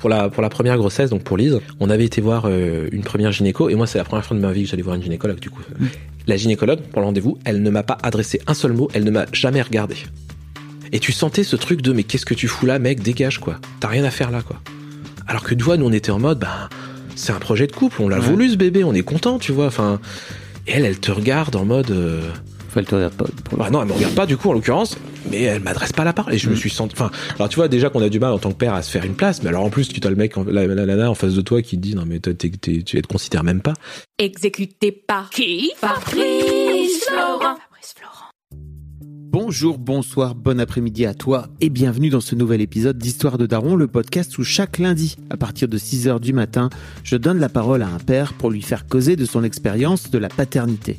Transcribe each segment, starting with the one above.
Pour la, pour la première grossesse, donc pour Lise, on avait été voir euh, une première gynéco, et moi c'est la première fois de ma vie que j'allais voir une gynécologue du coup. La gynécologue, pour le rendez-vous, elle ne m'a pas adressé un seul mot, elle ne m'a jamais regardé. Et tu sentais ce truc de mais qu'est-ce que tu fous là mec, dégage quoi, t'as rien à faire là quoi. Alors que tu vois, nous on était en mode, ben c'est un projet de couple, on l'a voulu ce bébé, on est content, tu vois, enfin... Et elle, elle te regarde en mode... euh, elle te regarde pas. pour- bah non, elle me regarde pas du coup en l'occurrence, mais elle m'adresse pas la parole et je me suis senti. Enfin, alors tu vois déjà qu'on a du mal en tant que père à se faire une place, mais alors en plus tu as le mec, en- la, la nana en face de toi qui te dit non mais toi, t'es- t'es- tu ne te considères même pas. Exécuté par qui? Fabrice Florent. Fabrice Florent. Bonjour, bonsoir, bon après-midi à toi et bienvenue dans ce nouvel épisode d'Histoire de Daron, le podcast où chaque lundi, à partir de 6h du matin, je donne la parole à un père pour lui faire causer de son expérience de la paternité.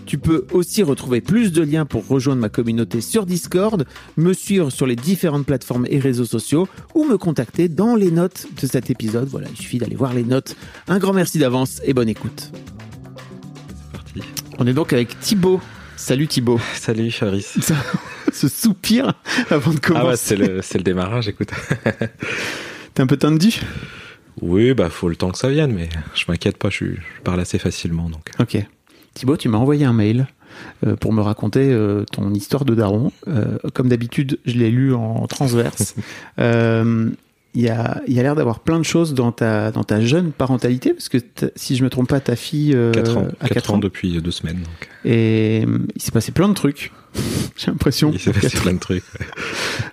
Tu peux aussi retrouver plus de liens pour rejoindre ma communauté sur Discord, me suivre sur les différentes plateformes et réseaux sociaux ou me contacter dans les notes de cet épisode. Voilà, il suffit d'aller voir les notes. Un grand merci d'avance et bonne écoute. Parti. On est donc avec Thibaut. Salut Thibaut. Salut Fabrice. Ça- Ce soupir avant de Ah ouais, commencer. c'est le, c'est le démarrage, écoute. T'es un peu tendu? Oui, bah faut le temps que ça vienne, mais je m'inquiète pas, je, je parle assez facilement donc. Ok. Thibaut, tu m'as envoyé un mail euh, pour me raconter euh, ton histoire de daron. Euh, comme d'habitude, je l'ai lu en transverse. Euh, Il y a, il y a l'air d'avoir plein de choses dans ta, dans ta jeune parentalité, parce que si je me trompe pas, ta fille euh, 4 ans, a 4 4 ans ans. depuis deux semaines. Donc. Et euh, il s'est passé plein de trucs. J'ai l'impression. Il s'est passé plein de trucs. ouais.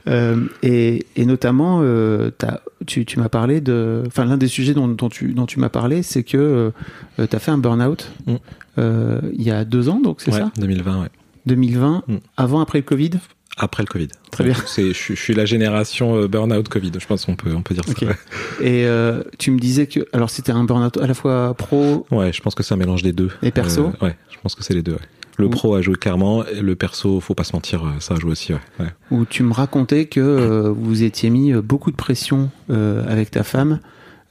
Euh, et, et notamment, euh, t'as- tu, tu m'as parlé de. Enfin, l'un des sujets dont, dont tu, dont tu m'as parlé, c'est que tu as fait un burn-out Mm. euh, il y a deux ans, donc c'est Ouais, ça? 2020, ouais. 2020, Mm. avant, après le Covid? Après le Covid. Très bien. C'est, je, suis- je suis la génération euh, burn-out Covid, je pense qu'on peut, on peut dire Ok. ça. ouais. Et euh, tu me disais que. Alors, c'était un burn-out à la fois pro Ouais, je pense que c'est un mélange des deux. et perso Euh, ouais, je pense que c'est les deux. ouais. Le pro a joué clairement, et le perso, faut pas se mentir, euh, ça a joué aussi. Ouais. ouais. où tu me racontais que euh, vous étiez mis beaucoup de pression avec ta femme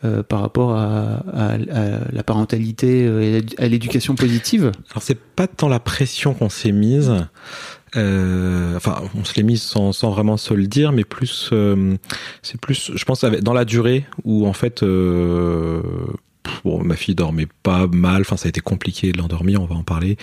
euh, par rapport à, à- à la parentalité et à l'éducation positive. Alors c'est pas tant la pression qu'on s'est mise, euh, enfin on se l'est mise sans, vraiment se le dire, mais plus, euh, c'est plus, je pense dans la durée où en fait. Euh, ma fille dormait pas mal, enfin ça a été compliqué de l'endormir, on va en parler.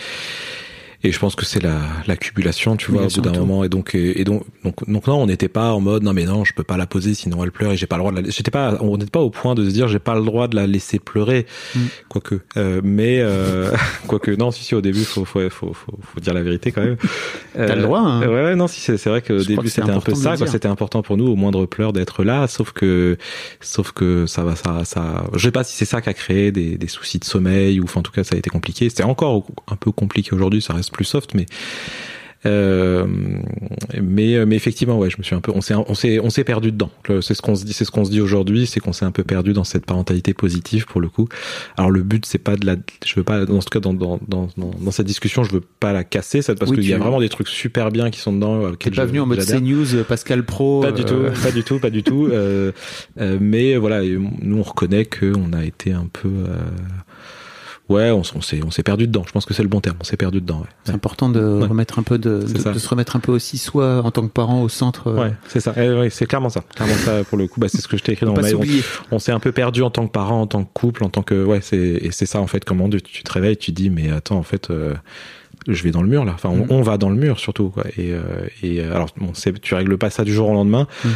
Et je pense que c'est la l'accumulation, tu vois, au bout d'un moment. Et donc, et, et donc, donc, donc non, on n'était pas en mode non mais non, je peux pas la poser, sinon elle pleure et j'ai pas le droit de la. J'étais pas, on n'était pas au point de se dire j'ai pas le droit de la laisser pleurer, Mm. quoique. Euh, mais euh, quoique non, si si au début faut faut faut faut, faut dire la vérité quand même. T'as le droit, hein. Ouais ouais non si c'est vrai Je crois début que c'était un peu ça. C'était important pour nous au moindre pleur d'être là, sauf que sauf que ça va ça ça. Je sais pas si c'est ça qui a créé des des soucis de sommeil ou enfin en tout cas ça a été compliqué. C'était encore un peu compliqué aujourd'hui, ça reste plus soft mais. Euh, mais mais effectivement ouais je me suis un peu on s'est on s'est on s'est perdu dedans c'est ce qu'on se dit c'est ce qu'on se dit aujourd'hui c'est qu'on s'est un peu perdu dans cette parentalité positive pour le coup alors le but c'est pas de la je veux pas dans ce cas dans dans dans dans, cette discussion je veux pas la casser ça parce Oui, qu'il y a vraiment des trucs super bien qui sont dedans T'es pas venu en mode. CNews, euh, Pascal Pro. Pas du tout, euh, pas du tout, pas du tout. Euh, euh, mais voilà, nous on reconnaît que on a été un peu, euh, ouais, on, s'est, on s'est perdu dedans. Je pense que c'est le bon terme. On s'est perdu dedans. Ouais, C'est important de Ouais. remettre un peu de, se remettre un peu aussi soi en tant que parent au centre. euh, ouais c'est ça. Eh c'est clairement ça. Clairement ça pour le coup. Bah, c'est ce que je t'ai écrit dans pas mail. On, s'est un peu perdu en tant que parent, en tant que couple, en tant que, ouais, c'est, et c'est ça en fait. Comment tu, tu te réveilles, tu te dis, mais attends, en fait. euh, je vais dans le mur là. Enfin, on, Mm. on va dans le mur surtout. Quoi. Et, euh, et euh, alors, bon, tu règles pas ça du jour au lendemain. Mm.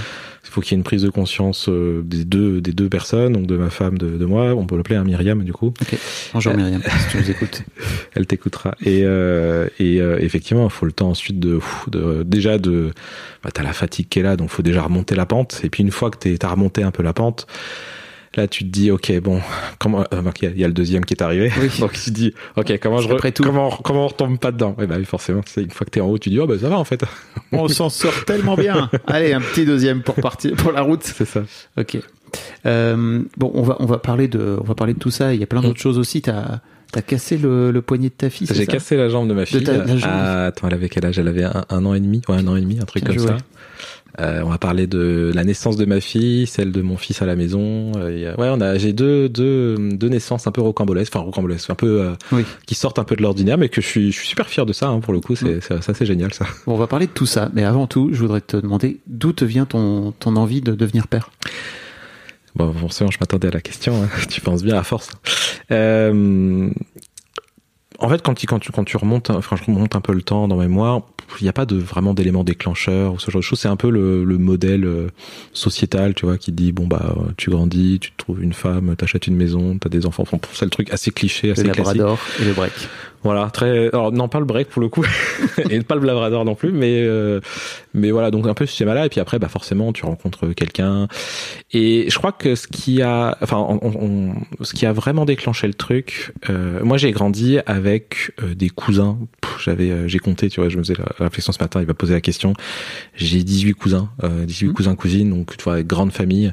Il faut qu'il y ait une prise de conscience euh, des deux des deux personnes, donc de ma femme, de, de moi. On peut l'appeler un Myriam du coup. Bonjour Euh, Myriam, si tu nous écoutes. Elle t'écoutera. Et, euh, et euh, effectivement, il faut le temps ensuite de, de déjà de. Bah, t'as la fatigue qui est là, donc faut déjà remonter la pente. Et puis une fois que t'es- t'as remonté un peu la pente. Là, tu te dis, ok, bon, comment euh, il y, a- il y a le deuxième qui est arrivé. Oui. Donc tu te dis, ok, comment je, re- tout. comment, comment on retombe pas dedans? Et bah oui, forcément, c'est une fois que t'es en haut, tu dis, oh bah ça va en fait. On s'en sort tellement bien. Allez, un petit deuxième pour partir pour la route. C'est ça. Ok. Euh, bon, on va on va parler de on va parler de tout ça. Il y a plein d'autres choses aussi. T'as as cassé le, le poignet de ta fille. J'ai cassé la jambe de ma fille. ta- la jambe. Ah, attends, elle avait quel âge? Elle avait un, un an et demi, ouais, un an et demi, un truc Bien comme joué. ça. Euh, on va parler de la naissance de ma fille, celle de mon fils à la maison. Euh, a- ouais, on a, j'ai deux, deux, deux naissances un peu rocambolesques, enfin rocambolesques, un peu euh, Oui. qui sortent un peu de l'ordinaire, mais que je suis, je suis super fier de ça. Hein, pour le coup, c'est, ça, c'est génial ça. Bon, on va parler de tout ça. Mais avant tout, je voudrais te demander d'où te vient ton ton envie de devenir père? Bon, forcément, je m'attendais à la question. hein. tu penses bien à force. Euh, en fait, quand tu, quand tu, quand tu remontes, enfin, je remonte un peu le temps dans ma mémoire, il n'y a pas de vraiment d'éléments déclencheurs ou ce genre de choses. C'est un peu le, le modèle euh, sociétal, tu vois, qui dit bon bah tu grandis, tu te trouves une femme, t'achètes une maison, t'as des enfants. Enfin, c'est le truc assez cliché, Le assez classique. Labrador et le break. Voilà, très. Alors non, pas le break pour le coup, et pas le Labrador non plus, mais euh, mais voilà, donc un peu ce schéma-là. Et puis après, bah forcément, tu rencontres quelqu'un. Et je crois que ce qui a, enfin, on- on- ce qui a vraiment déclenché le truc, euh, moi j'ai grandi avec euh, des cousins. J'avais, euh, j'ai compté, tu vois, je me faisais la réflexion ce matin. Il m'a posé la question. J'ai 18 cousins, euh, 18 Mhm. cousins cousines, donc tu vois, grande famille.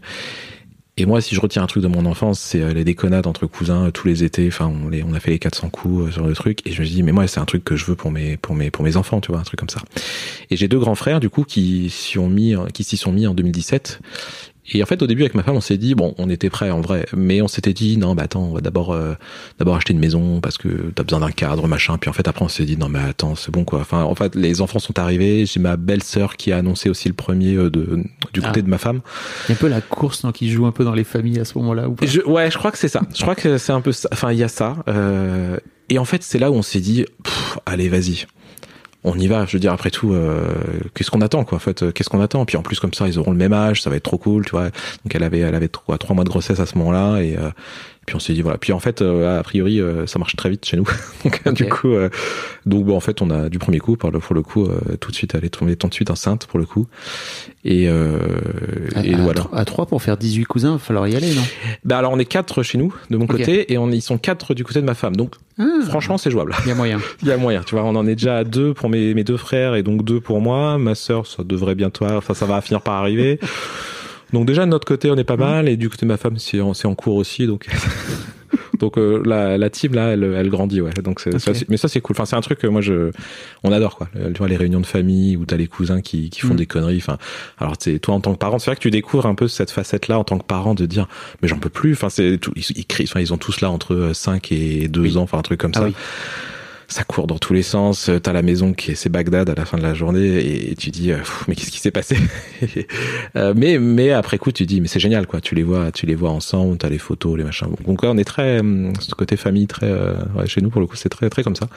Et moi, si je retiens un truc de mon enfance, c'est euh, les déconnades entre cousins euh, tous les étés. Enfin, on, les, a fait les 400 coups euh, sur le truc. Et je me dis, mais moi, c'est un truc que je veux pour mes, pour mes, pour mes enfants, tu vois, un truc comme ça. Et j'ai deux grands frères, du coup, qui s'y ont mis, qui s'y sont mis en 2017. Et en fait, au début, avec ma femme, on s'est dit, bon, on était prêts en vrai, mais on s'était dit, non, bah attends, on va d'abord, euh, d'abord acheter une maison parce que t'as besoin d'un cadre, machin. Puis en fait, après, on s'est dit, non, mais attends, c'est bon quoi. Enfin, en fait, les enfants sont arrivés. J'ai ma belle-sœur qui a annoncé aussi le premier euh, de, du côté Ah. de ma femme. Il y a un peu la course non, qui joue un peu dans les familles à ce moment-là ou pas? Je, ouais, je crois que c'est ça. Je crois que c'est un peu ça. Enfin, il y a ça. Euh, et en fait, c'est là où on s'est dit, pff, allez, vas-y. On y va. Je veux dire, après tout, euh, qu'est-ce qu'on attend, quoi, en fait, euh, qu'est-ce qu'on attend? Puis en plus, comme ça, ils auront le même âge, ça va être trop cool, tu vois. Donc elle avait, elle avait trois, mois de grossesse à ce moment-là, et euh, puis on s'est dit voilà. Puis en fait, euh, a priori, euh, ça marche très vite chez nous. donc du coup, euh, donc bon, en fait, on a du premier coup, pour le, pour le coup, euh, tout de suite, elle est tombée tout de suite enceinte pour le coup. Et, euh, à, et à voilà. à trois pour faire 18 cousins, il va falloir y aller, non? Bah alors on est quatre chez nous de mon côté et on ils sont quatre du côté de ma femme. Donc Ah, franchement c'est jouable. il y a moyen. Il y a moyen, tu vois. On en est déjà à deux pour mes, mes deux frères et donc deux pour moi. Ma sœur ça devrait bientôt, enfin ça va finir par arriver. Donc déjà de notre côté on est pas mal et du côté de ma femme c'est en, cours aussi donc. Donc euh, la, la team là, elle, elle grandit ouais. Donc c'est- ça, Ok. c'est- mais ça c'est cool. Enfin c'est un truc que moi je, on adore quoi. Tu vois les réunions de famille où t'as les cousins qui, qui font Mm. des conneries. Enfin alors c'est toi en tant que parent, c'est vrai que tu découvres un peu cette facette là en tant que parent de dire mais j'en peux plus. Enfin c'est tout, ils, ils crient. Enfin ils ont tous là entre 5 et 2 Oui. ans, enfin un truc comme Ah ça. oui. Ça court dans tous les sens. T'as la maison qui est c'est Bagdad à la fin de la journée et tu dis euh, mais qu'est-ce qui s'est passé Euh, Mais mais après coup tu dis mais c'est génial quoi. Tu les vois tu les vois ensemble. T'as les photos les machins. Donc on est très hum, ce côté famille très euh, ouais, chez nous pour le coup c'est très très comme ça.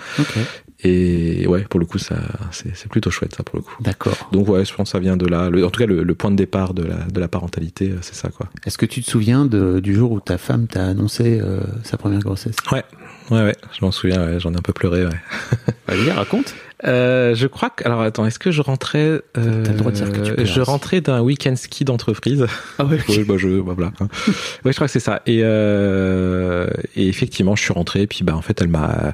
Et ouais pour le coup ça c'est plutôt chouette ça pour le coup. D'accord. Donc ouais je pense que ça vient de là. Le- en tout cas le, le point de départ de la de la parentalité euh, c'est ça quoi. Est-ce que tu te souviens de, du jour où ta femme t'a annoncé euh, sa première grossesse? Ouais ouais ouais je m'en souviens ouais, j'en ai un peu pleuré ouais. Vas-y, raconte. Euh, je crois que alors attends est-ce que je rentrais euh, T'as le droit de dire que tu je rentrais d'un week-end ski d'entreprise Ah ouais. oui bah je bah, voilà hein. ouais je crois que c'est ça et euh, et effectivement je suis rentré puis bah en fait elle m'a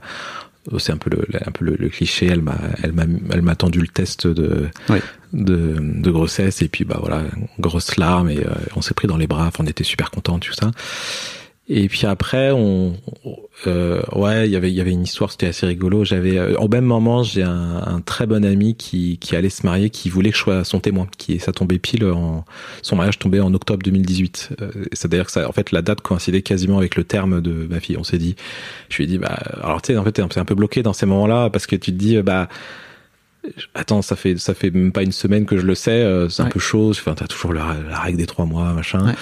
c'est un peu le un peu le, le cliché elle m'a elle m'a elle m'a tendu le test de Oui. de, de grossesse et puis bah voilà grosse larme et euh, on s'est pris dans les bras enfin, on était super contents tout ça et puis après on euh, ouais il y avait il y avait une histoire c'était assez rigolo. J'avais euh, au même moment j'ai un, un très bon ami qui qui allait se marier qui voulait que je sois son témoin qui ça tombait pile en son mariage tombait en octobre 2018 euh, c'est à dire que ça en fait la date coïncidait quasiment avec le terme de ma fille. On s'est dit je lui ai dit bah alors tu sais en fait t'es un- peu bloqué dans ces moments là parce que tu te dis euh, bah attends ça fait ça fait même pas une semaine que je le sais euh, c'est un peu chaud enfin t'as toujours la, la règle des trois mois machin. Ouais.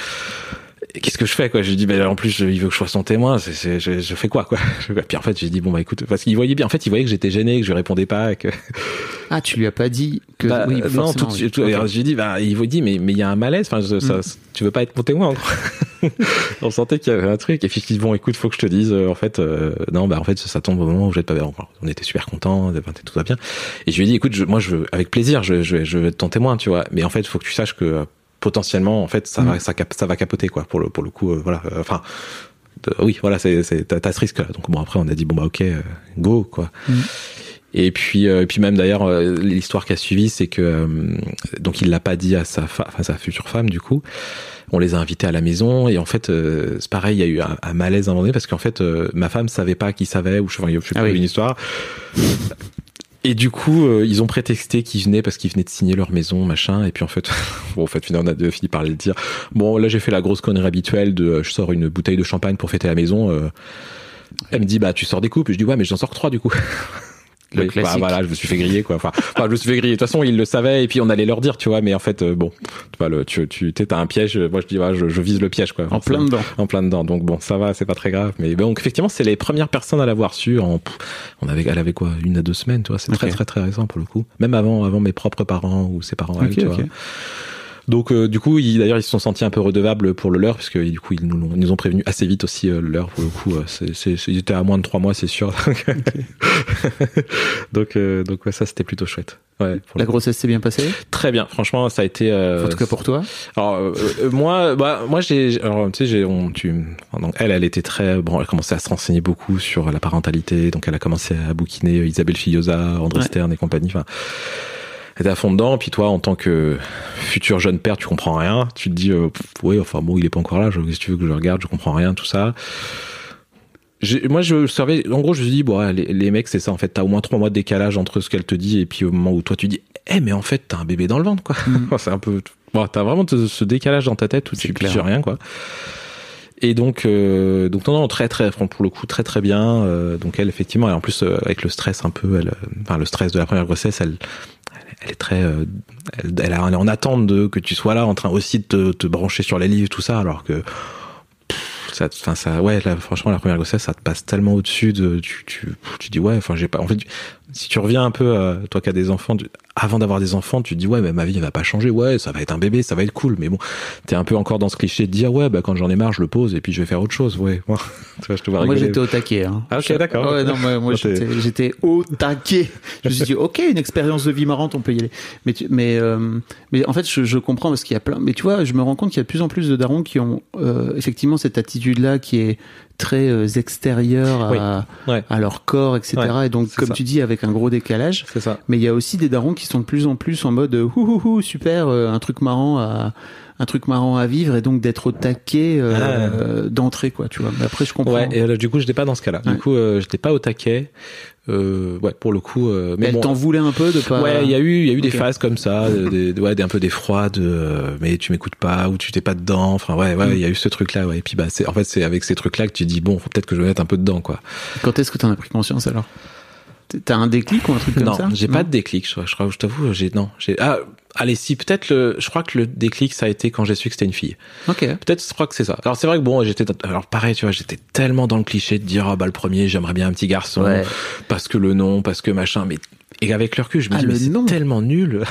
Qu'est-ce que je fais quoi? Je lui dis bah en plus il veut que je sois son témoin, c'est, c'est, je, je fais quoi quoi? Puis en fait j'ai dit bon bah écoute parce qu'il voyait bien en fait il voyait que j'étais gêné, que je répondais pas, que Ah, tu lui as pas dit que bah, oui, non tout, oui. tout- Ok. alors, j'ai dit bah il vous dit mais mais il y a un malaise, enfin ça, tu veux pas être mon témoin. On sentait qu'il y avait un truc et puis je dis bon écoute faut que je te dise euh, en fait euh, non bah en fait ça tombe au moment où je vais pas bien. On était super contents, tout va bien. Et je lui ai dit écoute je, moi je veux avec plaisir je je, je veux être ton témoin tu vois, mais en fait faut que tu saches que euh, potentiellement en fait ça va ça, ça va capoter quoi pour le pour le coup euh, voilà. Euh, enfin de- oui voilà c'est t'as ce risque là donc bon après on a dit bon bah ok euh, go quoi. Et puis euh, et puis même d'ailleurs euh, l'histoire qui a suivi c'est que euh, donc il l'a pas dit à sa enfin, sa future femme du coup. On les a invités à la maison et en fait euh, c'est pareil il y a eu un, un malaise à un moment donné parce qu'en fait euh, ma femme savait pas qui savait ou je, enfin, je sais Ah pas oui. une histoire et du coup, euh, ils ont prétexté qu'ils venaient parce qu'ils venaient de signer leur maison, machin. Et puis en fait, bon, en fait, finalement, on a fini par le dire. Bon, là, j'ai fait la grosse connerie habituelle de, euh, je sors une bouteille de champagne pour fêter la maison. euh. elle me dit, bah, tu sors des coupes. Je dis, ouais, mais j'en sors trois du coup. Le Oui, bah, classique. voilà, je me suis fait griller quoi. Enfin, enfin, je me suis fait griller. De toute façon, ils le savaient et puis on allait leur dire, tu vois. Mais en fait, euh, bon, tu vois, le, tu, tu, t'es- t'as un piège. Moi, je dis, ouais, je, je vise le piège quoi. En plein dedans. En plein dedans. Donc bon, ça va, c'est pas très grave. Mais donc effectivement, c'est les premières personnes à l'avoir su. En, on avait, elle avait quoi, une à deux semaines, tu vois. C'est très Ok. très très récent pour le coup. Même avant, avant mes propres parents ou ses parents. à elle, tu ok. vois. Donc euh, du coup, ils- d'ailleurs, ils se sont sentis un peu redevables pour le leur, parce que du coup, ils nous, l'ont- ils nous ont prévenu assez vite aussi euh, le leur. Pour le coup, euh, c'est, c'est, ils étaient à moins de trois mois, c'est sûr. donc euh, donc ouais, ça c'était plutôt chouette. Ouais, pour La grossesse s'est bien passée? Très bien. Franchement, ça a été. euh, En tout cas pour toi? alors euh, euh, moi, bah moi j'ai, alors tu sais, j'ai, on, tu, donc elle, elle était très, bon, elle a commencé à se renseigner beaucoup sur la parentalité, donc elle a commencé à bouquiner Isabelle Fillosa, André Ouais. Stern et compagnie. Enfin, était à fond dedans. Puis toi, en tant que futur jeune père, tu comprends rien. Tu te dis, euh, ouais, enfin bon, il est pas encore là. Qu'est-ce que tu veux que je regarde Je comprends rien, tout ça. Moi, je savais, en gros, je me suis dit, bon, ouais, les, les mecs, c'est ça, en fait, t'as au moins trois mois de décalage entre ce qu'elle te dit et puis au moment où toi tu dis, eh, mais en fait, t'as un bébé dans le ventre, quoi. c'est un peu, bon, t'as vraiment ce décalage dans ta tête où tu piges rien, quoi. Et donc, euh, donc non, non, très, très, pour le coup, très, très bien. Euh, donc elle, effectivement, et en plus euh, avec le stress un peu, elle, enfin le stress de la première grossesse, elle, elle, est très, euh, elle, est en attente de que tu sois là, en train aussi de te, te brancher sur les livres, tout ça, alors que ça, ça, ouais, là, franchement, la première grossesse, ça te passe tellement au-dessus de, tu, tu, tu dis ouais, enfin j'ai pas, en fait, si tu reviens un peu, euh, toi qui as des enfants, tu- avant d'avoir des enfants, tu te dis ouais, mais ma vie elle va pas changer, ouais, ça va être un bébé, ça va être cool, mais bon, t'es un peu encore dans ce cliché de dire ouais, bah quand j'en ai marre, je le pose et puis je vais faire autre chose, ouais, moi, tu vois, je te vois Moi j'étais au taquet. Hein. Ah, ok, Je- d'accord. Ouais, non, moi, moi, j'étais au taquet. Je me suis dit ok, une expérience de vie marrante, on peut y aller. Mais tu- mais euh, mais en fait je, je comprends parce qu'il y a plein. Mais tu vois, je me rends compte qu'il y a de plus en plus de darons qui ont euh, effectivement cette attitude là qui est très euh, extérieure à, Ouais. à leur corps, etc. Ouais, et donc comme ça. tu dis avec un gros décalage. C'est ça. Mais il y a aussi des darons qui sont de plus en plus en mode euh, ouh, ouh, ouh, super, euh, un truc marrant à un truc marrant à vivre et donc d'être au taquet euh, Ah. d'entrée quoi, tu vois. Mais après je comprends. Ouais, et là, du coup, j'étais pas dans ce cas-là. Ouais. Du coup, euh, j'étais pas au taquet. Euh, ouais, pour le coup. euh, mais Elle bon, t'en voulait un peu de pas. Ouais, il y a eu, il y a eu des phases comme ça, euh, des, ouais, des, un peu des froides, euh, mais tu m'écoutes pas ou tu t'es pas dedans. Enfin, ouais, ouais, il Mm. y a eu ce truc-là, ouais. Et puis, bah, c'est, en fait, c'est avec ces trucs-là que tu dis, bon, faut peut-être que je vais mettre un peu dedans, quoi. Quand est-ce que t'en as pris conscience alors? T'as un déclic ou un truc comme non, ça j'ai pas de déclic. Je, je crois, je t'avoue, j'ai, non, j'ai, ah, allez, si, peut-être le, je crois que le déclic, ça a été quand j'ai su que c'était une fille. Ok. Peut-être, je crois que c'est ça. Alors, c'est vrai que bon, j'étais, alors pareil, tu vois, j'étais tellement dans le cliché de dire, ah, bah, le premier, j'aimerais bien un petit garçon. Ouais. Parce que le nom, parce que machin, mais, et avec le recul, je me Ah, dis, mais c'est tellement nul.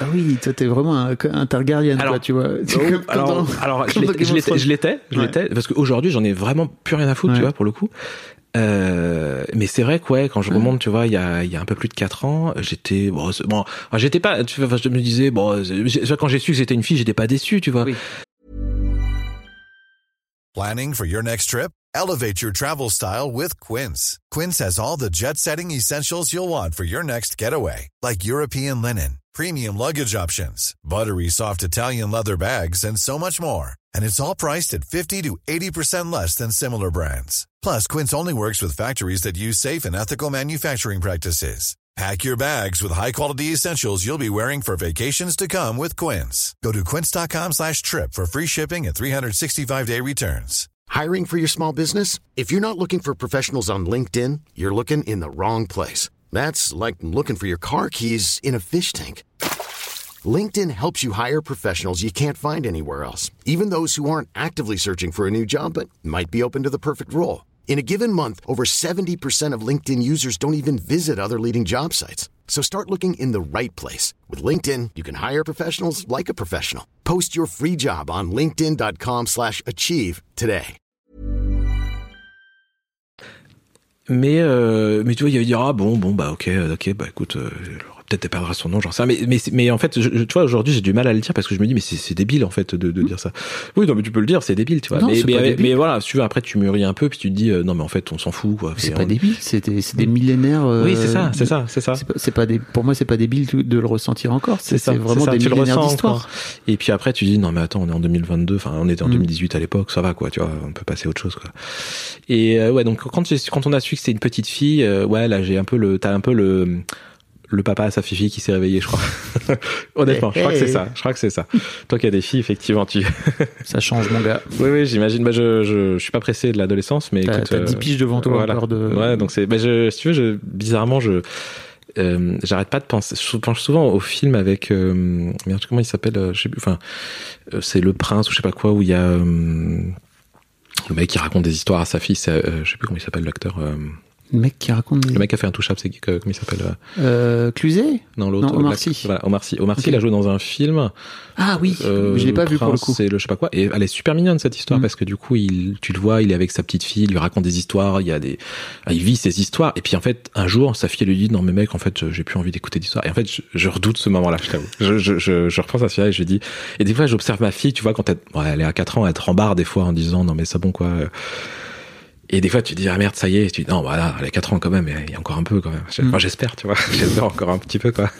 Ah oui, toi t'es vraiment un, un Targaryen, Alors- quoi, tu vois. Oh, comme- comme alors, alors je comme dans l'étais, je l'étais, je Ouais. parce qu'aujourd'hui j'en ai vraiment plus rien à foutre, Ouais. tu vois, pour le coup. Euh, mais c'est vrai que ouais, quand je remonte, tu vois, il y a, il y a un peu plus de 4 ans, j'étais bon, bon, j'étais pas, tu vois, je me disais bon, quand j'ai su que c'était une fille, j'étais pas déçu, tu vois. Oui. Planning for your next trip? Elevate your travel style with Quince. Quince has all the jet setting essentials you'll want for your next getaway, like European linen, premium luggage options, buttery soft Italian leather bags, and so much more. And it's all priced at 50 to 80% less than similar brands. Plus, Quince only works with factories that use safe and ethical manufacturing practices. Pack your bags with high-quality essentials you'll be wearing for vacations to come with Quince. Go to quince.com slash trip for free shipping and 365-day returns. Hiring for your small business? If you're not looking for professionals on LinkedIn, you're looking in the wrong place. That's like looking for your car keys in a fish tank. LinkedIn helps you hire professionals you can't find anywhere else, even those who aren't actively searching for a new job but might be open to the perfect role. In a given month, over 70% of LinkedIn users don't even visit other leading job sites. So start looking in the right place. With LinkedIn, you can hire professionals like a professional. Post your free job on linkedin.com slash achieve today. Mais, euh, mais tu vois, il y dire, ah bon, bon, bah ok, ok, bah écoute, euh, peut-être elle perdra son nom, j'en sais rien. Mais, mais, mais en fait, je, tu vois, aujourd'hui, j'ai du mal à le dire parce que je me dis, mais c'est c'est débile, en fait, de, de dire ça. Oui, non, mais tu peux le dire, c'est débile, tu vois. Non, mais, c'est mais, pas mais, débile. voilà, tu veux, après, tu mûris un peu, puis tu te dis, euh, non, mais en fait, on s'en fout, quoi. C'est pas on- débile, c'est des, c'est des millénaires. euh, Oui, c'est ça, c'est ça, c'est ça. C'est pas, c'est pas des, pour moi, c'est pas débile de le ressentir encore. C'est ça, c'est vraiment ça, des tu le millénaires ressens d'histoire. encore. Et puis après, tu dis non mais attends, on est en 2022, enfin on était en Mm. 2018 à l'époque, ça va quoi, tu vois, on peut passer à autre chose quoi. Et euh, ouais, donc quand quand on a su que c'était une petite fille, ouais là j'ai un peu le, t'as un peu le le papa à sa fifi qui s'est réveillé, je crois. Honnêtement, je crois que c'est ça. Je crois que c'est ça. Toi qui as des filles, effectivement, tu. Ça change, mon gars. oui, oui, j'imagine. Bah, je, je, je suis pas pressé de l'adolescence, mais T'as t'as euh, 10 piges devant toi voilà. encore de. Ouais, donc c'est, bah, je, si tu veux, je, bizarrement, je, euh, j'arrête pas de penser. Je pense souvent au film avec, euh, merde, comment il s'appelle, euh, je sais plus, enfin, euh, c'est Le Prince ou je sais pas quoi, où il y a, euh, le mec qui raconte des histoires à sa fille, c'est, euh, je sais plus comment il s'appelle l'acteur, euh, Le mec qui raconte des. le mec qui a fait un touch-up, c'est qui, comment il s'appelle, euh, Euh, Cluzet non, l'autre, Omar Sy. Voilà, Omar Sy. Omar Sy, il a joué dans un film. Ah oui, Euh, je l'ai pas vu pour le coup. C'est le je sais pas quoi. Et elle est super mignonne cette histoire Mm. parce que du coup, il, tu le vois, il est avec sa petite fille, il lui raconte des histoires, il y a des, ah, il vit ses histoires. Et puis en fait, un jour, sa fille lui dit non mais mec, en fait, j'ai plus envie d'écouter d'histoires. Et en fait, je, je redoute ce moment-là, je t'avoue. Je, je, je, je repense à celui-là et je lui dis. Et des fois, j'observe ma fille, tu vois, quand elle, bon, elle est à 4 ans, elle te rembarre des fois en disant non mais c'est bon quoi. Et des fois, tu dis, ah merde, ça y est. Et tu dis, non, voilà, elle a 4 ans quand même, il y a encore un peu quand même. Mm. Enfin, j'espère, tu vois. J'espère encore un petit peu, quoi.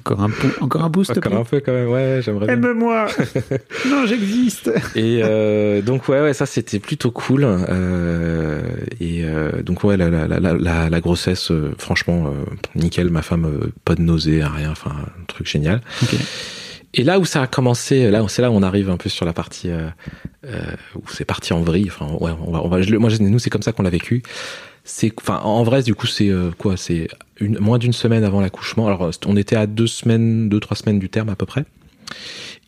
Encore un, encore un boost. Encore un peu quand même, ouais, j'aimerais bien. Aime-moi Non, j'existe Et euh, donc ouais, ouais, ça c'était plutôt cool. Euh, et euh, donc ouais, la, la, la, la, la grossesse, euh, franchement, euh, nickel. Ma femme, euh, pas de nausée, rien. Enfin, un truc génial. Ok. Et là où ça a commencé, là, c'est là où on arrive un peu sur la partie euh, euh, où c'est parti en vrille. Enfin, ouais, on va, on va, moi, nous, c'est comme ça qu'on l'a vécu. C'est, enfin, en vrai, du coup, c'est euh, quoi C'est moins d'une semaine avant l'accouchement. Alors, on était à deux semaines, deux trois semaines du terme à peu près.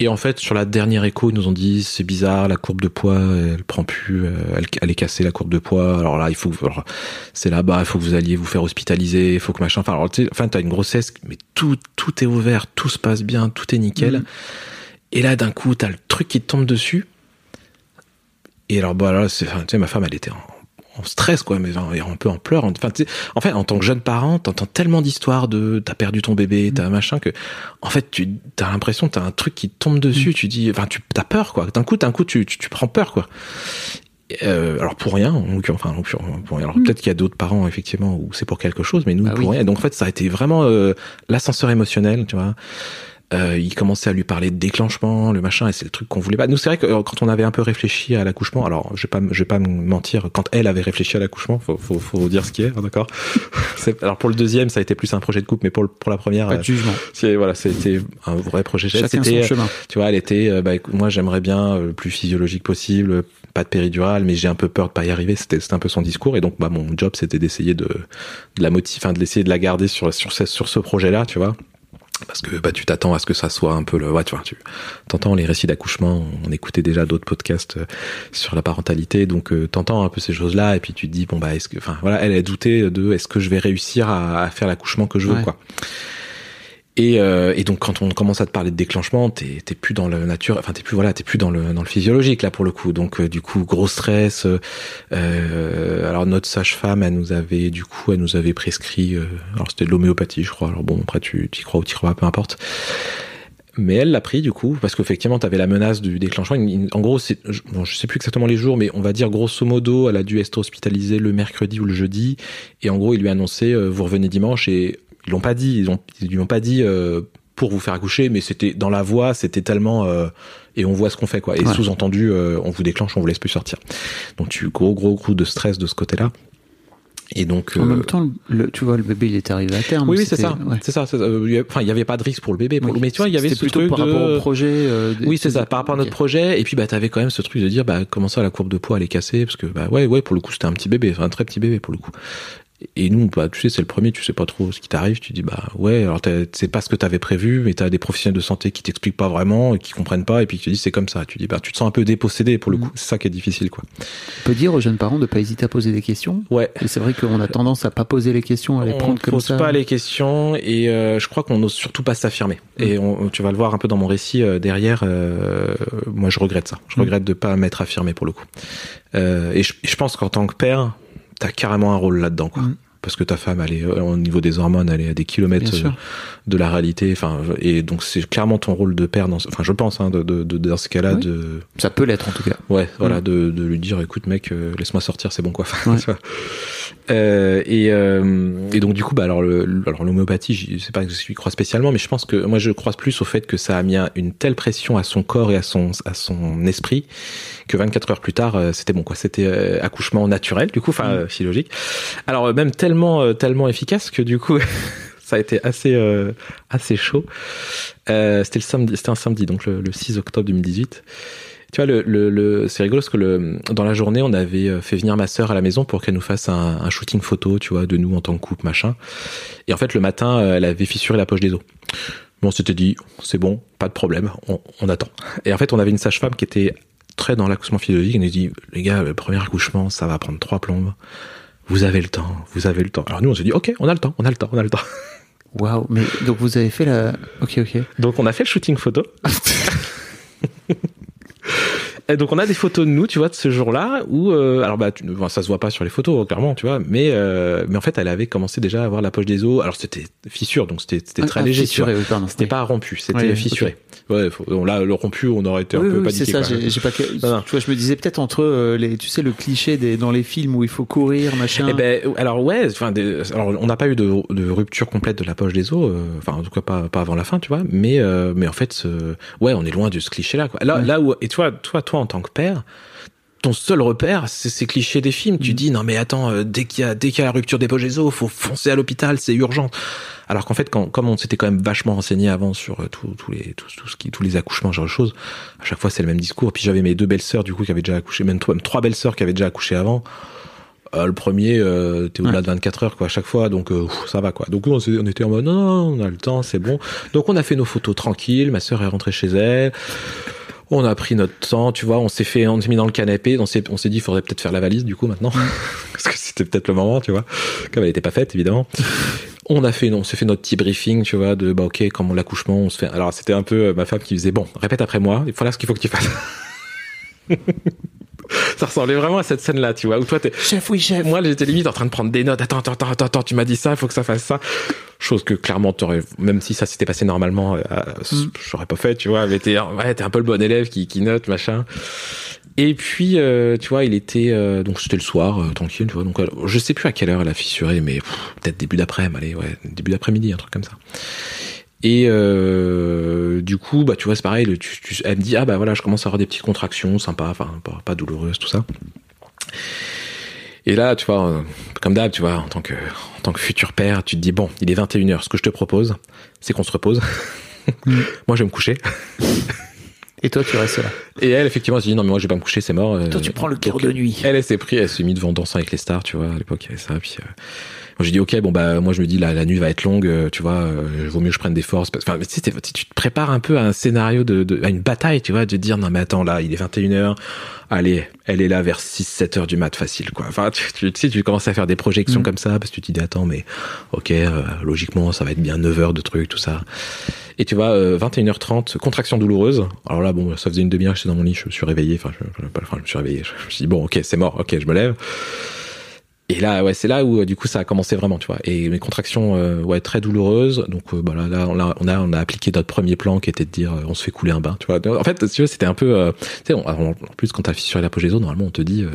Et en fait, sur la dernière écho, ils nous ont dit c'est bizarre, la courbe de poids, elle prend plus, euh, elle, elle est cassée la courbe de poids. Alors là, il faut, c'est là-bas, il faut que vous alliez vous faire hospitaliser, il faut que machin. Enfin, alors, enfin, t'as une grossesse, mais tout, tout est ouvert, tout se passe bien, tout est nickel. Mhm. Et là, d'un coup, t'as le truc qui te tombe dessus. Et alors, bah là, c'est, enfin, tu sais, ma femme, elle était en, en stress, quoi, mais un peu en pleurs. Enfin, en fait, en tant que jeune parent, t'entends tellement d'histoires de t'as perdu ton bébé, t'as machin que, en fait, tu as l'impression t'as un truc qui te tombe dessus. Tu dis, enfin, tu t'as peur, quoi. D'un coup, d'un coup, tu, tu, tu prends peur, quoi. Euh, alors pour rien, en enfin pour, pour rien. Alors peut-être qu'il y a d'autres parents effectivement où c'est pour quelque chose, mais nous Bah pour oui. rien. Donc en fait ça a été vraiment euh, l'ascenseur émotionnel, tu vois. Euh, il commençait à lui parler de déclenchement, le machin, et c'est le truc qu'on voulait pas. Nous, c'est vrai que euh, quand on avait un peu réfléchi à l'accouchement, alors je vais pas, je vais pas me mentir, quand elle avait réfléchi à l'accouchement, faut, faut, faut dire ce qui est, hein, d'accord. C'est- alors pour le deuxième, ça a été plus un projet de couple, mais pour le- pour la première, Pas euh, de jugement. c'est- voilà, c'était un vrai projet. Chacun C'était, son chemin. tu vois, elle était, euh, bah, écoute, moi j'aimerais bien euh, le plus physiologique possible, pas de péridurale, mais j'ai un peu peur de pas y arriver. C'était, c'était un peu son discours, et donc bah mon job c'était d'essayer de, de la motiver, enfin de l'essayer de la garder sur sur ce, sur ce projet-là, tu vois. Parce que bah tu t'attends à ce que ça soit un peu le, ouais, tu vois, tu t'entends les récits d'accouchement. On écoutait déjà d'autres podcasts euh, sur la parentalité, donc euh, t'entends un peu ces choses-là, et puis tu te dis bon bah est-ce que, enfin voilà, elle a douté de est-ce que je vais réussir à, à faire l'accouchement que je veux, Ouais. quoi. Et, euh, et donc quand on commence à te parler de déclenchement, t'es plus dans le nature, enfin t'es plus voilà, t'es plus dans le dans le physiologique là pour le coup. Donc euh, du coup gros stress. euh, euh, alors notre sage-femme, elle nous avait du coup, elle nous avait prescrit, euh, alors c'était de l'homéopathie, je crois. Alors bon après tu y crois ou t'y crois peu importe. Mais elle l'a pris du coup parce qu'effectivement t'avais la menace du déclenchement. En gros, c'est bon, je sais plus exactement les jours, mais on va dire grosso modo, elle a dû être hospitalisée le mercredi ou le jeudi. Et en gros, il lui a annoncé euh, vous revenez dimanche et ils l'ont pas dit, ils ont ils lui ont pas dit euh, pour vous faire accoucher, mais c'était dans la voix, c'était tellement euh, et on voit ce qu'on fait quoi. Et Ouais. sous-entendu, euh, on vous déclenche, on vous laisse plus sortir. Donc tu gros gros coup de stress de ce côté-là. Et donc En même temps, le, tu vois, le bébé, il est arrivé à terme. oui, oui, c'est ça. ouais. C'est ça. Enfin, il y avait pas de risque pour le bébé. pour- Oui. Mais tu vois, il y avait ce plutôt truc par de... rapport au projet. Oui, c'est ça. Par rapport à notre projet. Et puis, bah, t'avais quand même ce truc de dire, bah, comment ça, la courbe de poids, elle est cassée Parce que, bah, ouais, ouais, pour le coup, c'était un petit bébé, enfin, un très petit bébé pour le coup. Et nous, bah, tu sais, c'est le premier, tu sais pas trop ce qui t'arrive. Tu dis, bah ouais, alors c'est pas ce que t'avais prévu, mais t'as des professionnels de santé qui t'expliquent pas vraiment et qui comprennent pas, et puis te disent c'est comme ça. Tu dis, bah tu te sens un peu dépossédé pour le Mm. coup. C'est ça qui est difficile, quoi. On peut dire aux jeunes parents de pas hésiter à poser des questions. Ouais. Et c'est vrai qu'on a tendance à pas poser les questions, à les on prendre comme pose ça. pas les questions et euh, je crois qu'on n'ose surtout pas s'affirmer. Mm. Et on, tu vas le voir un peu dans mon récit euh, derrière. euh, moi, je regrette ça. Je Mm. regrette de pas m'être affirmé pour le coup. Et je, je pense qu'en tant que père, t'as carrément un rôle là-dedans, quoi. Mm. Parce que ta femme, elle est euh, au niveau des hormones, elle est à des kilomètres de la réalité. Enfin, et donc c'est clairement ton rôle de père. Dans, ce- enfin, je pense, hein, de, de, de- dans ce cas-là, Oui. de Ça peut l'être en tout cas. Ouais, voilà, Mm. de, de lui dire, écoute mec, euh, laisse-moi sortir, c'est bon quoi. Ouais. Tu vois. Euh, et, euh, et donc du coup, bah alors le, alors l'homéopathie, je sais pas que je y crois spécialement, mais je pense que moi je crois plus au fait que ça a mis un- une telle pression à son corps et à son à son esprit que 24 heures plus tard, euh, c'était bon quoi. C'était euh, accouchement naturel, du coup, enfin euh, physiologique. Alors même tellement euh, tellement efficace que du coup. Ça a été assez euh, assez chaud. Euh, c'était le samedi, c'était un samedi, donc le, le 6 octobre 2018. Tu vois, le, le, c'est rigolo parce que le, dans la journée, on avait fait venir ma sœur à la maison pour qu'elle nous fasse un, shooting photo, tu vois, de nous en tant que couple, machin. Et en fait, le matin, elle avait fissuré la poche des os. Mais on s'était dit, c'est bon, pas de problème, on, on attend. Et en fait, on avait une sage-femme qui était très dans l'accouchement physiologique. Elle nous dit, les gars, le premier accouchement, ça va prendre trois plombes. Vous avez le temps, vous avez le temps. Alors nous, on s'est dit, ok, on a le temps, on a le temps, on a le temps. Waouh, mais donc vous avez fait la. Ok, ok. Donc on a fait le shooting photo. Et donc on a des photos de nous, tu vois, de ce jour-là où, euh, alors bah, tu, bon, ça se voit pas sur les photos clairement, tu vois, mais euh, mais en fait elle avait commencé déjà à avoir la poche des os. Alors c'était fissure, donc c'était c'était très Ah, léger, fissuré, tu vois. oui. C'était Oui. pas rompu, c'était fissuré. Ouais, faut- on l'a le rompu, on aurait été un peu oui, c'est paniqué. ça. J'ai pas. Tu vois, je me disais peut-être entre euh, les, tu sais, le cliché des dans les films où il faut courir, machin. Eh ben, alors ouais, enfin, alors on n'a pas eu de, de rupture complète de la poche des os, euh, enfin en tout cas pas, pas avant la fin, tu vois. Mais euh, mais en fait, ouais, on est loin de ce cliché-là. Quoi. Là, Ouais. là où et toi, toi, toi en tant que père, ton seul repère, c'est ces clichés des films. Mm. Tu dis non mais attends, euh, dès qu'il y a dès qu'il y a la rupture des os, faut foncer à l'hôpital, c'est urgent. Alors qu'en fait, quand, comme on s'était quand même vachement renseigné avant sur euh, tout, tous les tout, tout ce qui tous les accouchements, genre de choses, à chaque fois c'est le même discours. Puis j'avais mes deux belles sœurs du coup qui avaient déjà accouché, même trois, même trois belles sœurs qui avaient déjà accouché avant. Euh, le premier, euh, t'es au-delà Ouais. de 24 heures quoi à chaque fois, donc euh, ça va quoi. Donc on, on était en mode non, non, on a le temps, c'est bon. Donc on a fait nos photos tranquilles. Ma sœur est rentrée chez elle. On a pris notre temps, tu vois. On s'est fait, on s'est mis dans le canapé. On s'est, on s'est dit, il faudrait peut-être faire la valise du coup maintenant, parce que c'était peut-être le moment, tu vois. Comme elle était pas faite évidemment. On a fait, on s'est fait notre petit briefing, tu vois, de bah ok, comme l'accouchement, on se fait. Alors c'était un peu euh, ma femme qui faisait bon, répète après moi. Voilà ce qu'il faut que tu fasses. Ça ressemblait vraiment à cette scène-là, tu vois, où toi t'es, Chef, oui, chef. moi, j'étais limite en train de prendre des notes. Attends, attends, attends, attends, tu m'as dit ça, il faut que ça fasse ça. Chose que clairement, t'aurais, même si ça s'était passé normalement, euh, j'aurais pas fait, tu vois. Mais t'es, ouais, t'es un peu le bon élève qui, qui note, machin. Et puis, euh, tu vois, il était, euh, donc c'était le soir, euh, tranquille, tu vois. Donc, je sais plus à quelle heure elle a fissuré, mais peut-être début d'après-midi, allez, ouais, début d'après-midi, un truc comme ça. Et euh, du coup, bah, tu vois, c'est pareil. le- tu- tu- elle me dit, ah bah voilà, je commence à avoir des petites contractions, sympa, enfin pas, pas douloureuses, tout ça. Et là, tu vois, euh, comme d'hab, tu vois, en tant que, en tant que futur père, tu te dis, bon, il est 21h, ce que je te propose, c'est qu'on se repose. moi, je vais me coucher. Et toi, tu restes là. Et elle, effectivement, elle se dit, non, mais moi, je vais pas me coucher, c'est mort. Toi, Euh, tu prends le cœur de nuit. Elle, elle s'est pris, elle s'est mise devant Dansant avec les stars, tu vois, à l'époque, il y avait ça, puis, euh, j'ai dit, ok, bon, bah, moi, je me dis, la, la nuit va être longue, euh, tu vois, euh, vaut mieux que je prenne des forces. parce- Enfin, mais tu sais, tu te prépares un peu à un scénario de, de à une bataille, tu vois, de dire, non, mais attends, là, il est 21h, allez, elle est là vers 6, 7 heures du mat, facile, quoi. Enfin, tu, tu, tu sais, tu commences à faire des projections Mm. comme ça, parce que tu te dis, attends, mais, ok, euh, logiquement, ça va être bien 9 heures de trucs, tout ça. Et tu vois, euh, 21h30, contraction douloureuse. Alors là, bon, ça faisait une demi-heure que j'étais dans mon lit, je me suis réveillé, enfin, je, je- enfin, je me suis réveillé, je, je me suis dit, bon, ok, c'est mort, ok, je me lève. Et là, ouais, c'est là où, euh, du coup, ça a commencé vraiment, tu vois. Et mes contractions, euh, ouais, très douloureuses. Donc, euh, bah, là, là, on a, on a, on a appliqué notre premier plan qui était de dire, euh, on se fait couler un bain, tu vois. En fait, si tu veux, c'était un peu, euh, tu sais, on- en plus, quand t'as fissuré la poche des os, normalement, on te dit, euh,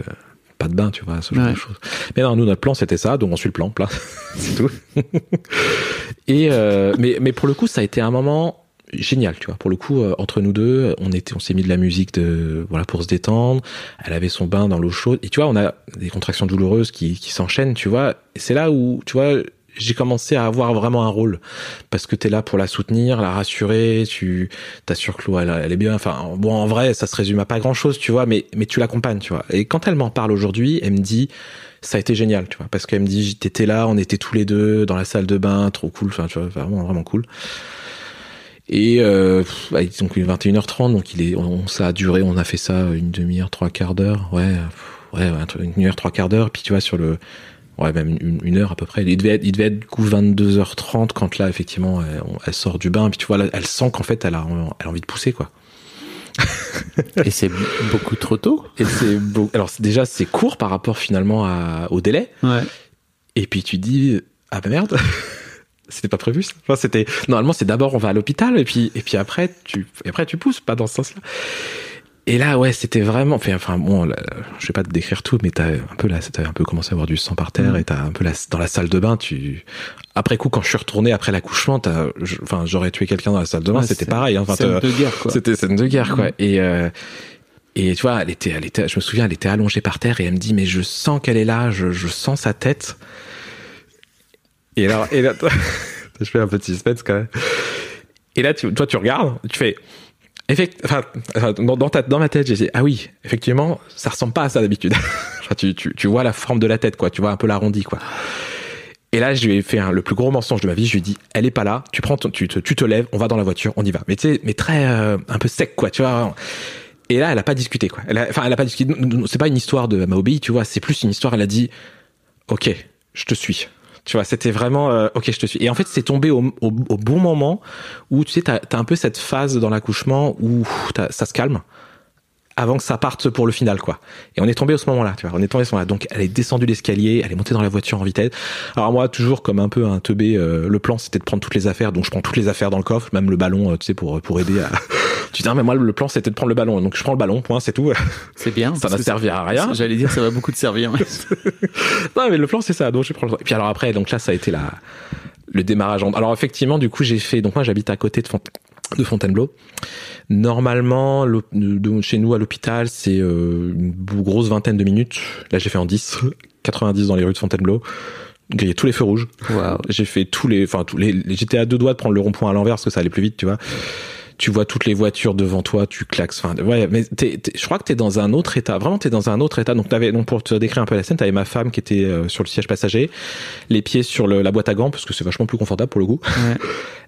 pas de bain, tu vois, ce genre Ouais. de choses. Mais non, nous, notre plan, c'était ça, donc on suit le plan, plat. c'est tout. Et, euh, mais, mais pour le coup, ça a été un moment génial, tu vois. Pour le coup, euh, entre nous deux, on était, on s'est mis de la musique de, voilà, pour se détendre. Elle avait son bain dans l'eau chaude. Et tu vois, on a des contractions douloureuses qui, qui s'enchaînent, tu vois. C'est là où, tu vois, j'ai commencé à avoir vraiment un rôle parce que t'es là pour la soutenir, la rassurer, tu t'assures que l'eau elle, elle, est bien. Enfin, bon, en vrai, ça se résume à pas grand chose, tu vois, mais mais tu l'accompagnes, tu vois. Et quand elle m'en parle aujourd'hui, elle me dit ça a été génial, tu vois, parce qu'elle me dit t'étais là, on était tous les deux dans la salle de bain, trop cool, enfin, tu vois, vraiment vraiment cool. Et euh, bah, donc 21h30, donc il est, on, ça a duré, on a fait ça une demi-heure, trois quarts d'heure, ouais, ouais, une heure, trois quarts d'heure. Puis tu vois sur le, ouais, même une, heure à peu près. Il devait être, il devait être du coup 22h30 quand là effectivement elle, sort du bain. Puis tu vois, là, elle sent qu'en fait elle a, elle a envie de pousser quoi. et c'est beaucoup trop tôt. Et c'est beau... alors déjà c'est court par rapport finalement à, au délai. Ouais. Et puis tu dis ah bah merde. C'était pas prévu ça. Enfin, c'était normalement c'est d'abord on va à l'hôpital et puis et puis après tu et après tu pousses pas dans ce sens-là. Et là ouais c'était vraiment enfin, enfin bon je vais pas te décrire tout mais t'as un peu là t'as un peu commencé à avoir du sang par terre mmh. et t'as un peu là dans la salle de bain tu après coup quand je suis retourné après l'accouchement t'as enfin j'aurais tué quelqu'un dans la salle de bain c'était pareil hein, scène de guerre quoi c'était scène de guerre quoi mmh. et euh, et tu vois elle était elle était je me souviens elle était allongée par terre et elle me dit mais je sens qu'elle est là je, je sens sa tête et là, je fais un petit suspense quand même. Et là, toi, tu regardes, tu fais, effect, enfin, dans, ma tête, j'ai dit, ah oui, effectivement, ça ressemble pas à ça d'habitude. tu, vois la forme de la tête, quoi. Tu vois un peu l'arrondi, quoi. Et là, je lui ai fait le plus gros mensonge de ma vie. Je lui ai dit, elle est pas là. Tu prends, tu, te, lèves, on va dans la voiture, on y va. Mais tu sais, mais très, euh, un peu sec, quoi. Tu vois. Et là, elle a pas discuté, quoi. Enfin, elle a pas discuté. C'est pas une histoire de, m'a obéi, tu vois. C'est plus une histoire. Elle a dit, ok, je te suis. Tu vois, c'était vraiment euh, ok, je te suis. Et en fait, c'est tombé au, au, bon moment où tu sais, t'as as un peu cette phase dans l'accouchement où ça se calme avant que ça parte pour le final quoi. Et on est tombé au ce moment-là, tu vois. On est tombé à ce moment-là. Donc elle est descendue l'escalier, elle est montée dans la voiture en vitesse. Alors moi toujours comme un peu un teubé, euh, le plan c'était de prendre toutes les affaires. Donc je prends toutes les affaires dans le coffre, même le ballon, euh, tu sais pour pour aider à. tu dis ah, mais moi le plan c'était de prendre le ballon. Donc je prends le ballon, point, c'est tout. C'est bien. ça n'a servi à rien. J'allais dire ça va beaucoup te servir. non mais le plan c'est ça. Donc je prends. Le... Et puis alors après donc là ça a été la le démarrage. Alors effectivement du coup j'ai fait donc moi j'habite à côté de Font de Fontainebleau. Normalement, chez nous à l'hôpital, c'est euh, une grosse vingtaine de minutes. Là, j'ai fait en 10, 90 dans les rues de Fontainebleau. Grillé tous les feux rouges. J'ai fait tous les, enfin tous les, j'étais à deux doigts de prendre le rond-point à l'envers parce que ça allait plus vite, tu vois. Tu vois toutes les voitures devant toi, tu claques. Enfin, ouais, mais je crois que t'es dans un autre état. Vraiment, t'es dans un autre état. Donc, t'avais, donc pour te décrire un peu la scène, t'avais ma femme qui était euh, sur le siège passager, les pieds sur la boîte à gants parce que c'est vachement plus confortable pour le coup. Ouais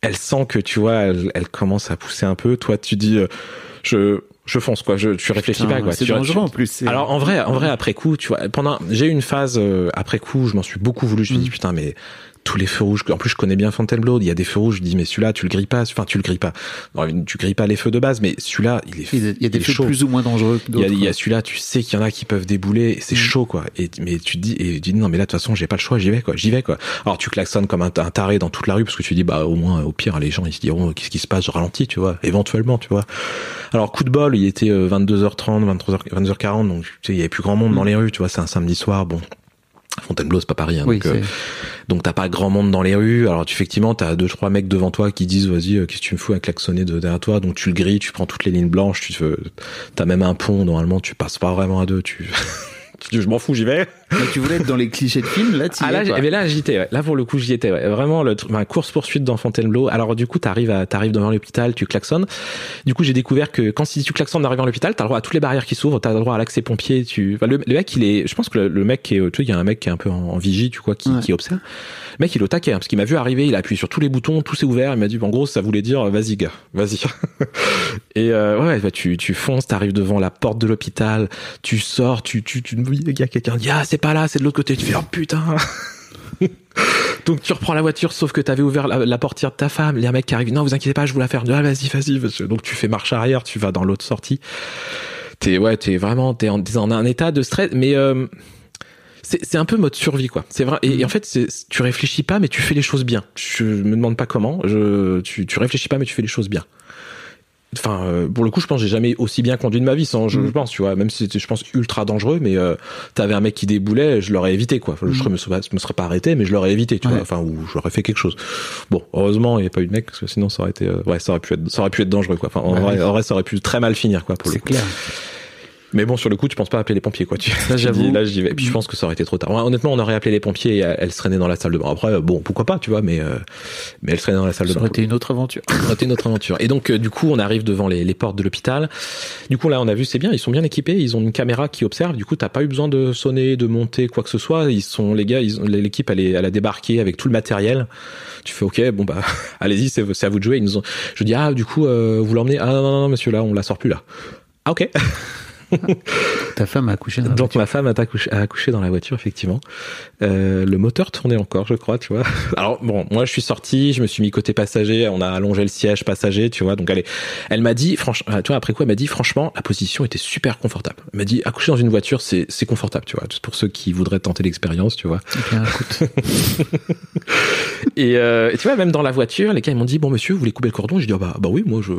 elle sent que tu vois, elle, commence à pousser un peu. Toi, tu dis, euh, je je fonce quoi. Je tu réfléchis pas quoi. C'est dangereux en plus. Alors en vrai, en vrai après coup, tu vois, pendant j'ai eu une phase euh, après coup, je m'en suis beaucoup voulu. Je me dis mm. putain mais tous les feux rouges. En plus, je connais bien Fontainebleau. Il y a des feux rouges. Je dis, mais celui-là, tu le grilles pas. Enfin, tu le grilles pas. Non, tu grilles pas les feux de base, mais celui-là, il est. Il y a des feux plus ou moins dangereux. Il y a, il y a celui-là, tu sais qu'il y en a qui peuvent débouler. C'est mm. chaud, quoi. Et mais tu te dis, et tu dis non, mais là, de toute façon, j'ai pas le choix. J'y vais, quoi. J'y vais, quoi. Alors, tu klaxonnes comme un, taré dans toute la rue parce que tu dis, bah, au moins, au pire, les gens ils se diront, qu'est-ce qui se passe? Je ralentis, tu vois. Éventuellement, tu vois. Alors, coup de bol, il était 22h30, 23h, 22h40, donc tu sais, il y avait plus grand monde dans mm. les rues, tu vois. C'est un samedi soir, bon Fontainebleau, c'est pas Paris. Hein, donc, euh, donc t'as pas grand monde dans les rues. Alors tu, effectivement, t'as deux trois mecs devant toi qui disent vas-y, euh, qu'est-ce que tu me fous à klaxonner de derrière toi? Donc tu le grilles, tu prends toutes les lignes blanches. Tu t'as même un pont. Normalement, tu passes pas vraiment à deux. Tu je m'en fous, j'y vais. Mais tu voulais être dans les clichés de films, là, tu Ah, là, mais là, j'y étais, Là, pour le coup, j'y étais, Vraiment, le, ma course-poursuite dans Fontainebleau. Alors, du coup, t'arrives à, t'arrives devant l'hôpital, tu klaxonnes. Du coup, j'ai découvert que quand si tu klaxonnes en arrivant à l'hôpital, t'as le droit à toutes les barrières qui s'ouvrent, t'as le droit à l'accès pompier, tu, le, mec, il est, je pense que le, mec qui est, tu il y a un mec qui est un peu en, vigie, tu vois, qui, qui observe. Le mec, il est au taquet, hein, parce qu'il m'a vu arriver, il a appuyé sur tous les boutons, tout s'est ouvert, il m'a dit, en gros, ça voulait dire, vas-y, gars, vas-y. et, euh, ouais, bah, tu, tu fonces, t'arrives devant la porte de l'hôpital, tu sors, tu, tu, tu, il y a quelqu'un, ah, c'est pas là, c'est de l'autre côté, tu fais, oh putain. Donc tu reprends la voiture, sauf que t'avais ouvert la, portière de ta femme. Il y a un mec qui arrive. Non, vous inquiétez pas, je vous la faire. Ah, vas-y, vas-y. Donc tu fais marche arrière, tu vas dans l'autre sortie. T'es ouais, t'es vraiment t'es en, en un état de stress, mais euh, c'est un peu mode survie quoi. C'est vrai. Et, en fait, tu réfléchis pas, mais tu fais les choses bien. Je me demande pas comment. Je, tu, tu réfléchis pas, mais tu fais les choses bien. Enfin, euh, pour le coup, je pense j'ai jamais aussi bien conduit de ma vie. Sans, je, mm. pense, tu vois, même si c'était, je pense, ultra dangereux, mais euh, t'avais un mec qui déboulait, je l'aurais évité, quoi. Je mm. me, serais, me serais pas arrêté, mais je l'aurais évité, tu vois. Enfin, ou j'aurais fait quelque chose. Bon, heureusement, il n'y a pas eu de mec, parce que sinon, ça aurait été, euh, ouais, ça aurait pu être, ça aurait pu être dangereux, quoi. Enfin, en, vrai, en, vrai, ça aurait pu très mal finir, quoi. Pour C'est clair. Mais bon, sur le coup, tu penses pas appeler les pompiers, quoi. Tu, Ça, tu j'avoue. Là, j'y vais. Et puis, je pense que ça aurait été trop tard. Ouais, honnêtement, on aurait appelé les pompiers et elle se traînait dans la salle de bain. Après, euh, bon, pourquoi pas, tu vois, mais, euh, mais elle se traînait dans la salle de Ça bain. aurait été une autre aventure. Ça aurait été notre aventure. Et donc, euh, du coup, on arrive devant les, les portes de l'hôpital. Du coup, là, on a vu, c'est bien, ils sont bien équipés, ils ont une caméra qui observe. Du coup, t'as pas eu besoin de sonner, de monter, quoi que ce soit. Ils sont, les gars, ils l'équipe, elle, est, elle a débarqué avec tout le matériel. Tu fais, ok, bon, bah, allez-y, c'est c'est à vous de jouer. Ils nous ont, je dis, ah, du coup, euh, vous l'emmenez? Ah, non, non, non, monsieur, là, on la sort plus, là. Ah, ok. Ta femme a accouché dans la Donc ma femme a accouché, a accouché dans la voiture effectivement. Euh, le moteur tournait encore, je crois, tu vois. Alors bon, moi je suis sorti, je me suis mis côté passager, on a allongé le siège passager, tu vois. Donc elle, est- elle m'a dit, franchement, tu vois, après quoi, elle m'a dit, franchement, la position était super confortable. Elle m'a dit, accoucher dans une voiture, c'est c'est confortable, tu vois. Pour ceux qui voudraient tenter l'expérience, tu vois. Eh bien, écoute, Et, euh, et tu vois, même dans la voiture, les gars ils m'ont dit, bon monsieur, vous voulez couper le cordon? J'ai dit, ah bah, bah oui, moi je,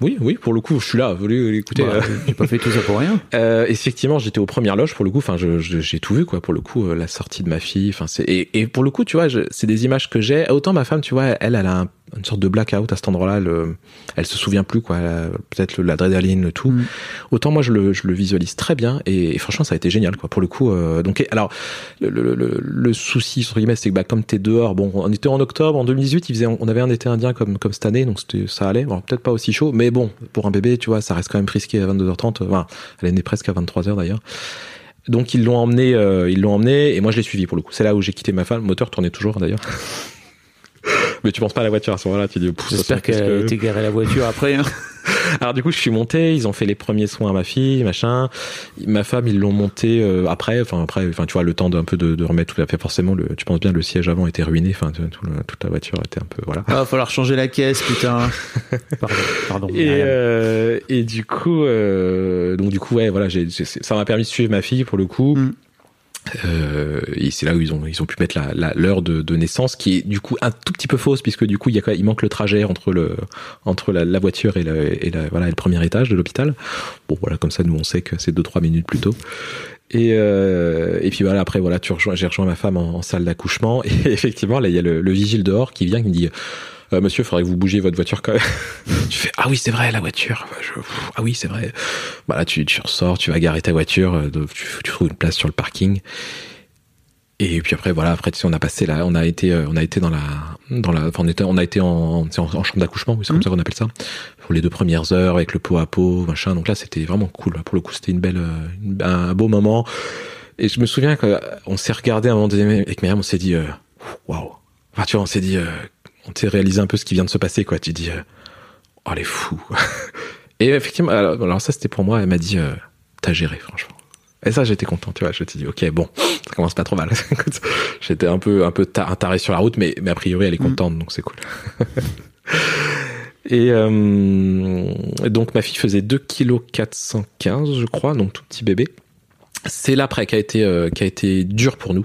oui, oui, pour le coup, je suis là. Vous voulez écouter bah, j'ai pas fait tout ça pour rien. Euh, effectivement, j'étais aux premières loges pour le coup. Enfin, j'ai tout vu quoi. Pour le coup, euh, la sortie de ma fille. Enfin, c'est et, et pour le coup, tu vois, c'est des images que j'ai. Autant ma femme, tu vois, elle, elle a un- une sorte de blackout à cet endroit-là. Elle, euh, elle se souvient plus quoi. Peut-être l'adrénaline, le tout. Mm. Autant moi, je le, je le visualise très bien. Et, et franchement, ça a été génial quoi. Pour le coup. euh, donc, alors, le, le, le, le souci entre guillemets, c'est que bah, comme t'es dehors, bon, on était en octobre, en 2018, il faisait, on avait un été indien comme comme cette année, donc ça allait. Bon, peut-être pas aussi chaud, mais bon, pour un bébé, tu vois, ça reste quand même risqué à 22h30. Enfin, elle est née presque à 23h d'ailleurs. Donc ils l'ont emmené, euh, ils l'ont emmené et moi je l'ai suivi pour le coup. C'est là où j'ai quitté ma femme. Le moteur tournait toujours d'ailleurs. Mais tu penses pas à la voiture à ce moment-là, tu dis. J'espère qu'elle a que- été garée la voiture après. hein. Alors du coup je suis monté, ils ont fait les premiers soins à ma fille, machin. Ma femme ils l'ont monté euh, après, enfin après, enfin tu vois le temps d'un peu de, de remettre tout à fait forcément. Le, tu penses bien le siège avant était ruiné, enfin tout le- toute la voiture était un peu voilà. Ah, va falloir changer la caisse, putain. Pardon, pardon. Et, euh, et du coup, euh, donc du coup, ouais, voilà, j'ai, j'ai- ça m'a permis de suivre ma fille pour le coup. Mm. Euh, et c'est là où ils ont ils ont pu mettre la, la l'heure de, de naissance qui est du coup un tout petit peu fausse puisque du coup il y a il manque le trajet entre le entre la, la voiture et, le, et la, voilà le premier étage de l'hôpital. Bon voilà comme ça nous on sait que c'est deux trois minutes plus tôt. Et euh, et puis voilà après voilà tu rejoins j'ai rejoint ma femme en, en salle d'accouchement. Et effectivement là il y a le, le vigile dehors qui vient qui me dit euh, monsieur, faudrait que vous bougiez votre voiture quand même. tu fais ah oui c'est vrai la voiture. Je- pff, ah oui c'est vrai. Voilà tu tu ressors, tu vas garer ta voiture, euh, tu, tu trouves une place sur le parking. Et puis après voilà après tu sais, on a passé là, on a été euh, on a été dans la dans la enfin, on était on a été en en, en chambre d'accouchement, c'est comme ça qu'on appelle ça. Pour les deux premières heures avec le pot à pot machin. Donc là c'était vraiment cool. Pour le coup c'était une belle une- un beau moment. Et je me souviens qu'on s'est regardé à un moment donné avec Myriam, on s'est dit waouh. Enfin tu vois on s'est dit euh, on s'est réalisé un peu ce qui vient de se passer quoi. Tu dis euh, oh les fous. Et effectivement alors, alors ça c'était pour moi. Elle m'a dit euh, t'as géré franchement. Et ça, j'étais content, tu vois. Je me suis dit, ok, bon, ça commence pas trop mal. J'étais un peu, un peu ta- un taré sur la route, mais, mais a priori, elle est contente, donc c'est cool. Et euh, donc, ma fille faisait 2 kg 415, je crois, donc tout petit bébé. C'est l'après qui a été euh, qui a été dur pour nous.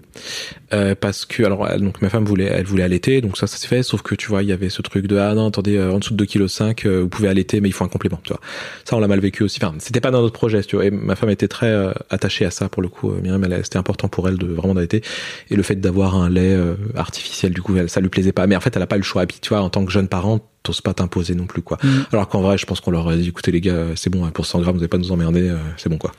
Euh, parce que alors elle- donc ma femme voulait elle voulait allaiter donc ça ça s'est fait. Sauf que tu vois il y avait ce truc de ah non attendez euh, en dessous de 2 kg 5 vous pouvez allaiter mais il faut un complément tu vois. Ça on l'a mal vécu aussi. Enfin c'était pas dans notre projet tu vois et ma femme était très euh, attachée à ça pour le coup. Euh, Myriam elle, c'était important pour elle de vraiment d'allaiter. Et le fait d'avoir un lait euh, artificiel du coup elle, ça lui plaisait pas. Mais en fait elle a pas eu le choix. Et puis tu vois en tant que jeune parent t'oses pas t'imposer non plus quoi. Alors qu'en vrai je pense qu'on leur a dit écoutez les gars c'est bon hein, pour 100 grammes vous n'allez pas nous emmerder euh, c'est bon quoi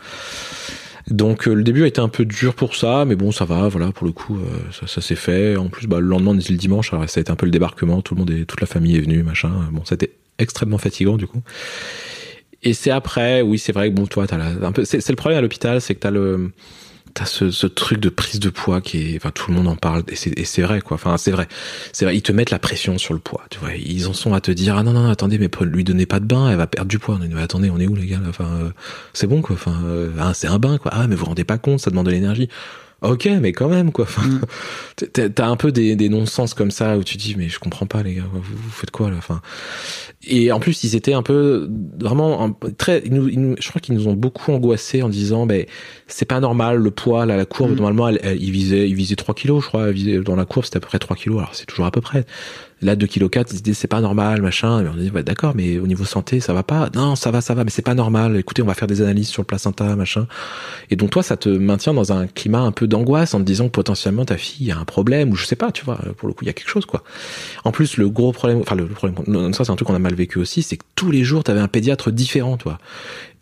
donc euh, le début a été un peu dur pour ça, mais bon ça va, voilà pour le coup euh, ça, ça s'est fait. En plus bah, le lendemain on était le dimanche, alors ça a été un peu le débarquement, tout le monde est, toute la famille est venue, machin. Bon c'était extrêmement fatigant du coup. Et c'est après, oui c'est vrai que bon toi t'as la, un peu, c'est c'est le problème à l'hôpital, c'est que t'as le t'as ce, ce truc de prise de poids qui est, enfin tout le monde en parle et c'est vrai quoi. Enfin c'est vrai, c'est vrai. Ils te mettent la pression sur le poids. Tu vois, ils en sont à te dire ah non non, non attendez mais lui donnez pas de bain, elle va perdre du poids. Mais attendez on est où les gars Enfin euh, c'est bon quoi. Enfin euh, ah, c'est un bain quoi. Ah mais vous vous rendez pas compte, ça demande de l'énergie. Ok mais quand même quoi. Enfin t'as- t'as un peu des, des non-sens comme ça où tu dis mais je comprends pas les gars. Vous, vous faites quoi là Enfin? Et en plus ils étaient un peu vraiment un, très. ils nous- ils nous- je crois qu'ils nous ont beaucoup angoissés en disant ben c'est pas normal le poids là la courbe normalement elle, elle- il visait il visait 3 kilos je crois visait- dans la courbe c'était à peu près 3 kilos alors c'est toujours à peu près là 2 kg 4 ils se c'est pas normal machin. Et on dit ouais, d'accord mais au niveau santé ça va pas. Non ça va ça va mais c'est pas normal. Écoutez on va faire des analyses sur le placenta machin. Et donc toi ça te maintient dans un climat un peu d'angoisse en te disant potentiellement ta fille a un problème ou je sais pas tu vois pour le coup il y a quelque chose quoi. En plus le gros problème enfin le, problème ça c'est un truc qu'on a mal vécu aussi c'est que tous les jours t'avais un pédiatre différent toi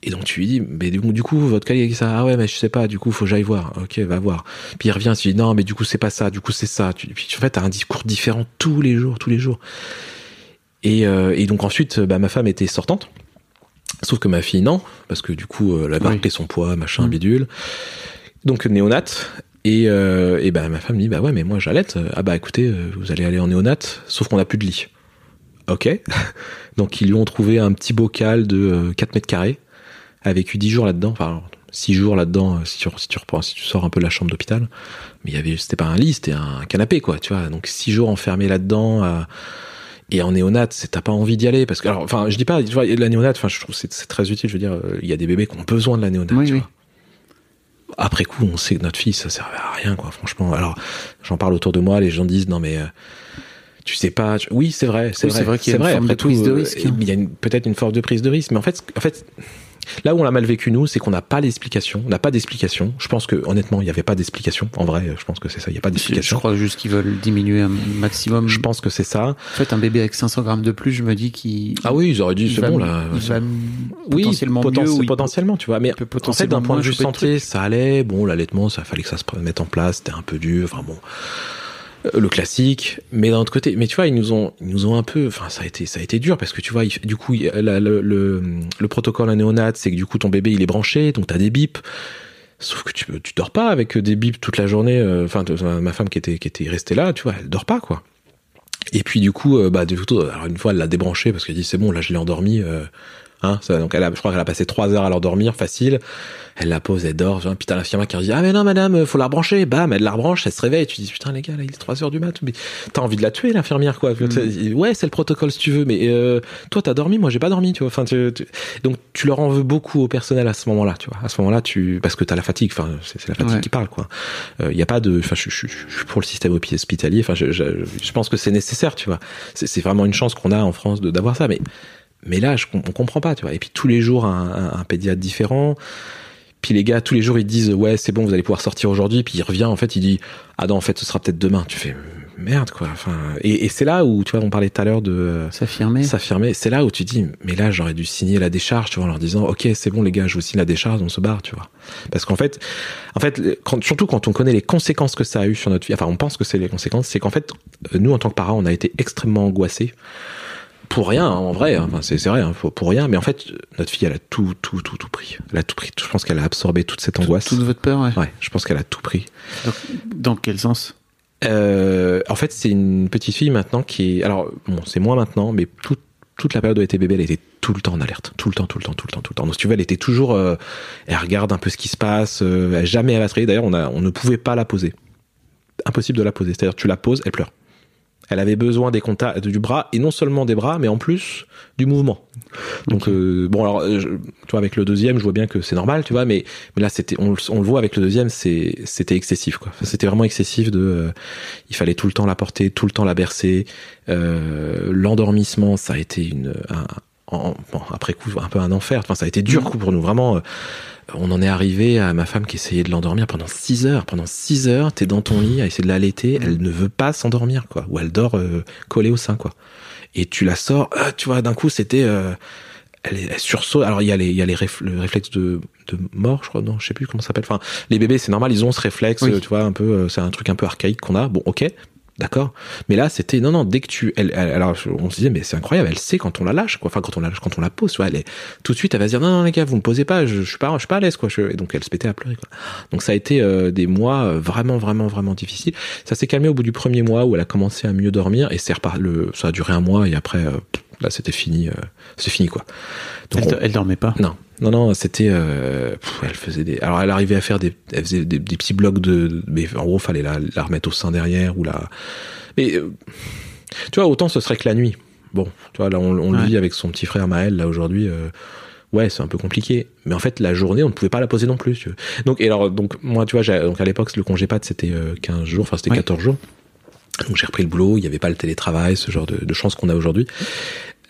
Et donc tu lui dis, mais du coup, du coup votre collègue ça, ah ouais, mais je sais pas, du coup, faut que j'aille voir. Ok, va voir. Puis il revient, tu lui dis, non, mais du coup, c'est pas ça, du coup, c'est ça. Tu, puis en fait, t'as un discours différent tous les jours, tous les jours. Et, euh, et donc ensuite, bah, ma femme était sortante. Sauf que ma fille, non, parce que du coup, euh, elle avait Oui. repris son poids, machin, Mm. bidule. Donc néonate. Et, euh, et bah, ma femme me dit, bah ouais, mais moi j'allaite. Ah bah écoutez, euh, vous allez aller en néonate, sauf qu'on n'a plus de lit. Ok. Donc ils lui ont trouvé un petit bocal de euh, 4 mètres carrés, avec eu 10 jours là-dedans. Enfin, 6 jours là-dedans, euh, si tu, si tu reprends, si tu sors un peu de la chambre d'hôpital. Mais il y avait, c'était pas un lit, c'était un canapé, quoi, tu vois. Donc 6 jours enfermé là-dedans. euh, et en néonate, c'est t'as pas envie d'y aller parce que alors, enfin, je dis pas, tu vois, la néonate, enfin, je trouve que c'est c'est très utile. Je veux dire, euh, il y a des bébés qui ont besoin de la néonate. Oui, tu oui. vois. Après coup, on sait que notre fille, ça servait à rien, quoi. Franchement, alors j'en parle autour de moi, les gens disent non mais. euh, tu sais pas. tu- Oui, c'est vrai, c'est Oui, vrai. c'est vrai qu'il y a une forme après de prise de risque, hein. Il y a peut-être une forme de prise de risque, mais en fait, en fait, là où on l'a mal vécu nous, c'est qu'on n'a pas l'explication. On n'a pas d'explication. Je pense que honnêtement, il n'y avait pas d'explication. En vrai, je pense que c'est ça. Il n'y a pas Je, je d'explication. crois juste qu'ils veulent diminuer un maximum. Je pense que c'est ça. En fait, un bébé avec 500 grammes de plus, je me dis qu'il. Ah oui, ils auraient dit c'est bon là. Il ça- va oui, potentiellement poten- mieux. potentiellement, tu vois. Mais en fait, potentiellement d'un point de vue santé, ça allait. Bon, l'allaitement, ça fallait que ça se mette en place. C'était un peu dur. Enfin bon, le classique. Mais d'un autre côté, mais tu vois, ils nous ont, ils nous ont un peu. Enfin, ça a été, ça a été dur parce que tu vois, du coup, le, le, le protocole à néonat, c'est que du coup, ton bébé, il est branché, donc t'as des bips. Sauf que tu, tu dors pas avec des bips toute la journée. euh, Enfin, ma femme qui était, qui était restée là, tu vois, elle dort pas quoi. Et puis du coup, euh, bah du coup, alors une fois elle l'a débranché parce qu'elle dit c'est bon, là je l'ai endormi. Euh, hein, ça, donc elle a, je crois qu'elle a passé trois heures à l'endormir, facile. Elle la pose, elle dort. Genre, t'as l'infirmière qui dit ah mais non madame, faut la rebrancher. Bam, elle la rebranche, elle se réveille. Tu dis putain les gars, là il est 3 heures du mat. T'as envie de la tuer l'infirmière quoi. Ouais c'est le protocole si tu veux, mais euh, toi t'as dormi, moi j'ai pas dormi, tu vois. Enfin tu, tu- donc tu leur en veux beaucoup au personnel à ce moment-là, tu vois. À ce moment-là tu parce que t'as la fatigue. Enfin c'est la fatigue Ouais. qui parle quoi. Il y a pas de. Enfin je, je, je suis pour le système hospitalier. Enfin je, pense que c'est nécessaire, tu vois. C'est vraiment une chance qu'on a en France d'avoir ça, mais mais là, je, on comprend pas, tu vois. Et puis tous les jours, un, un- un pédiatre différent. Puis les gars, tous les jours, ils disent ouais, c'est bon, vous allez pouvoir sortir aujourd'hui. Puis il revient, en fait, il dit ah non, en fait, ce sera peut-être demain. Tu fais merde, quoi. Enfin, et, et c'est là où tu vois, on parlait tout à l'heure de S'affirmer. s'affirmer. C'est là où tu dis mais là, j'aurais dû signer la décharge, tu vois, en leur disant ok, c'est bon les gars, je vous signe la décharge, on se barre, tu vois. Parce qu'en fait, en fait, quand- surtout quand on connaît les conséquences que ça a eu sur notre vie, enfin, on pense que c'est les conséquences, c'est qu'en fait, nous en tant que parents, on a été extrêmement angoissés pour rien hein, en vrai hein. enfin c'est vrai hein, pour, pour rien mais en fait notre fille elle a tout tout tout tout pris. Elle a tout pris. Je pense qu'elle a absorbé toute cette angoisse. Toute votre peur, ouais. ouais je pense qu'elle a tout pris. Donc, dans quel sens? Euh, en fait c'est une petite fille maintenant qui est alors bon c'est moins maintenant mais toute toute la période où elle était bébé elle était tout le temps en alerte. Tout le temps tout le temps tout le temps tout le temps. Donc si tu veux elle était toujours euh, elle regarde un peu ce qui se passe euh, elle jamais elle va se réveiller. d'ailleurs on a on ne pouvait pas la poser. Impossible de la poser. C'est-à-dire tu la poses elle pleure elle avait besoin des contacts du bras et non seulement des bras mais en plus du mouvement. Donc euh, bon alors euh, je- tu vois avec le deuxième je vois bien que c'est normal tu vois mais mais là c'était on, le- on le voit avec le deuxième c'est c'était excessif quoi. C'était vraiment excessif de euh, il fallait tout le temps la porter tout le temps la bercer. Euh, l'endormissement ça a été une un, bon, après coup un peu un enfer. Enfin ça a été dur coup pour nous vraiment euh, on en est arrivé à ma femme qui essayait de l'endormir pendant 6 heures. Pendant 6 heures, t'es dans ton lit à essayer de l'allaiter, elle ne veut pas s'endormir, quoi. Ou elle dort euh, collée au sein, quoi. Et tu la sors, ah, tu vois, d'un coup, c'était... euh, elle, elle sursaute. Alors, il y a, les, il y a les réf- le réflexe de, de mort, je crois. Non, je sais plus comment ça s'appelle. Enfin, les bébés, c'est normal, ils ont ce réflexe, Oui. euh, tu vois, un peu... euh, C'est un truc un peu archaïque qu'on a. Bon, ok. D'accord? Mais là, c'était non, non. Dès que tu, elle, elle- alors on se disait, mais c'est incroyable. Elle sait quand on la lâche, quoi. Enfin, quand on la, quand on la pose, tu vois, elle est tout de suite, elle va se dire, non, non, les gars, vous me posez pas. Je, je suis pas, je suis pas à l'aise, quoi. Je- et donc, elle se mettait à pleurer, quoi. Donc, ça a été euh, des mois euh, vraiment, vraiment, vraiment difficiles. Ça s'est calmé au bout du premier mois où elle a commencé à mieux dormir et c'est. Le, ça a duré un mois et après, euh, là, c'était fini. euh, c'est fini, quoi. Donc, elle, on- elle dormait pas? non, non, non, c'était. euh, elle faisait des. Alors, elle arrivait à faire des. Elle faisait des, des petits blocs de. Mais en gros, fallait la, la remettre au sein derrière ou la. Mais euh, tu vois, autant ce serait que la nuit. Bon, tu vois, là, on, on le vit avec son petit frère Maël là aujourd'hui. euh, ouais, c'est un peu compliqué. Mais en fait, la journée, on ne pouvait pas la poser non plus. tu vois. Donc, et alors, donc moi, tu vois, donc à l'époque, le congé pat c'était euh, 15 jours. Enfin, c'était Ouais. 14 jours. Donc j'ai repris le boulot, il n'y avait pas le télétravail, ce genre de, de chance qu'on a aujourd'hui.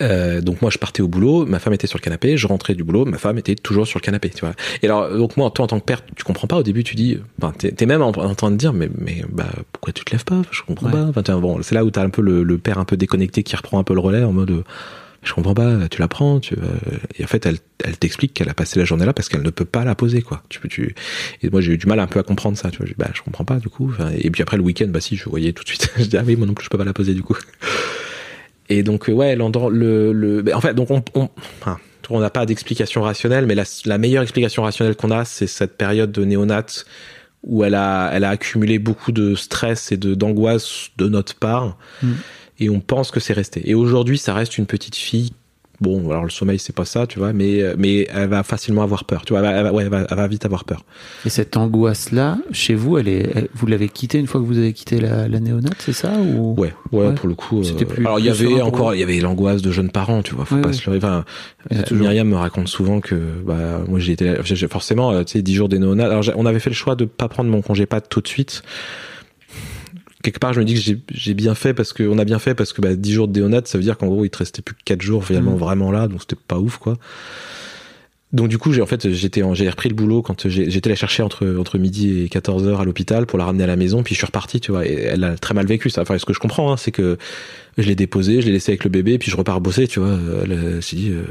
Euh, donc moi je partais au boulot, ma femme était sur le canapé, je rentrais du boulot, ma femme était toujours sur le canapé, tu vois. Et alors donc moi toi en tant que père, tu comprends pas au début, tu dis, enfin, t'es, t'es même en, en train de dire mais mais bah pourquoi tu te lèves pas? Je comprends Ouais. pas. Enfin, bon c'est là où t'as un peu le, le père un peu déconnecté qui reprend un peu le relais en mode Je comprends pas, tu la prends, tu, euh, et en fait, elle, elle t'explique qu'elle a passé la journée là parce qu'elle ne peut pas la poser, quoi. Tu peux, tu, et moi, j'ai eu du mal un peu à comprendre ça, tu vois. Je, bah, je comprends pas, du coup. Et puis après, le week-end, bah, si, je voyais tout de suite. je dis, ah oui, moi non plus, je peux pas la poser, du coup. Et donc, euh, ouais, l'endroit, le, le, en fait, donc, on, on, enfin, on n'a pas d'explication rationnelle, mais la, la meilleure explication rationnelle qu'on a, c'est cette période de néonat où elle a, elle a accumulé beaucoup de stress et de d'angoisse de notre part. Mm. Et on pense que c'est resté. Et aujourd'hui, ça reste une petite fille. Bon, alors le sommeil, c'est pas ça, tu vois, mais, mais elle va facilement avoir peur, tu vois, elle va, ouais, elle va, elle va vite avoir peur. Et cette angoisse-là, chez vous, elle est, elle- vous l'avez quittée une fois que vous avez quitté la, la néonate, c'est ça ou... Ouais, ouais, Ouais. pour le coup. C'était euh, plus- alors il y avait encore, il y avait l'angoisse de jeunes parents, tu vois. Faut pas se leurrer. Enfin, euh, Myriam me raconte souvent que, bah, moi j'ai été, j'ai- forcément, euh, tu sais, 10 jours des néonats. Alors on avait fait le choix de pas prendre mon congé pas tout de suite. Quelque part, je me dis que j'ai- bien fait parce que, on a bien fait parce que, bah, 10 jours de néonat, ça veut dire qu'en gros, il te restait plus que 4 jours finalement Mm. vraiment là, donc c'était pas ouf, quoi. Donc du coup, j'ai en fait, j'étais, j'ai repris le boulot quand j'étais la chercher entre entre midi et 14 heures à l'hôpital pour la ramener à la maison, puis je suis reparti, tu vois. Et elle a très mal vécu ça. Enfin, ce que je comprends, hein, c'est que je l'ai déposé, je l'ai laissé avec le bébé, puis je repars bosser, tu vois. Elle euh, s'est dit, euh,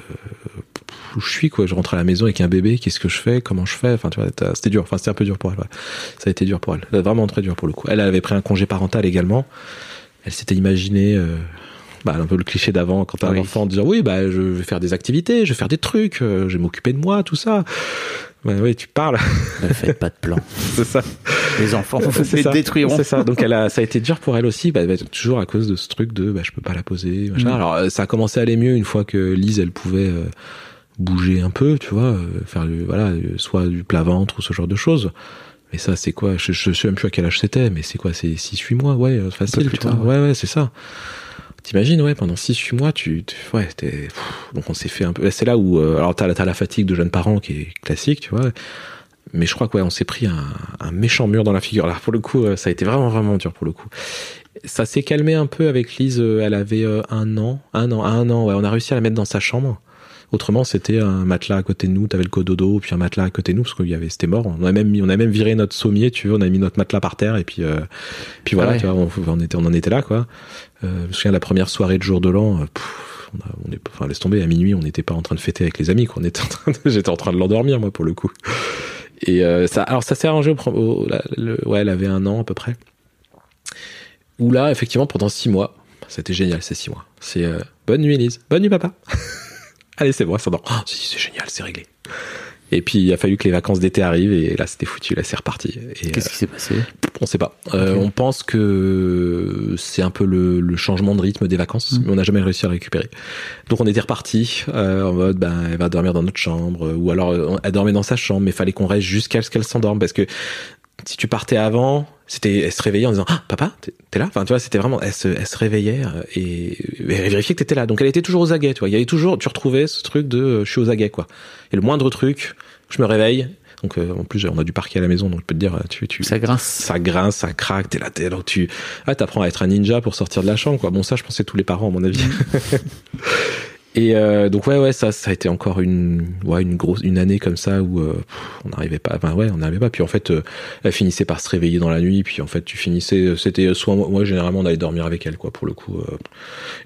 où je suis, quoi. Je rentre à la maison avec un bébé, qu'est-ce que je fais, comment je fais. Enfin, tu vois, c'était dur. Enfin, c'était un peu dur pour elle. ouais. Ça a été dur pour elle. Vraiment très dur pour le coup. Elle avait pris un congé parental également. Elle s'était imaginé. Euh, bah, un peu le cliché d'avant quand t'as Oui. un enfant en disant oui bah je vais faire des activités je vais faire des trucs euh, je vais m'occuper de moi tout ça ouais, oui tu parles Ne faites pas de plan. c'est ça Les enfants, vous les ça. détruiront. C'est ça. Donc elle a, ça a été dur pour elle aussi, bah, bah, toujours à cause de ce truc de, bah, je peux pas la poser. Machin. Mm. Alors euh, ça a commencé à aller mieux une fois que Lise, elle pouvait euh, bouger un peu, tu vois, euh, faire du, voilà, euh, soit du plat ventre ou ce genre de choses. Mais ça, c'est quoi? Je, je sais même plus à quel âge c'était, mais c'est quoi? C'est 6-8 mois, ouais, euh, facile, tu vois. Ouais, ouais, c'est ça. T'imagines, ouais, pendant 6-8 mois, tu, tu- ouais, t'es, donc on s'est fait un peu, c'est là où, euh, alors t'as, la- t'as la fatigue de jeunes parents qui est classique, tu vois, mais je crois que ouais, on s'est pris un, un méchant mur dans la figure. Là, pour le coup, ça a été vraiment vraiment dur pour le coup. Ça s'est calmé un peu avec Lise. Elle avait un an, un an, un an. Ouais, on a réussi à la mettre dans sa chambre. Autrement, c'était un matelas à côté de nous. T'avais le cododo, puis un matelas à côté de nous parce qu'il y avait, c'était mort. On a même mis, on a même viré notre sommier, tu veux. On a mis notre matelas par terre et puis, euh, puis voilà, Ouais. tu vois, on, on était, on en était là, quoi. Euh, je me souviens la première soirée de jour de l'an. euh, on, a, on est, enfin, laisse tomber. À minuit, on n'était pas en train de fêter avec les amis. Quoi. On était en train de- j'étais en train de l'endormir, moi, pour le coup. Et euh, ça, alors ça s'est arrangé au, pro- au- la- le- ouais, elle avait un an à peu près. Où là, effectivement, pendant six mois, c'était génial ces six mois. C'est euh, bonne nuit, Lise. Bonne nuit, papa. Allez, c'est bon, ça dort. Oh, si, c'est génial, c'est réglé. Et puis il a fallu que les vacances d'été arrivent et là c'était foutu, là c'est reparti. Qu'est-ce euh, qui s'est passé? on sait pas. Euh. On pense que c'est un peu le, le changement de rythme des vacances, Mm. mais on n'a jamais réussi à le récupérer. Donc on était reparti euh, en mode, ben elle va dormir dans notre chambre, ou alors euh, elle dormait dans sa chambre, mais fallait qu'on reste jusqu'à ce qu'elle s'endorme parce que si tu partais avant, c'était elle se réveillait en disant ah, papa t'es là? Enfin tu vois c'était vraiment elle se, elle se réveillait euh, et, elle vérifiait que t'étais là. Donc elle était toujours aux aguets. Tu vois il y avait toujours tu retrouvais ce truc de euh, je suis aux aguets quoi. Et le moindre truc je me réveille. Donc euh, en plus on a du parquet à la maison donc je peux te dire tu tu Ça grince. ça grince, ça craque, t'es là, t'es là, tu, ah, t'apprends à être un ninja pour sortir de la chambre, quoi. Bon, ça, je pensais tous les parents, à mon avis. Et euh, donc ouais ouais ça ça a été encore une ouais une grosse une année comme ça où euh, on n'arrivait pas enfin ouais on n'arrivait pas. Puis en fait euh, elle finissait par se réveiller dans la nuit. Puis en fait tu finissais c'était soit moi, généralement on allait dormir avec elle quoi pour le coup euh.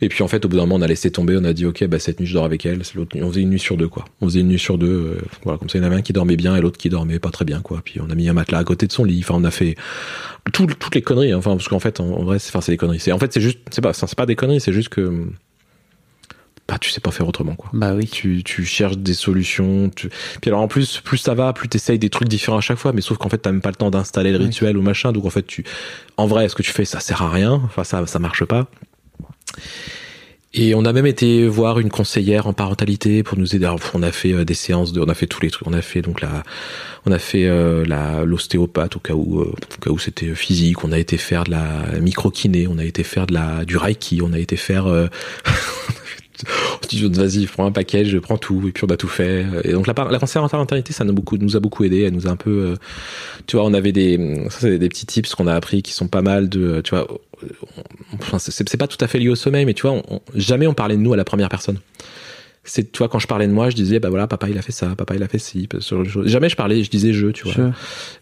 et puis en fait au bout d'un moment on a laissé tomber. On a dit ok bah cette nuit je dors avec elle. C'est l'autre nuit. on faisait une nuit sur deux quoi. On faisait une nuit sur deux euh, voilà comme ça il y en avait un qui dormait bien et l'autre qui dormait pas très bien quoi. Puis on a mis un matelas à côté de son lit. Enfin on a fait tout, toutes les conneries hein. parce qu'en fait en, en vrai c'est enfin c'est des conneries. C'est en fait c'est juste c'est pas c'est pas des conneries. C'est juste que bah tu sais pas faire autrement quoi Bah oui. tu, tu cherches des solutions. Tu... Puis alors en plus, plus ça va, plus t'essayes des trucs différents à chaque fois. Mais sauf qu'en fait, t'as même pas le temps d'installer le Oui. rituel ou machin. Donc en fait, tu, en vrai, ce que tu fais, ça sert à rien. Enfin, ça, ça marche pas. Et on a même été voir une conseillère en parentalité pour nous aider. Alors, on a fait euh, des séances de, on a fait tous les trucs. On a fait donc la, on a fait euh, la l'ostéopathe au cas où, euh, au cas où c'était physique. On a été faire de la micro-kiné. On a été faire de la du reiki. On a été faire euh, on dit vas-y prends un package je prends tout et puis on a tout fait. Et donc la, la parentalité ça nous a beaucoup a beaucoup aidé elle nous a un peu euh, tu vois on avait des ça c'est des petits tips qu'on a appris qui sont pas mal de tu vois enfin c'est pas tout à fait lié au sommeil mais tu vois jamais on parlait de nous à la première personne c'est toi quand je parlais de moi, je disais bah voilà, papa il a fait ça, papa il a fait ci. Jamais je parlais, je disais je, tu vois.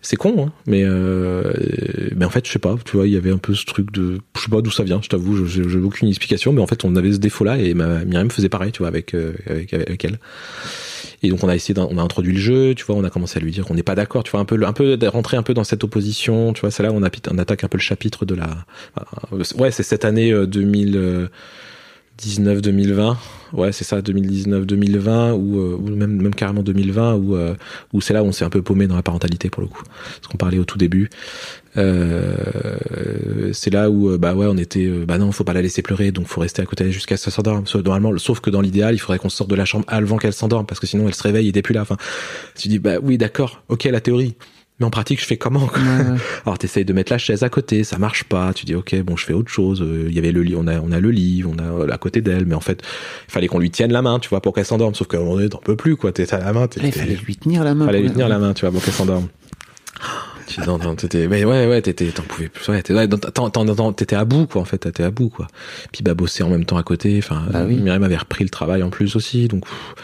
C'est con, hein, mais euh, mais en fait je sais pas, tu vois, il y avait un peu ce truc de, je sais pas d'où ça vient, je t'avoue, je- j'ai j'ai aucune explication, mais en fait on avait ce défaut-là et ma Myriam faisait pareil, tu vois, avec euh, avec, avec elle. Et donc on a essayé, on a introduit le jeu, tu vois, on a commencé à lui dire qu'on n'est pas d'accord, tu vois, un peu, un peu rentrer un peu dans cette opposition, tu vois, c'est là où on, a, on attaque un peu le chapitre de la, ouais, c'est cette année euh, 2019-2020, ouais, c'est ça, 2019-2020 ou, euh, ou même, même carrément 2020 où, euh, où c'est là où on s'est un peu paumé dans la parentalité pour le coup, parce qu'on parlait au tout début. Euh, c'est là où euh, bah ouais on était euh, bah non faut pas la laisser pleurer donc faut rester à côté jusqu'à ce qu'elle s'endorme. Normalement sauf que dans l'idéal il faudrait qu'on sorte de la chambre avant qu'elle s'endorme parce que sinon elle se réveille et t'es plus là. Enfin tu dis bah oui d'accord ok la théorie mais en pratique je fais comment quoi Ouais, alors t'essayes de mettre la chaise à côté ça marche pas tu dis ok bon je fais autre chose Euh, il y avait le lit on a on a le lit on a euh, à côté d'elle mais en fait il fallait qu'on lui tienne la main tu vois pour qu'elle s'endorme sauf qu'à un moment donné t'en peux plus quoi t'es à la main il fallait lui tenir la main. fallait lui tenir la main, tu vois, pour qu'elle s'endorme. Tu non, non, t'étais, mais ouais, ouais, t'étais, t'en pouvais plus, ouais, t'étais, à bout, quoi, en fait, t'étais à bout, quoi. Puis, bah, bosser en même temps à côté, enfin, Bah oui. Myriam avait repris le travail en plus aussi, donc, pff.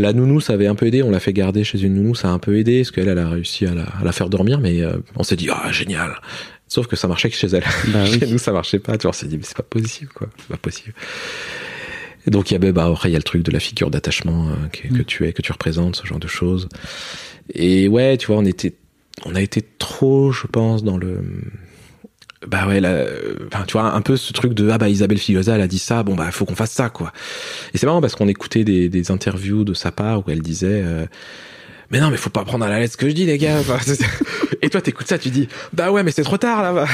La nounou, ça avait un peu aidé, on l'a fait garder chez une nounou, ça a un peu aidé, parce qu'elle, elle a réussi à la, à la faire dormir, mais euh, on s'est dit, ah, génial. Sauf que ça marchait que chez elle. Bah oui. chez nous, ça marchait pas, tu vois, on s'est dit, mais c'est pas possible, quoi, c'est pas possible. Et donc il y avait bah après il y a le truc de la figure d'attachement euh, que, que tu es que tu représentes ce genre de choses et ouais tu vois on était on a été trop je pense dans le bah ouais là enfin tu vois un peu ce truc de ah bah Isabelle Filosa elle a dit ça bon bah faut qu'on fasse ça quoi. Et c'est marrant parce qu'on écoutait des, des interviews de sa part où elle disait euh, mais non mais faut pas prendre à la lettre ce que je dis les gars et toi t'écoutes ça tu dis bah ouais mais c'est trop tard là bah.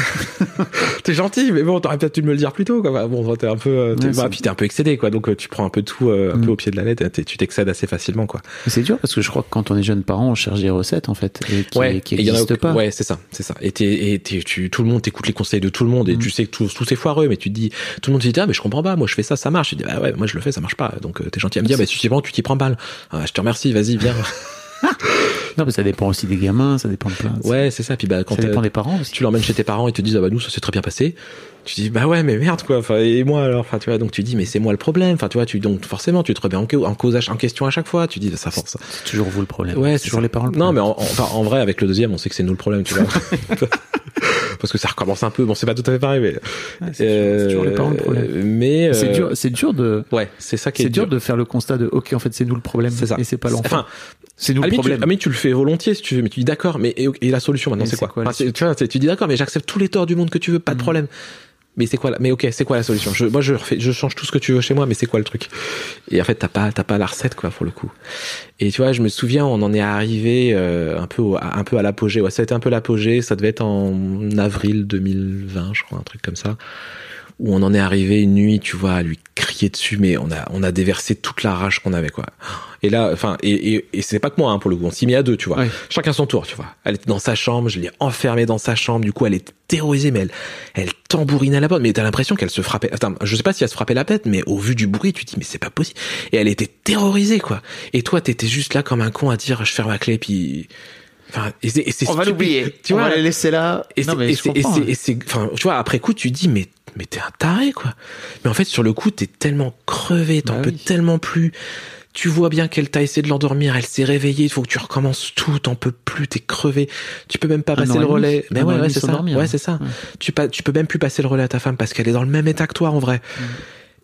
t'es gentil mais bon t'aurais peut-être dû me le dire plus tôt quoi Bah, bon t'es un peu euh, t'es- Ouais, bah, puis t'es un peu excédé quoi donc euh, tu prends un peu tout euh, un Mm. peu au pied de la lettre tu t'excèdes assez facilement quoi Mais C'est dur parce que je crois que quand on est jeune parent, on cherche des recettes en fait et qui, qui y en a pas. Ouais, c'est ça, c'est ça. Et, t'es- et t'es- tu, tout le monde t'écoute les conseils de tout le monde et Mm. tu sais que tout, tout c'est foireux, mais tu te dis, tout le monde te dit, ah, mais je comprends pas, moi je fais ça, ça marche. Je dis, bah ouais, moi je le fais, ça marche pas. Donc t'es gentil à me dire, bah tu t'y prends, tu t'y prends balle. Ah, je te remercie, vas-y, viens. Non, mais ça dépend aussi des gamins, ça dépend de plein. ouais, c'est ça. Puis bah quand ça dépend des parents aussi. tu l'emmènes chez tes parents, ils te disent, ah bah nous ça s'est très bien passé. Tu dis, bah ouais, mais merde quoi. Enfin, et moi alors, enfin tu vois, donc tu dis, mais c'est moi le problème. Enfin tu vois, tu donc forcément tu te remets en, ca- en cause, en question à chaque fois. Tu dis, ça force. C'est toujours vous le problème. Ouais, c'est toujours ça. les parents. le Non, mais problème. en, en- enfin, en vrai, avec le deuxième, on sait que c'est nous le problème, tu vois. Parce que ça recommence un peu. Bon, c'est pas tout à fait pareil, mais. Ouais, c'est toujours- c'est toujours les parents le problème. Euh, Mais. C'est euh, dur, c'est dur de. Ouais, c'est ça qui est, C'est dur de faire le constat de ok en fait c'est nous le problème C'est ça. et c'est pas l'enfant. Enfin, c'est nous le tu, problème. la limite, tu le fais volontiers si tu veux, mais tu dis d'accord, mais et, et la solution maintenant, c'est quoi, Enfin, Tu vois, tu dis d'accord, mais j'accepte tous les torts du monde que tu veux, pas de Mm. problème. Mais c'est quoi la... Mais ok, c'est quoi la solution? Je, Moi, je refais, je change tout ce que tu veux chez moi, mais c'est quoi le truc? Et en fait, t'as pas, t'as pas la recette, quoi, pour le coup. Et tu vois, je me souviens, on en est arrivé euh, un peu, un peu à l'apogée. Ouais, ça a été un peu l'apogée. Ça devait être en avril 2020, je crois, un truc comme ça où on en est arrivé une nuit, tu vois, à lui crier dessus, mais on a, on a déversé toute la rage qu'on avait, quoi. Et là, enfin, et, et, et c'est pas que moi, hein, pour le coup, on s'y met à deux, tu vois. Ouais. Chacun son tour, tu vois. Elle était dans sa chambre, je l'ai enfermée dans sa chambre, du coup, elle est terrorisée, mais elle, elle tambourinait à la porte, mais t'as l'impression qu'elle se frappait, attends, je sais pas si elle se frappait la tête, mais au vu du bruit, tu te dis, mais c'est pas possible. Et elle était terrorisée, quoi. Et toi, t'étais juste là comme un con à dire, je ferme ma clé, puis, enfin, et c'est, et c'est On va l'oublier. Tu on vois, va les laisser là. et non c'est, mais et je c'est, comprends, c'est, hein. et c'est- enfin, tu vois, après coup, tu dis, mais, mais t'es un taré, quoi. Mais en fait, sur le coup, t'es tellement crevé, t'en Bah peux oui. tellement plus. Tu vois bien qu'elle t'a essayé de l'endormir, elle s'est réveillée, il faut que tu recommences tout, t'en peux plus, t'es crevé. Tu peux même pas Un passer le relais. Mais ouais, ouais, demi c'est ça. dormir. Ouais, c'est ça. Ouais. Tu, pas, tu peux même plus passer le relais à ta femme parce qu'elle est dans le même état que toi, en vrai. Mm.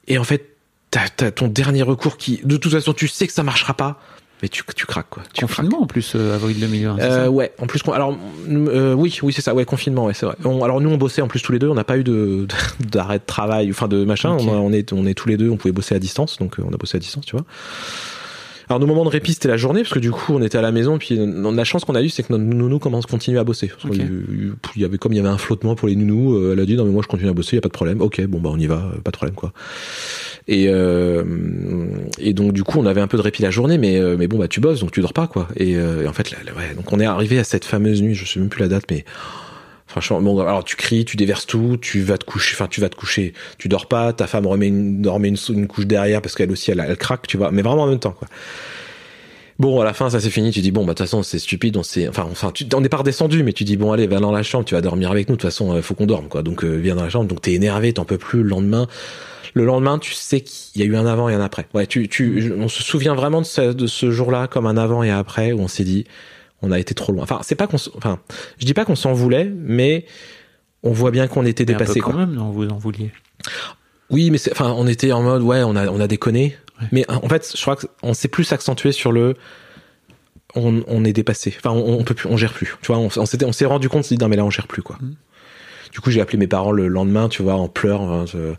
Et en fait, t'as, t'as ton dernier recours qui, de toute façon, tu sais que ça marchera pas, mais tu, tu craques, quoi. Tu craques. Confinement en plus euh, avril 2020. c'est Euh, ouais, en plus, alors euh, oui, oui, c'est ça, ouais, confinement, ouais, c'est vrai. On- alors nous, on bossait en plus tous les deux, on n'a pas eu de d'arrêt de travail, enfin de machin. On est, on est tous les deux, on pouvait bosser à distance, donc euh, on a bossé à distance, tu vois. Alors nos moments de répit c'était la journée parce que du coup on était à la maison puis euh, la chance qu'on a eu c'est que notre nounou commence à continuer à bosser. Parce qu'il- Il y avait comme il y avait un flottement pour les nounous, euh, elle a dit non mais moi je continue à bosser, il y a pas de problème. OK, bon bah on y va, euh, pas de problème quoi. Et euh, et donc du coup on avait un peu de répit la journée mais euh, mais bon bah tu bosses donc tu dors pas quoi. Et, euh, et en fait là, là, ouais, donc on est arrivé à cette fameuse nuit, je sais même plus la date mais Franchement, bon, alors tu cries, tu déverses tout, tu vas te coucher, enfin tu vas te coucher, tu dors pas, ta femme remet une, une, couche derrière parce qu'elle aussi elle, elle craque, tu vois, mais vraiment en même temps quoi. Bon, à la fin, ça s'est fini. Tu dis bon, bah de toute façon, c'est stupide. On s'est, enfin, enfin, tu, on n'est pas redescendu, mais tu dis bon, allez, va dans la chambre. Tu vas dormir avec nous. De toute façon, euh, faut qu'on dorme, quoi. Donc, euh, viens dans la chambre. Donc, t'es énervé, t'en peux plus. Le lendemain, le lendemain, tu sais qu'il y a eu un avant et un après. Ouais, tu, tu, on se souvient vraiment de ce, de ce jour-là comme un avant et après où on s'est dit, on a été trop loin. Enfin, c'est pas qu'on, enfin, je dis pas qu'on s'en voulait, mais on voit bien qu'on était Mais un peu dépassé. quand quoi. même, non, vous en vouliez. Oui, mais enfin, on était en mode, ouais, on a, on a déconné. Ouais. Mais en fait, je crois qu'on s'est plus accentué sur le, on, on est dépassé. Enfin, on, on peut plus, on gère plus. Tu vois, on, on s'est rendu compte, on s'est dit, non, mais là, on gère plus, quoi. Mm. Du coup, j'ai appelé mes parents le lendemain, tu vois, en pleurs. hein, je-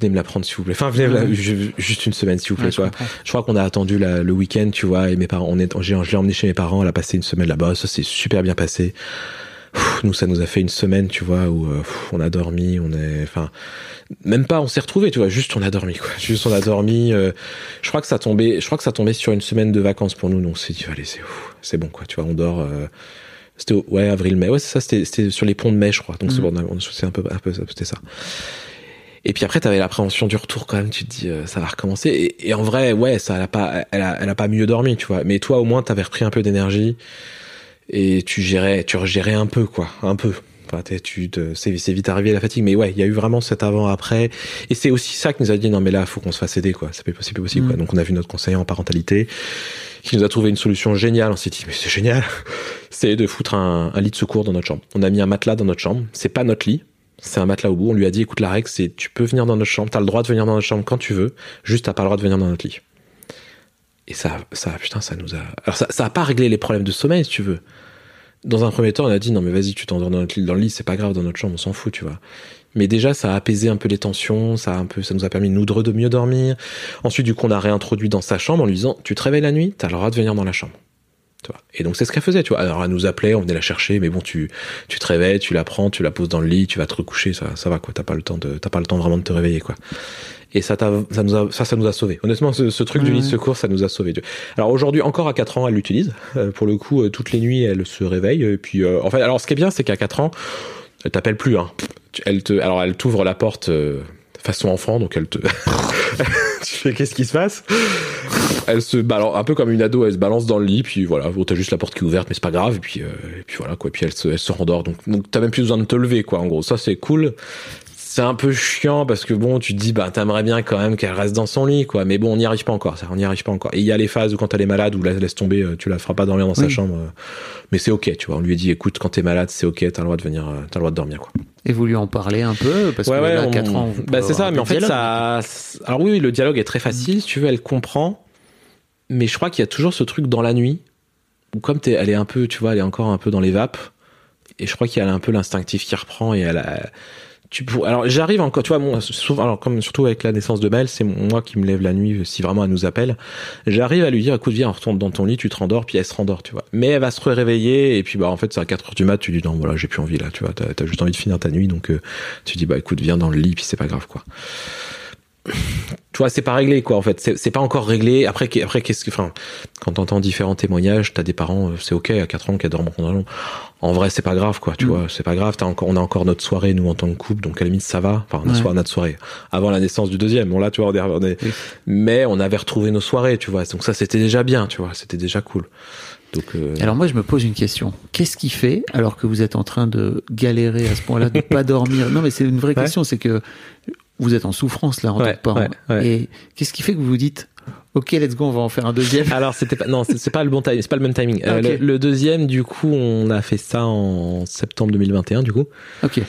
venez me la prendre, s'il vous plaît. Enfin, venez, me la- ju- juste une semaine, s'il vous plaît, Ouais, tu je. Je crois qu'on a attendu la- le week-end, tu vois, et mes parents, on est, j'ai, je l'ai emmené chez mes parents, elle a passé une semaine là-bas, ça s'est super bien passé. Pff, Nous, ça nous a fait une semaine, tu vois, où euh, pff, on a dormi, on est, enfin, même pas, on s'est retrouvés, tu vois, juste on a dormi, quoi. Juste on a dormi. euh, je crois que ça tombait, je crois que ça tombait sur une semaine de vacances pour nous, donc on s'est dit, allez, c'est, c'est bon, quoi, tu vois, on dort. euh, c'était ouais avril mai, ouais c'est ça, c'était, c'était sur les ponts de mai, je crois, donc c'est bon, on a- c'est un peu, un peu, c'était ça. Et puis après, t'avais l'appréhension du retour quand même. Tu te dis, euh, ça va recommencer. Et, et en vrai, ouais, ça, elle a pas, elle a, elle a pas mieux dormi, tu vois. Mais toi, au moins, t'avais repris un peu d'énergie et tu gérais, tu regérais un peu, quoi, un peu. Enfin, tu te, c'est, c'est vite arrivé la fatigue. Mais ouais, il y a eu vraiment cet avant-après. Et c'est aussi ça qui nous a dit, non, mais là, faut qu'on se fasse aider, quoi. C'est pas possible, possible, quoi. Mm. Donc, on a vu notre conseiller en parentalité qui nous a trouvé une solution géniale. On s'est dit, mais c'est génial. C'est de foutre un, un lit de secours dans notre chambre. On a mis un matelas dans notre chambre. C'est pas notre lit. C'est un matelas au bout. On lui a dit, écoute, la règle, c'est tu peux venir dans notre chambre. T'as le droit de venir dans notre chambre quand tu veux. Juste, t'as pas le droit de venir dans notre lit. Et ça, ça, putain, ça nous a. Alors, ça, ça a pas réglé les problèmes de sommeil, si tu veux. Dans un premier temps, on a dit, non, mais vas-y, tu t'endors dans, notre lit- dans le lit, c'est pas grave, dans notre chambre, on s'en fout, tu vois. Mais déjà, ça a apaisé un peu les tensions, ça a un peu, ça nous a permis nous de, mieux dormir. Ensuite, du coup, on a réintroduit dans sa chambre en lui disant, tu te réveilles la nuit, t'as le droit de venir dans la chambre. Tu vois. Et donc c'est ce qu'elle faisait, tu vois. Alors elle nous appelait, on venait la chercher, mais bon, tu, tu te réveilles, tu la prends, tu la poses dans le lit, tu vas te recoucher, ça, ça va quoi. T'as pas le temps de, t'as pas le temps vraiment de te réveiller quoi. Et ça, t'a- ça nous a, ça, ça nous a sauvé. Honnêtement, ce, ce truc du lit de secours, ça nous a sauvé. Alors aujourd'hui, encore à 4 ans, elle l'utilise. Euh, pour le coup, euh, toutes les nuits, elle se réveille. Et puis, euh, en fait, alors ce qui est bien, c'est qu'à 4 ans, elle t'appelle plus. Hein. Elle te, alors elle t'ouvre la porte euh, façon enfant, donc elle te, tu fais qu'est-ce qui se passe? Elle se balance un peu comme une ado, elle se balance dans le lit, puis voilà, t'as juste la porte qui est ouverte, mais c'est pas grave. Et puis, euh, et puis voilà quoi. Puis elle se, elle se rendort. Donc, donc t'as même plus besoin de te lever quoi. En gros, ça c'est cool. C'est un peu chiant parce que bon, tu te dis bah t'aimerais bien quand même qu'elle reste dans son lit quoi. Mais bon, on n'y arrive pas encore. Ça, on n'y arrive pas encore. Et il y a les phases où quand elle est malade, où la laisse tomber, euh, tu la feras pas dormir dans sa chambre. euh, Mais c'est ok, tu vois. On lui dit écoute, quand t'es malade, c'est ok, t'as le droit de venir, euh, t'as le droit de dormir quoi. Et vous lui en parlez un peu parce que là, à 4 ans, bah c'est ça, mais en fait, dialogue. ça. Alors oui, oui, le dialogue est très facile, si tu veux, elle comprend. Mais je crois qu'il y a toujours ce truc dans la nuit, où comme t'es, elle est un peu, tu vois, elle est encore un peu dans les vapes. Et je crois qu'il y a un peu l'instinctif qui reprend et elle a. Tu pour... Alors j'arrive encore, tu vois, souvent, alors comme surtout avec la naissance de Mel, c'est moi qui me lève la nuit si vraiment elle nous appelle. J'arrive à lui dire, écoute, viens, on retourne dans ton lit, tu te rendors, puis elle se rendort, tu vois. Mais elle va se réveiller et puis bah en fait c'est à 4 heures du mat, tu dis non voilà j'ai plus envie là, tu vois, t'as as juste envie de finir ta nuit, donc euh, tu dis bah écoute viens dans le lit puis c'est pas grave quoi. Tu vois, c'est pas réglé quoi en fait, c'est pas encore réglé. Après après qu'est-ce que, enfin, quand t'entends différents témoignages, t'as des parents, euh, c'est ok à 4 ans qu'elles dorment en condamnation. En vrai, c'est pas grave quoi, tu Mm. vois, c'est pas grave. T'as encore, on a encore notre soirée nous en tant que couple, donc à la limite ça va. Enfin, notre Ouais. soirée, notre soirée avant la naissance du deuxième. Bon là, tu vois, on est, on est- Oui. mais on avait retrouvé nos soirées, tu vois. Donc ça, c'était déjà bien, tu vois, c'était déjà cool. Donc euh, Alors moi, je me pose une question. Qu'est-ce qui fait, alors que vous êtes en train de galérer à ce point-là, de pas dormir? Non, mais c'est une vraie Ouais. question. C'est que vous êtes en souffrance là en tant Ouais, que parent. ouais, ouais. Et qu'est-ce qui fait que vous vous dites, ok, let's go, on va en faire un deuxième? Alors c'était pas non c'est pas le bon timing c'est pas le même timing. Euh, Ok. le, le deuxième du coup on a fait ça en septembre 2021 du coup Ok.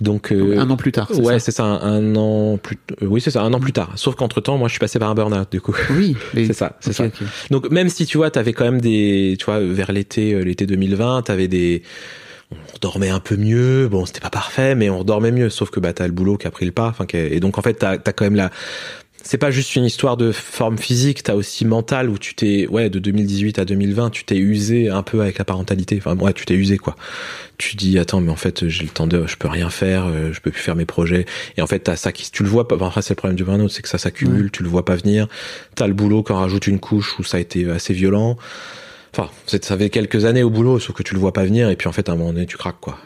donc euh, un an plus tard. ouais c'est ça un, an plus euh, oui c'est ça un an plus tard sauf qu'entre temps moi je suis passé par un burn-out du coup Oui. mais- c'est ça c'est ça donc même si tu vois t'avais quand même des tu vois vers l'été l'été 2020 t'avais des on dormait un peu mieux bon c'était pas parfait mais on dormait mieux sauf que bah t'as le boulot qui a pris le pas enfin et donc en fait t'as as quand même la c'est pas juste une histoire de forme physique, t'as aussi mental où tu t'es, ouais, de 2018 à 2020, tu t'es usé un peu avec la parentalité. Enfin, ouais, tu t'es usé, quoi. Tu dis, attends, mais en fait, j'ai le temps de, je peux rien faire, euh, je peux plus faire mes projets. Et en fait, t'as ça qui, tu le vois pas, enfin, c'est le problème du burn-out, c'est que ça s'accumule, tu le vois pas venir. T'as le boulot qui en rajoute une couche où ça a été assez violent. Enfin, ça fait quelques années au boulot, sauf que tu le vois pas venir, et puis en fait, à un moment donné, tu craques, quoi.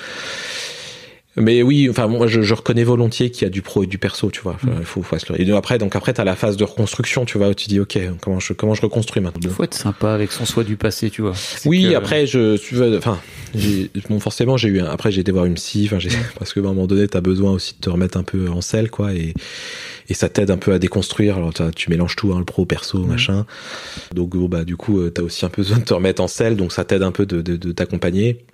Mais oui, enfin moi je, je reconnais volontiers qu'il y a du pro et du perso, tu vois. Enfin, Il faut, faut se le- Et après, donc après t'as la phase de reconstruction, tu vois, où tu dis ok, comment je comment je reconstruis maintenant? Il faut être sympa avec son soi du passé, tu vois. Oui, que- après je tu veux, enfin, bon forcément j'ai eu un, après j'ai été voir une psy, enfin j'ai parce que à un moment donné t'as besoin aussi de te remettre un peu en selle quoi et et ça t'aide un peu à déconstruire. Alors tu mélanges tout, hein, le pro, perso, machin. Donc bon, bah du coup euh, t'as aussi un peu besoin de te remettre en selle, donc ça t'aide un peu de, de, de t'accompagner.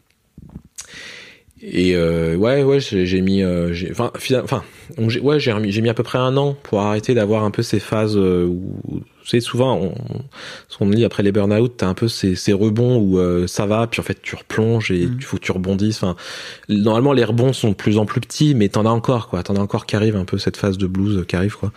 Et euh, ouais, ouais, j'ai mis, euh, enfin, enfin, ouais, j'ai j'ai mis à peu près un an pour arrêter d'avoir un peu ces phases euh, où, tu sais, souvent, on, ce qu'on dit après les burn-out, t'as un peu ces, ces rebonds où euh, ça va, puis en fait tu replonges et il faut que tu rebondisses. Enfin, normalement les rebonds sont de plus en plus petits, mais t'en as encore, quoi. T'en as encore qui arrive un peu cette phase de blues qui arrive, quoi.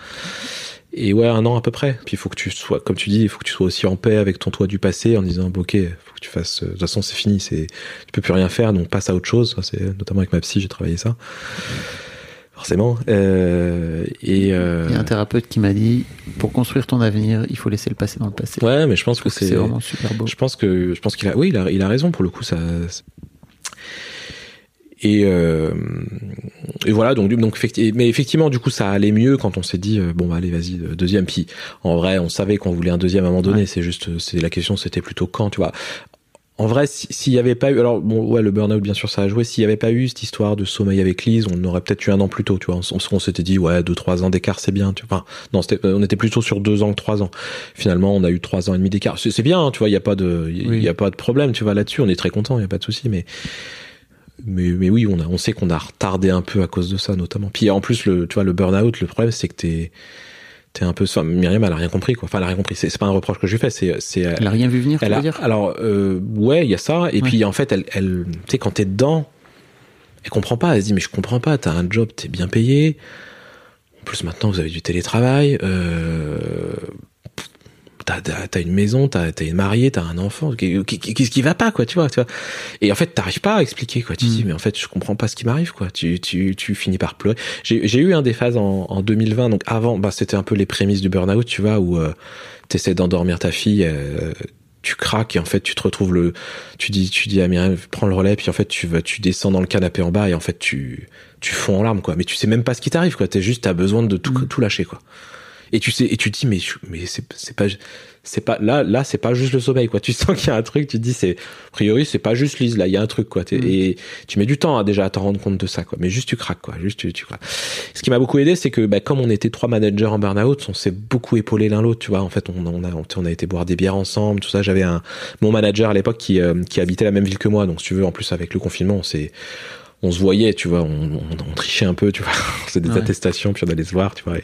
Et ouais, un an à peu près. Puis il faut que tu sois, comme tu dis, il faut que tu sois aussi en paix avec ton toi du passé en disant, bon, ok, faut que tu fasses, euh, de toute façon c'est fini, c'est, tu peux plus rien faire, donc passe à autre chose. C'est notamment avec ma psy, j'ai travaillé ça. Forcément. Euh, et euh, Il y a un thérapeute qui m'a dit pour construire ton avenir, il faut laisser le passé dans le passé. ouais, mais je pense que C'est c'est, vraiment super beau. je pense que, je pense qu'il a, oui, il a, il a raison pour le coup, ça. Et, euh, et voilà, donc, donc mais effectivement, du coup, ça allait mieux quand on s'est dit, euh, bon, bah, allez, vas-y, euh, deuxième. Puis, en vrai, on savait qu'on voulait un deuxième à un moment donné. Ouais. C'est juste, c'est la question, c'était plutôt quand, tu vois. En vrai, si- s'il y avait pas eu, alors bon, ouais, le burn-out, bien sûr, ça a joué. S'il y avait pas eu cette histoire de sommeil avec Lise, on aurait peut-être eu un an plus tôt, tu vois. On, on s'était dit, ouais, deux, trois ans d'écart, c'est bien, tu vois. Enfin, non, c'était, euh, on était plutôt sur deux ans que trois ans. Finalement, on a eu trois ans et demi d'écart. C'est, bien, hein, tu vois. Il y a pas de, il Oui. a pas de problème, tu vois, là-dessus. On est très content, il y a pas de souci, mais. Mais, mais oui, on, a, on sait qu'on a retardé un peu à cause de ça, notamment. Puis en plus, le, tu vois, le burn-out, le problème, c'est que t'es, t'es un peu. Enfin, Myriam, elle a rien compris, quoi. Enfin, elle a rien compris. C'est, c'est pas un reproche que je lui fais, c'est, c'est. Elle a rien vu venir, Elle veux a, dire? Alors, euh, ouais, il y a ça. Et Ouais. puis, en fait, elle, elle tu sais, quand t'es dedans, elle comprend pas. Elle se dit, mais je comprends pas. T'as un job, t'es bien payé. En plus, maintenant, vous avez du télétravail. Euh, t'as, une maison, t'as, t'es marié, t'as un enfant. Qu'est- Qu'est-ce qui va pas, quoi, tu vois, tu vois. Et en fait, t'arrives pas à expliquer, quoi. Tu te Mm. dis, mais en fait, je comprends pas ce qui m'arrive, quoi. Tu, tu, tu finis par pleurer. J'ai, j'ai eu un des phases en, en 2020, donc avant, bah, c'était un peu les prémices du burn-out, tu vois, où euh, t'essaies d'endormir ta fille, euh, tu craques et en fait, tu te retrouves le, tu dis, tu dis à Myriam, prends le relais, puis en fait, tu vas, tu descends dans le canapé en bas et en fait, tu, tu fonds en larmes, quoi. Mais tu sais même pas ce qui t'arrive, quoi. T'es juste, t'as besoin de tout, Mm. tout lâcher, quoi. Et tu sais, et tu dis, mais, mais c'est, pas, c'est pas, là, là, c'est pas juste le sommeil, quoi. Tu sens qu'il y a un truc, tu te dis, c'est, a priori, c'est pas juste Lise, là, il y a un truc, quoi. Mm. Et tu mets du temps, hein, déjà, à t'en rendre compte de ça, quoi. Mais juste, tu craques, quoi. Juste, tu, tu craques. Ce qui m'a beaucoup aidé, c'est que, bah, comme on était trois managers en burn-out, on s'est beaucoup épaulé l'un l'autre, tu vois. En fait, on, on a, on a été boire des bières ensemble, tout ça. J'avais un, mon manager à l'époque qui, euh, qui habitait la même ville que moi. Donc, si tu veux, en plus, avec le confinement, on s'est, on se voyait, tu vois, on, on, on trichait un peu, tu vois. On faisait des Ouais. attestations, puis on allait se voir, tu vois. Et,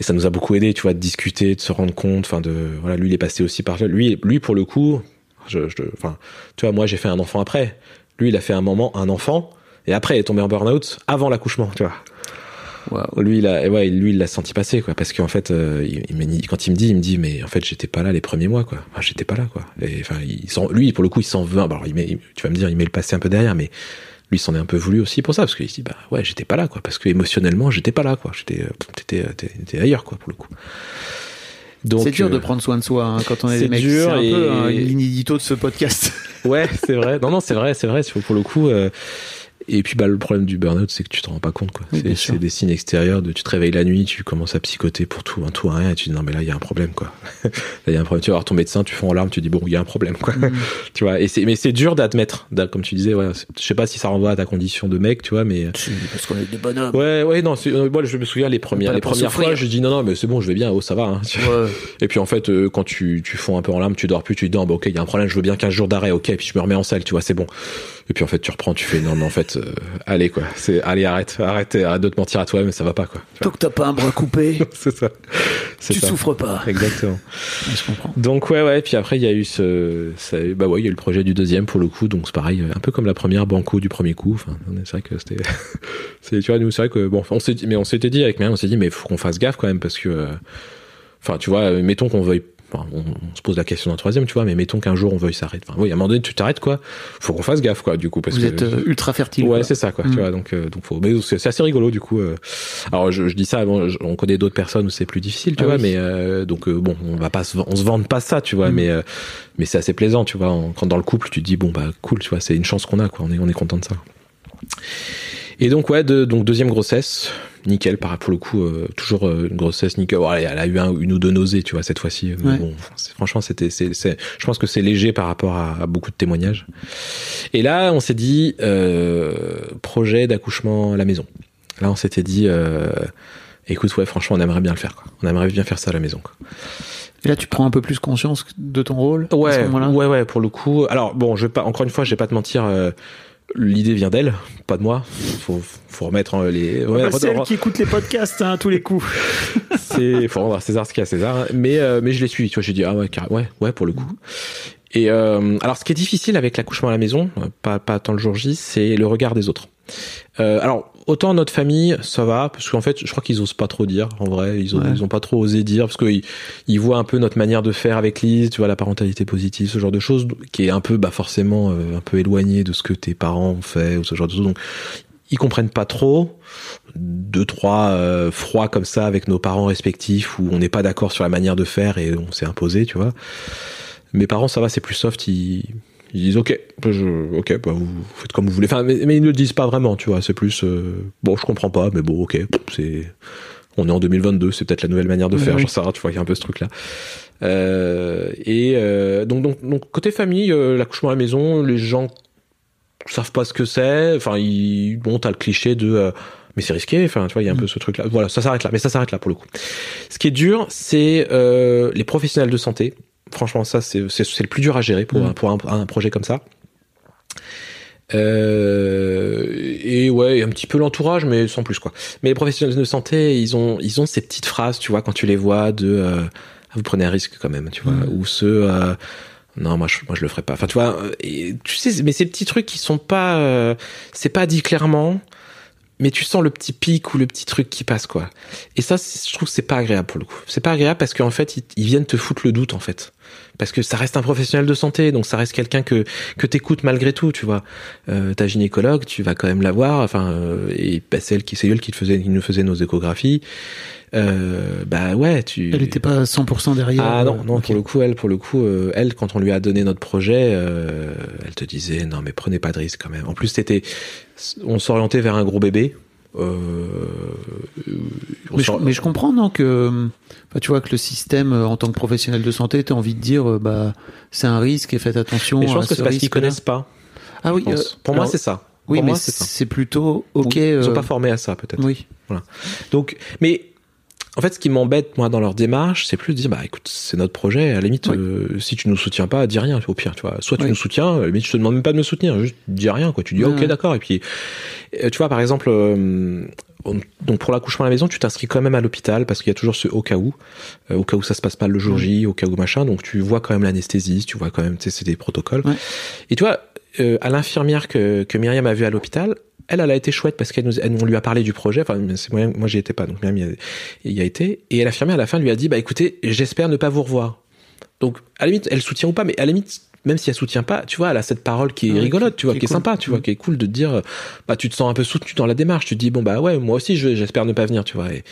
et ça nous a beaucoup aidé, tu vois, de discuter, de se rendre compte, enfin de, voilà, lui il est passé aussi par là. Lui, lui pour le coup, je, je, enfin, tu vois, moi j'ai fait un enfant après. Lui, il a fait un moment un enfant, et après il est tombé en burn-out avant l'accouchement, tu vois. Waouh. Lui, il a, ouais, lui, il l'a senti passer, quoi, parce qu'en fait, euh, il, il quand il me dit, il me dit, mais en fait, j'étais pas là les premiers mois, quoi. Enfin, j'étais pas là, quoi. Et enfin, il lui, pour le coup, il s'en veut. Alors, il met, tu vas me dire, il met le passé un peu derrière, mais lui, s'en est un peu voulu aussi pour ça, parce qu'il se dit, bah ouais, j'étais pas là, quoi, parce que émotionnellement, j'étais pas là, quoi. J'étais, euh, t'étais, euh, t'étais ailleurs, quoi, pour le coup. Donc, C'est dur de euh, prendre soin de soi hein, quand on est des mecs. dur C'est un et- peu hein, une ligne édito de ce podcast. Ouais, c'est vrai. Non, non, c'est vrai, c'est vrai. Pour le coup. euh, Et puis bah le problème du burn-out, c'est que tu te rends pas compte quoi. Oui, c'est des signes extérieurs de tu te réveilles la nuit, tu commences à psychoter pour tout, un tout, un rien, et tu dis non mais là il y a un problème quoi. là il y a un problème. Tu vas voir ton médecin, tu fonds en larmes, tu dis bon il y a un problème quoi. Mm. tu vois. Et c'est mais c'est dur d'admettre, d'a- comme tu disais. Ouais, je sais pas si ça renvoie à ta condition de mec, tu vois, mais Parce qu'on est des bonhommes. ouais ouais non. euh, Moi je me souviens les premières les premières fois, je dis non non mais c'est bon, je vais bien, oh ça va. Hein. Ouais. Et puis en fait, euh, quand tu, tu fonds un peu en larmes, tu dors plus, tu dis non, bah ok, il y a un problème, je veux bien 15 jours d'arrêt, ok, et puis je me remets en salle, tu vois, c'est bon. Et puis en fait, tu reprends, tu fais non, mais en fait, euh, allez quoi, c'est allez arrête, arrête, arrête de te mentir à toi, mais ça va pas quoi. Tant que t'as pas un bras coupé, c'est ça. Tu ça. souffres pas. Exactement. Ouais, je comprends. Donc ouais ouais, puis après il y a eu ce, ça, bah ouais, il y a eu le projet du deuxième pour le coup, donc c'est pareil, un peu comme la première banco du premier coup. Enfin, c'est vrai que c'était, c'est tu vois nous c'est vrai que bon, on s'est dit, mais on s'était dit avec Myriam, on s'est dit mais faut qu'on fasse gaffe quand même parce que, euh, enfin tu vois, euh, mettons qu'on veuille, enfin, on, on se pose la question d'un troisième, tu vois, mais mettons qu'un jour on veuille s'arrêter. Enfin oui, à un moment donné tu t'arrêtes quoi, faut qu'on fasse gaffe quoi du coup parce Vous que êtes euh, ultra fertile. Ouais, c'est ça, quoi. Mm. Tu vois, donc, euh, donc faut. Mais c'est assez rigolo, du coup. euh. Alors, je, je dis ça. Bon, je- on connaît d'autres personnes où c'est plus difficile, tu Ah vois. oui. Mais donc, bon, on va pas, se, on se vante pas ça, tu vois. Mm. Mais, mais c'est assez plaisant, tu vois. En- quand dans le couple, tu te dis bon bah cool, tu vois, c'est une chance qu'on a, quoi. On est, on est content de ça. Et donc ouais, de, donc deuxième grossesse, nickel. Par pour le coup, euh, toujours euh, une grossesse nickel. Bon, elle, elle a eu un- une ou deux nausées, tu vois, cette fois-ci. Mais Ouais. bon, franchement, c'était, c'est, c'est- je pense que c'est léger par rapport à, à beaucoup de témoignages. Et là, on s'est dit euh, projet d'accouchement à la maison. Là, on s'était dit, euh, écoute, ouais, franchement, on aimerait bien le faire. Quoi. On aimerait bien faire ça à la maison. Quoi. Et là, tu prends un peu plus conscience de ton rôle à ce Ouais, moment-là? ouais, ouais, pour le coup. Alors bon, je vais pas, encore une fois, je vais pas te mentir. L'idée vient d'elle, pas de moi. Faut, faut remettre euh, les. ouais, Bah, c'est elle qui écoute les podcasts hein, à tous les coups. c'est faut rendre à César ce qu'il y a à César mais euh, mais je l'ai suivi tu vois j'ai dit ah ouais ouais ouais pour le coup et euh, alors ce qui est difficile avec l'accouchement à la maison pas pas tant le jour J c'est le regard des autres euh, alors autant notre famille ça va parce qu'en fait je crois qu'ils osent pas trop dire en vrai. Ils ont, Ouais. ils ont pas trop osé dire parce qu'ils ils voient un peu notre manière de faire avec Lise tu vois la parentalité positive ce genre de choses qui est un peu bah forcément euh, un peu éloigné de ce que tes parents ont fait ou ce genre de choses. Donc ils comprennent pas trop deux trois euh, froids comme ça avec nos parents respectifs où on n'est pas d'accord sur la manière de faire et on s'est imposé tu vois. Mes parents ça va c'est plus soft ils, ils disent ok je, ok bah, vous faites comme vous voulez enfin mais, mais ils ne le disent pas vraiment tu vois c'est plus euh, bon je comprends pas mais bon ok c'est on est en 2022 c'est peut-être la nouvelle manière de faire oui. sais rien tu vois il y a un peu ce truc là euh, et euh, donc, donc donc côté famille euh, l'accouchement à la maison les gens savent pas ce que c'est. Enfin, ils, bon, t'as le cliché de, euh, mais c'est risqué. Enfin, tu vois, il y a un peu ce truc-là. Voilà, ça s'arrête là. Mais ça s'arrête là pour le coup. Ce qui est dur, c'est euh, les professionnels de santé. Franchement, ça, c'est le plus dur à gérer pour Mm. un, pour un, un projet comme ça. Euh, et ouais, un petit peu l'entourage, mais sans plus quoi. Mais les professionnels de santé, ils ont, ils ont ces petites phrases, tu vois, quand tu les vois de, euh, vous prenez un risque quand même, tu vois, Mm. ou ce, euh, non, moi je, moi je le ferai pas. Enfin, tu vois, et, tu sais, mais ces petits trucs qui sont pas, c'est pas dit clairement, mais tu sens le petit pic ou le petit truc qui passe quoi. Et ça, je trouve que c'est pas agréable pour le coup. C'est pas agréable parce qu'en fait, ils, ils viennent te foutre le doute en fait. Parce que ça reste un professionnel de santé, donc ça reste quelqu'un que que t'écoutes malgré tout, tu vois. Euh, ta gynécologue, tu vas quand même la voir, enfin, euh, et bah, c'est elle qui c'est elle qui te faisait, qui nous faisait nos échographies. Euh, bah ouais, tu. Elle était pas 100% derrière. Ah non, euh, non, ok. pour le coup, elle, pour le coup, euh, elle, quand on lui a donné notre projet, euh, elle te disait non mais prenez pas de risque quand même. En plus, c'était, on s'orientait vers un gros bébé. Euh, Mais je, mais je comprends, non, que bah, tu vois que le système, euh, en tant que professionnel de santé, tu as envie de dire, euh, bah, c'est un risque et faites attention. Mais je à pense que ce c'est parce qu'ils connaissent pas. Ah oui, Pour moi, c'est ça. Oui, Pour mais c'est plutôt ok. Ils euh, sont pas formés à ça, peut-être. Oui. Donc, mais en fait, ce qui m'embête moi dans leur démarche, c'est plus de dire bah écoute, c'est notre projet. À la limite, Oui. euh, si tu nous soutiens pas, dis rien. Au pire, tu vois. Soit tu Oui. nous soutiens, la limite, je te demande même pas de me soutenir, juste dis rien quoi. Tu dis ok ouais. d'accord. Et puis, euh, tu vois, par exemple, euh, on- donc pour l'accouchement à la maison, tu t'inscris quand même à l'hôpital parce qu'il y a toujours ce au cas où, euh, au cas où ça se passe pas le jour J, au cas où machin. Donc tu vois quand même l'anesthésiste, tu vois quand même, tu sais, c'est des protocoles. Ouais. Et tu vois, euh, à l'infirmière que, que Myriam a vue à l'hôpital, elle, elle a été chouette parce qu'elle nous, elle- on lui a parlé du projet. Enfin, c'est moi, moi j'y étais pas, donc y a, y a été. Et l'infirmière à la fin lui a dit, bah écoutez, j'espère ne pas vous revoir. Donc à la limite, elle soutient ou pas, mais à la limite, même si elle soutient pas, tu vois, elle a cette parole qui est Ouais, rigolote, qui- tu vois, qui est qui est cool. sympa, tu vois, Mm. qui est cool de te dire, bah tu te sens un peu soutenu dans la démarche. Tu te dis bon bah ouais, moi aussi, je- j'espère ne pas venir, tu vois. Et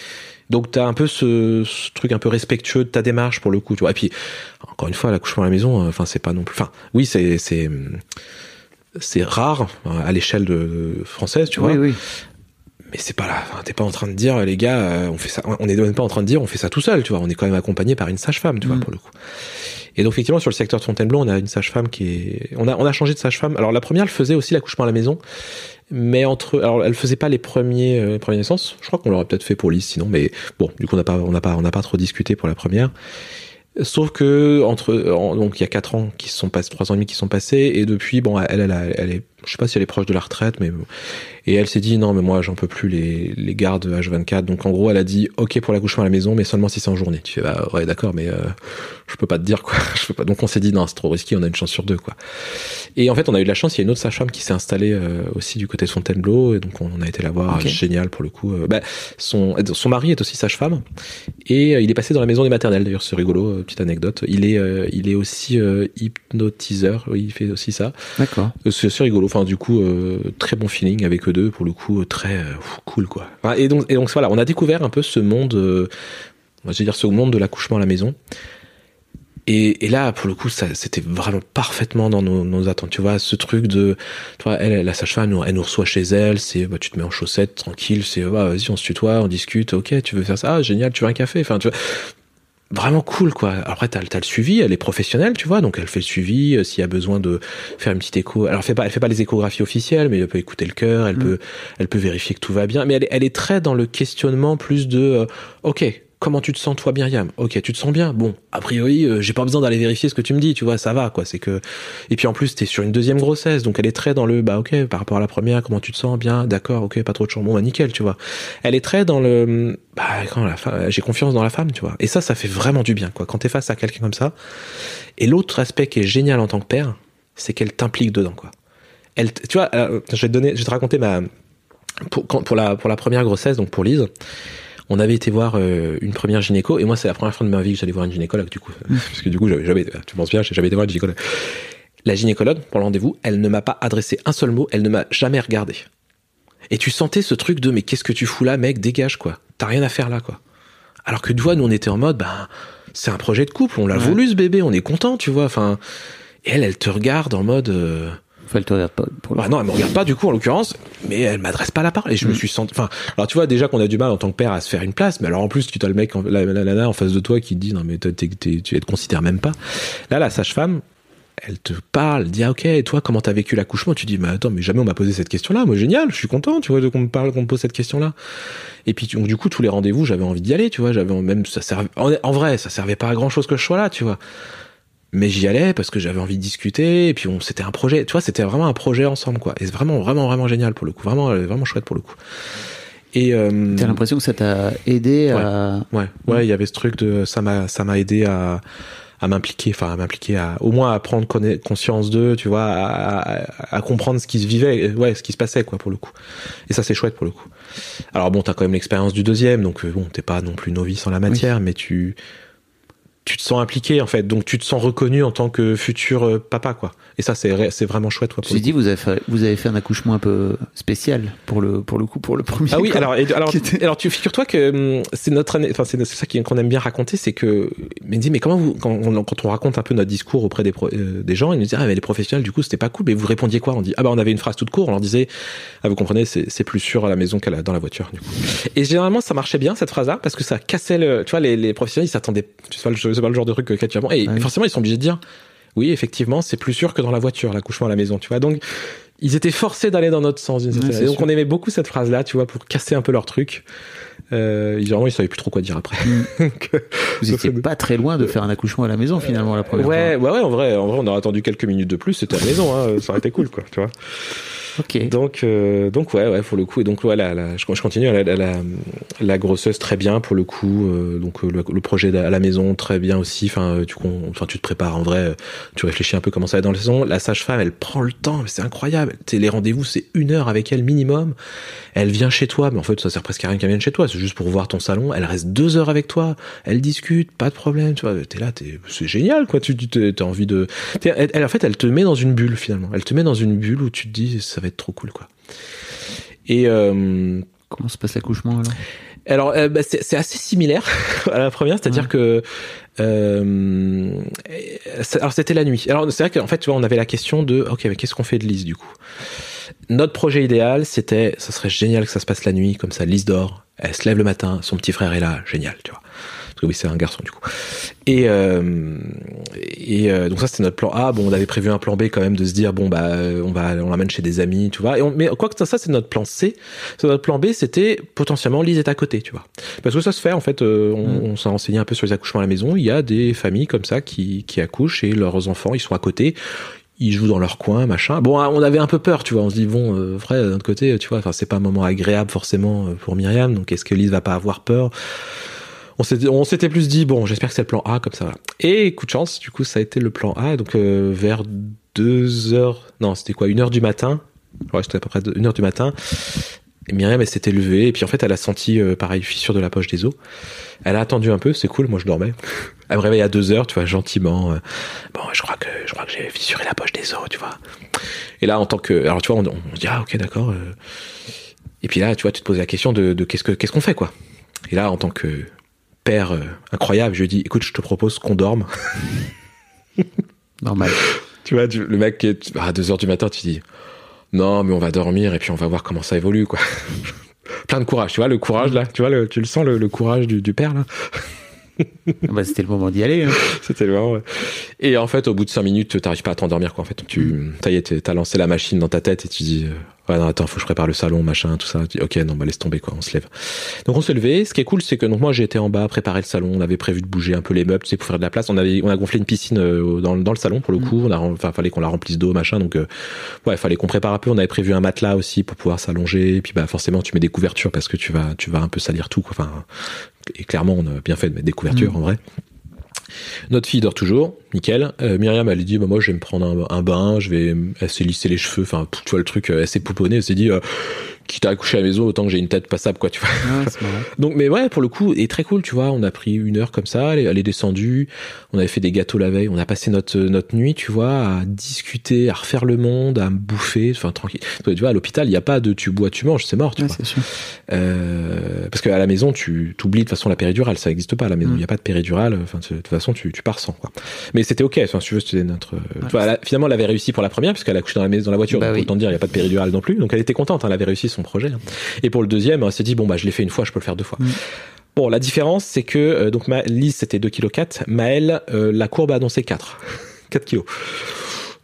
donc t'as un peu ce, ce truc un peu respectueux de ta démarche pour le coup, tu vois. Et puis encore une fois, l'accouchement à la maison, euh, enfin c'est pas non plus, enfin oui c'est c'est c'est rare euh, à l'échelle de française, tu vois. Oui, oui. Mais c'est pas là. T'es pas en train de dire, les gars, euh, on fait ça. On est même pas en train de dire, on fait ça tout seul, tu vois. On est quand même accompagné par une sage-femme, tu vois, Mm. pour le coup. Et donc effectivement, sur le secteur de Fontainebleau, on a une sage-femme qui est. On a on a changé de sage-femme. Alors la première, elle faisait aussi l'accouchement à la maison, mais entre. Alors elle faisait pas les premiers euh, les premières naissances. Je crois qu'on l'aurait peut-être fait pour Lise, sinon. Mais bon, du coup, on n'a pas on n'a pas on n'a pas trop discuté pour la première. Sauf que entre en- donc il y a quatre ans qui se sont passés, trois ans et demi qui sont passés, et depuis bon elle elle, elle est je sais pas si elle est proche de la retraite, mais et elle s'est dit non mais moi j'en peux plus les les gardes H24, donc en gros elle a dit ok pour l'accouchement à la maison, mais seulement si c'est en journée. Tu fais bah ouais d'accord, mais euh, je peux pas te dire quoi, je peux pas. Donc on s'est dit non c'est trop risqué, on a une chance sur deux quoi. Et en fait on a eu de la chance, il y a une autre sage-femme qui s'est installée euh, aussi du côté de Fontainebleau, et donc on a été la voir, génial pour le coup. Euh, bah, son son mari est aussi sage-femme. Et euh, il est passé dans la maison des maternelles, d'ailleurs, c'est rigolo, petite anecdote. Il est, il est aussi hypnotiseur, oui, il fait aussi ça. D'accord. C'est rigolo, enfin, du coup, euh, très bon feeling avec eux deux, pour le coup, très euh, cool, quoi. Et donc, voilà, on a découvert un peu ce monde, euh, je vais dire, ce monde de l'accouchement à la maison. Et, là, pour le coup, c'était vraiment parfaitement dans nos, attentes. Tu vois, ce truc de, tu vois, elle, la sage-femme, elle nous reçoit chez elle, c'est, bah, tu te mets en chaussettes, tranquille, c'est, bah, vas-y, on se tutoie, on discute, ok, tu veux faire ça, ah, génial, tu veux un café, enfin, tu vois, vraiment cool, quoi. Après, t'as, t'as le suivi, elle est professionnelle, tu vois, donc elle fait le suivi, euh, s'il y a besoin de faire une petite écho. Alors, elle fait pas, elle fait pas les échographies officielles, mais elle peut écouter le cœur, elle peut, elle peut vérifier que tout va bien, mais elle, est- elle est très dans le questionnement plus de, euh, ok, comment tu te sens toi Myriam? Ok, tu te sens bien Bon, a priori, euh, j'ai pas besoin d'aller vérifier ce que tu me dis, tu vois, ça va quoi, c'est que et puis en plus t'es sur une deuxième grossesse, donc elle est très dans le bah OK, par rapport à la première, comment tu te sens? Bien, d'accord, OK, pas trop de chambon, bah nickel, tu vois. Elle est très dans le bah quand la femme, j'ai confiance dans la femme, tu vois. Et ça ça fait vraiment du bien quoi quand t'es face à quelqu'un comme ça. Et l'autre aspect qui est génial en tant que père, c'est qu'elle t'implique dedans quoi. Elle tu vois, euh, je vais te donner je vais te raconter ma pour la pour la première grossesse donc pour Lise on avait été voir euh, une première gynéco et moi c'est la première fois de ma vie que j'allais voir une gynécologue du coup. Parce que du coup j'avais jamais tu penses bien j'ai jamais été voir une gynécologue. La gynécologue pour le rendez-vous elle ne m'a pas adressé un seul mot elle ne m'a jamais regardé. Et tu sentais ce truc de mais qu'est-ce que tu fous là mec dégage quoi. T'as rien à faire là quoi. Alors que tu vois nous on était en mode ben c'est un projet de couple on l'a Ouais. voulu ce bébé on est content tu vois enfin. Et elle elle te regarde en mode euh, Enfin, elle te regarde pas. Pour le bah non, elle me regarde pas du coup en l'occurrence, mais elle m'adresse pas la parole et je me suis senti. Enfin, alors tu vois déjà qu'on a du mal en tant que père à se faire une place, mais alors en plus tu as le mec, en- la, la, la nana en face de toi qui te dit non mais tu ne te considères même pas. Là, la sage-femme, elle te parle, dit ah ok, et toi comment t'as vécu l'accouchement? Tu dis mais attends, mais jamais on m'a posé cette question-là. Moi génial, je suis content, tu vois, qu'on me parle, qu'on me pose cette question-là. Et puis donc, du coup tous les rendez-vous, j'avais envie d'y aller, tu vois, j'avais même ça servait en, en vrai, ça servait pas à grand chose que je sois là, tu vois mais j'y allais parce que j'avais envie de discuter et puis on c'était un projet tu vois c'était vraiment un projet ensemble quoi. Et c'est vraiment vraiment vraiment génial pour le coup vraiment euh, vraiment chouette pour le coup. Et euh, T'as l'impression que ça t'a aidé à. ouais. Ouais. Il y avait ce truc de ça m'a ça m'a aidé à à m'impliquer enfin à m'impliquer à au moins à prendre conna- conscience d'eux tu vois à, à, à comprendre ce qui se vivait euh, ouais ce qui se passait quoi pour le coup. Et ça c'est chouette pour le coup. Alors bon t'as quand même l'expérience du deuxième donc euh, bon t'es pas non plus novice en la matière mais tu tu te sens impliqué en fait donc tu te sens reconnu en tant que futur euh, papa quoi et ça c'est c'est vraiment chouette quoi, dit, vous avez fait, vous avez fait un accouchement un peu spécial pour le, pour le coup, pour le premier. Ah oui, quoi. alors, et- alors, était- alors tu figures-toi que hum, c'est notre année, enfin c'est ça qu'on aime bien raconter, c'est que mais dit mais comment vous quand on, quand on raconte un peu notre discours auprès des pro- euh, des gens, ils nous disent ah mais les professionnels du coup c'était pas cool, mais vous répondiez quoi? On dit ah bah on avait une phrase toute courte, on leur disait ah vous comprenez c'est c'est plus sûr à la maison qu'à la, dans la voiture du coup. Et généralement ça marchait bien cette phrase-là parce que ça cassait le, tu vois les, les professionnels ils s'attendaient, tu pas le, c'est pas le genre de truc que tu avant et Ouais. forcément ils sont obligés de dire oui effectivement c'est plus sûr que dans la voiture l'accouchement à la maison, tu vois donc ils étaient forcés d'aller dans notre sens d'une certaine Ouais, c'est manière. Donc sûr. on aimait beaucoup cette phrase-là, tu vois, pour casser un peu leur truc. Euh, généralement, ils savaient plus trop quoi dire après. Donc, euh, Vous ça étiez fait- pas très loin de faire un accouchement à la maison finalement la première ouais, ouais, ouais, en vrai, en vrai, on aurait attendu quelques minutes de plus, c'était à la maison, hein, ça aurait été cool, quoi, tu vois. Donc, euh, donc ouais, ouais, pour le coup. Et donc, ouais, je, je continue. La, la, la, grosseuse, très bien pour le coup. euh, donc, euh, le, projet à la maison, très bien aussi. Enfin, euh, tu, enfin, tu te prépares en vrai. Tu réfléchis un peu comment ça va dans la saison. La sage-femme, elle prend le temps. C'est incroyable. Les rendez-vous, c'est une heure avec elle minimum. Elle vient chez toi, mais en fait, ça sert presque à rien qu'elle vienne chez toi. C'est juste pour voir ton salon. Elle reste deux heures avec toi. Elle discute, pas de problème. Tu vois, t'es là, c'est génial, quoi. Tu, tu envie de. elle, en fait, elle te met dans une bulle finalement. Elle te met dans une bulle où tu te dis, ça va être trop cool, quoi. Et euh, Comment se passe l'accouchement alors? Alors, euh, bah, c'est assez similaire à la première, c'est-à-dire Ouais. que euh, alors c'était la nuit. Alors c'est vrai qu'en fait, tu vois, on avait la question de ok, mais qu'est-ce qu'on fait de Lise du coup? Notre projet idéal, c'était, ça serait génial que ça se passe la nuit, comme ça, Lise dort, elle se lève le matin, son petit frère est là, génial, tu vois. Parce que oui, c'est un garçon du coup. Et, euh, et euh, donc ça c'était notre plan A. Bon, on avait prévu un plan B quand même de se dire bon bah on va on l'amène chez des amis, tu vois. Et on, mais quoi que ça, ça c'est notre plan C. C'est notre plan B, c'était potentiellement Lise est à côté, tu vois. Parce que ça se fait en fait. euh, on, on s'est renseigné un peu sur les accouchements à la maison. Il y a des familles comme ça qui qui accouchent et leurs enfants ils sont à côté. Ils jouent dans leur coin, machin. Bon, on avait un peu peur, tu vois. On se dit bon, euh, vrai d'un autre côté, tu vois. Enfin, c'est pas un moment agréable forcément pour Myriam. Donc, est-ce que Lise va pas avoir peur? On s'était, plus dit bon, j'espère que c'est le plan A comme ça. Et coup de chance, du coup, ça a été le plan A. Donc euh, vers deux heures, non, c'était quoi, une heure du matin? Ouais, c'était à peu près deux- une heure du matin. Et Myriam, elle s'était levée et puis en fait, elle a senti euh, pareil fissure de la poche des os. Elle a attendu un peu, c'est cool. Moi, je dormais. Elle me réveille à deux heures, tu vois, gentiment. euh, bon, je crois que je crois que j'ai fissuré la poche des os, tu vois. Et là, en tant que, alors tu vois, on, se dit ah ok d'accord. Et puis là, tu vois, tu te poses la question de, que qu'est-ce qu'on fait quoi. Et là, en tant que père euh, incroyable, je lui dis écoute, je te propose qu'on dorme. Normal. Tu vois, tu- le mec qui est à 2 heures du matin, tu dis non, mais on va dormir et puis on va voir comment ça évolue, quoi. Plein de courage, tu vois, le courage là, tu vois, le, tu le sens, le, le courage du, du père là? bah, c'était le moment d'y aller. hein. C'était vraiment. ouais. Et en fait, au bout de 5 minutes, t'arrives pas à t'endormir, quoi. En fait, tu, ça y est, t'as lancé la machine dans ta tête et tu dis, euh, ouais, non, attends, faut que je prépare le salon, machin, tout ça. Ok, non, bah laisse tomber, quoi. On se lève. Donc on s'est levé. Ce qui est cool, c'est que donc moi j'étais en bas, préparer le salon. On avait prévu de bouger un peu les meubles, tu sais, pour faire de la place. On avait, on a gonflé une piscine euh, dans, dans le salon pour le coup. On a, enfin, fallait qu'on la remplisse d'eau, machin. Donc, euh, ouais, fallait qu'on prépare un peu. On avait prévu un matelas aussi pour pouvoir s'allonger. Et puis, bah, forcément, tu mets des couvertures parce que tu vas, tu vas un peu salir tout, quoi. Enfin, et clairement, on a bien fait de mettre des couvertures en vrai. Notre fille dort toujours, nickel. Euh, Myriam, elle dit, bah, moi, je vais me prendre un, un bain, je vais, elle s'est lissé les cheveux, enfin, tu vois le truc, euh, elle s'est pouponnée, elle s'est dit, euh, quitte à accoucher à la maison, autant que j'ai une tête passable, quoi, tu vois. Ouais. Donc, mais ouais, pour le coup, et très cool, tu vois, on a pris une heure comme ça, elle est, elle est descendue, on avait fait des gâteaux la veille, on a passé notre, notre nuit, tu vois, à discuter, à refaire le monde, à me bouffer, enfin, tranquille. Tu vois, à l'hôpital, il n'y a pas de tu bois, tu manges, c'est mort, tu Ouais, vois. sûr. Euh, parce qu'à la maison, tu t'oublies de toute façon la péridurale, ça n'existe pas à la maison. Il Mm. n'y a pas de péridurale. Enfin, de toute façon, tu, tu pars sans quoi. Mais c'était ok. Enfin, si tu veux, c'était notre. euh, tu vois, elle a- finalement, elle avait réussi pour la première parce qu'elle a couché dans la maison, dans la voiture. Bah donc oui. autant dire, il n'y a pas de péridurale non plus. Donc elle était contente. hein, elle avait réussi son projet. hein. Et pour le deuxième, elle s'est dit bon bah je l'ai fait une fois, je peux le faire deux fois. Mm. Bon, la différence, c'est que euh, donc ma Lise c'était 2 kg 4, Maëlle euh, la courbe a annoncé 4. 4 kilos.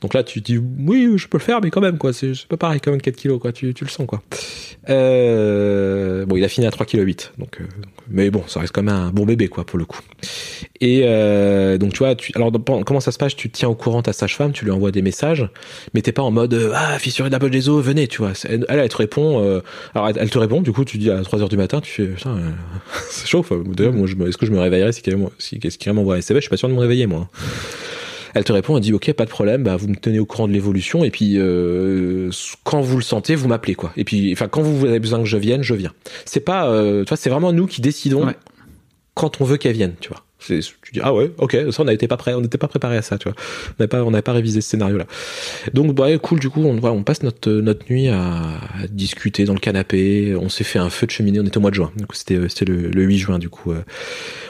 Donc là, tu dis, oui, je peux le faire, mais quand même, quoi. C'est pas pareil, quand même, 4 kilos, quoi. Tu, tu le sens, quoi. Euh, bon, il a fini à 3 kg 8. Donc, euh, mais bon, ça reste quand même un bon bébé, quoi, pour le coup. Et euh, donc, tu vois, tu, alors, comment ça se passe? Tu tiens au courant ta sage-femme, tu lui envoies des messages, mais t'es pas en mode, euh, ah, fissuré de la poche des os, venez, tu vois. Elle, elle te répond, euh, alors, elle, te répond, du coup, tu dis à 3 heures du matin, tu fais, putain, euh, c'est chaud. Enfin, D'ailleurs, moi, est-ce que je me réveillerais si quelqu'un si, m'envoie un SMS Je suis pas sûr de me réveiller, moi. Elle te répond, elle dit ok, pas de problème, bah vous me tenez au courant de l'évolution et puis euh, quand vous le sentez, vous m'appelez quoi. Et puis enfin quand vous avez besoin que je vienne, je viens. C'est pas, euh, tu vois, c'est vraiment nous qui décidons Ouais. quand on veut qu'elle vienne, tu vois. Tu dis ah ouais, ok, ça on n'était pas prêt, on n'était pas préparé à ça, tu vois. On n'avait pas, on pas révisé ce scénario là. Donc bah cool, du coup on, voilà, on passe notre notre nuit à, discuter dans le canapé. On s'est fait un feu de cheminée. On était au mois de juin, donc c'était c'était le, le 8 juin du coup. euh,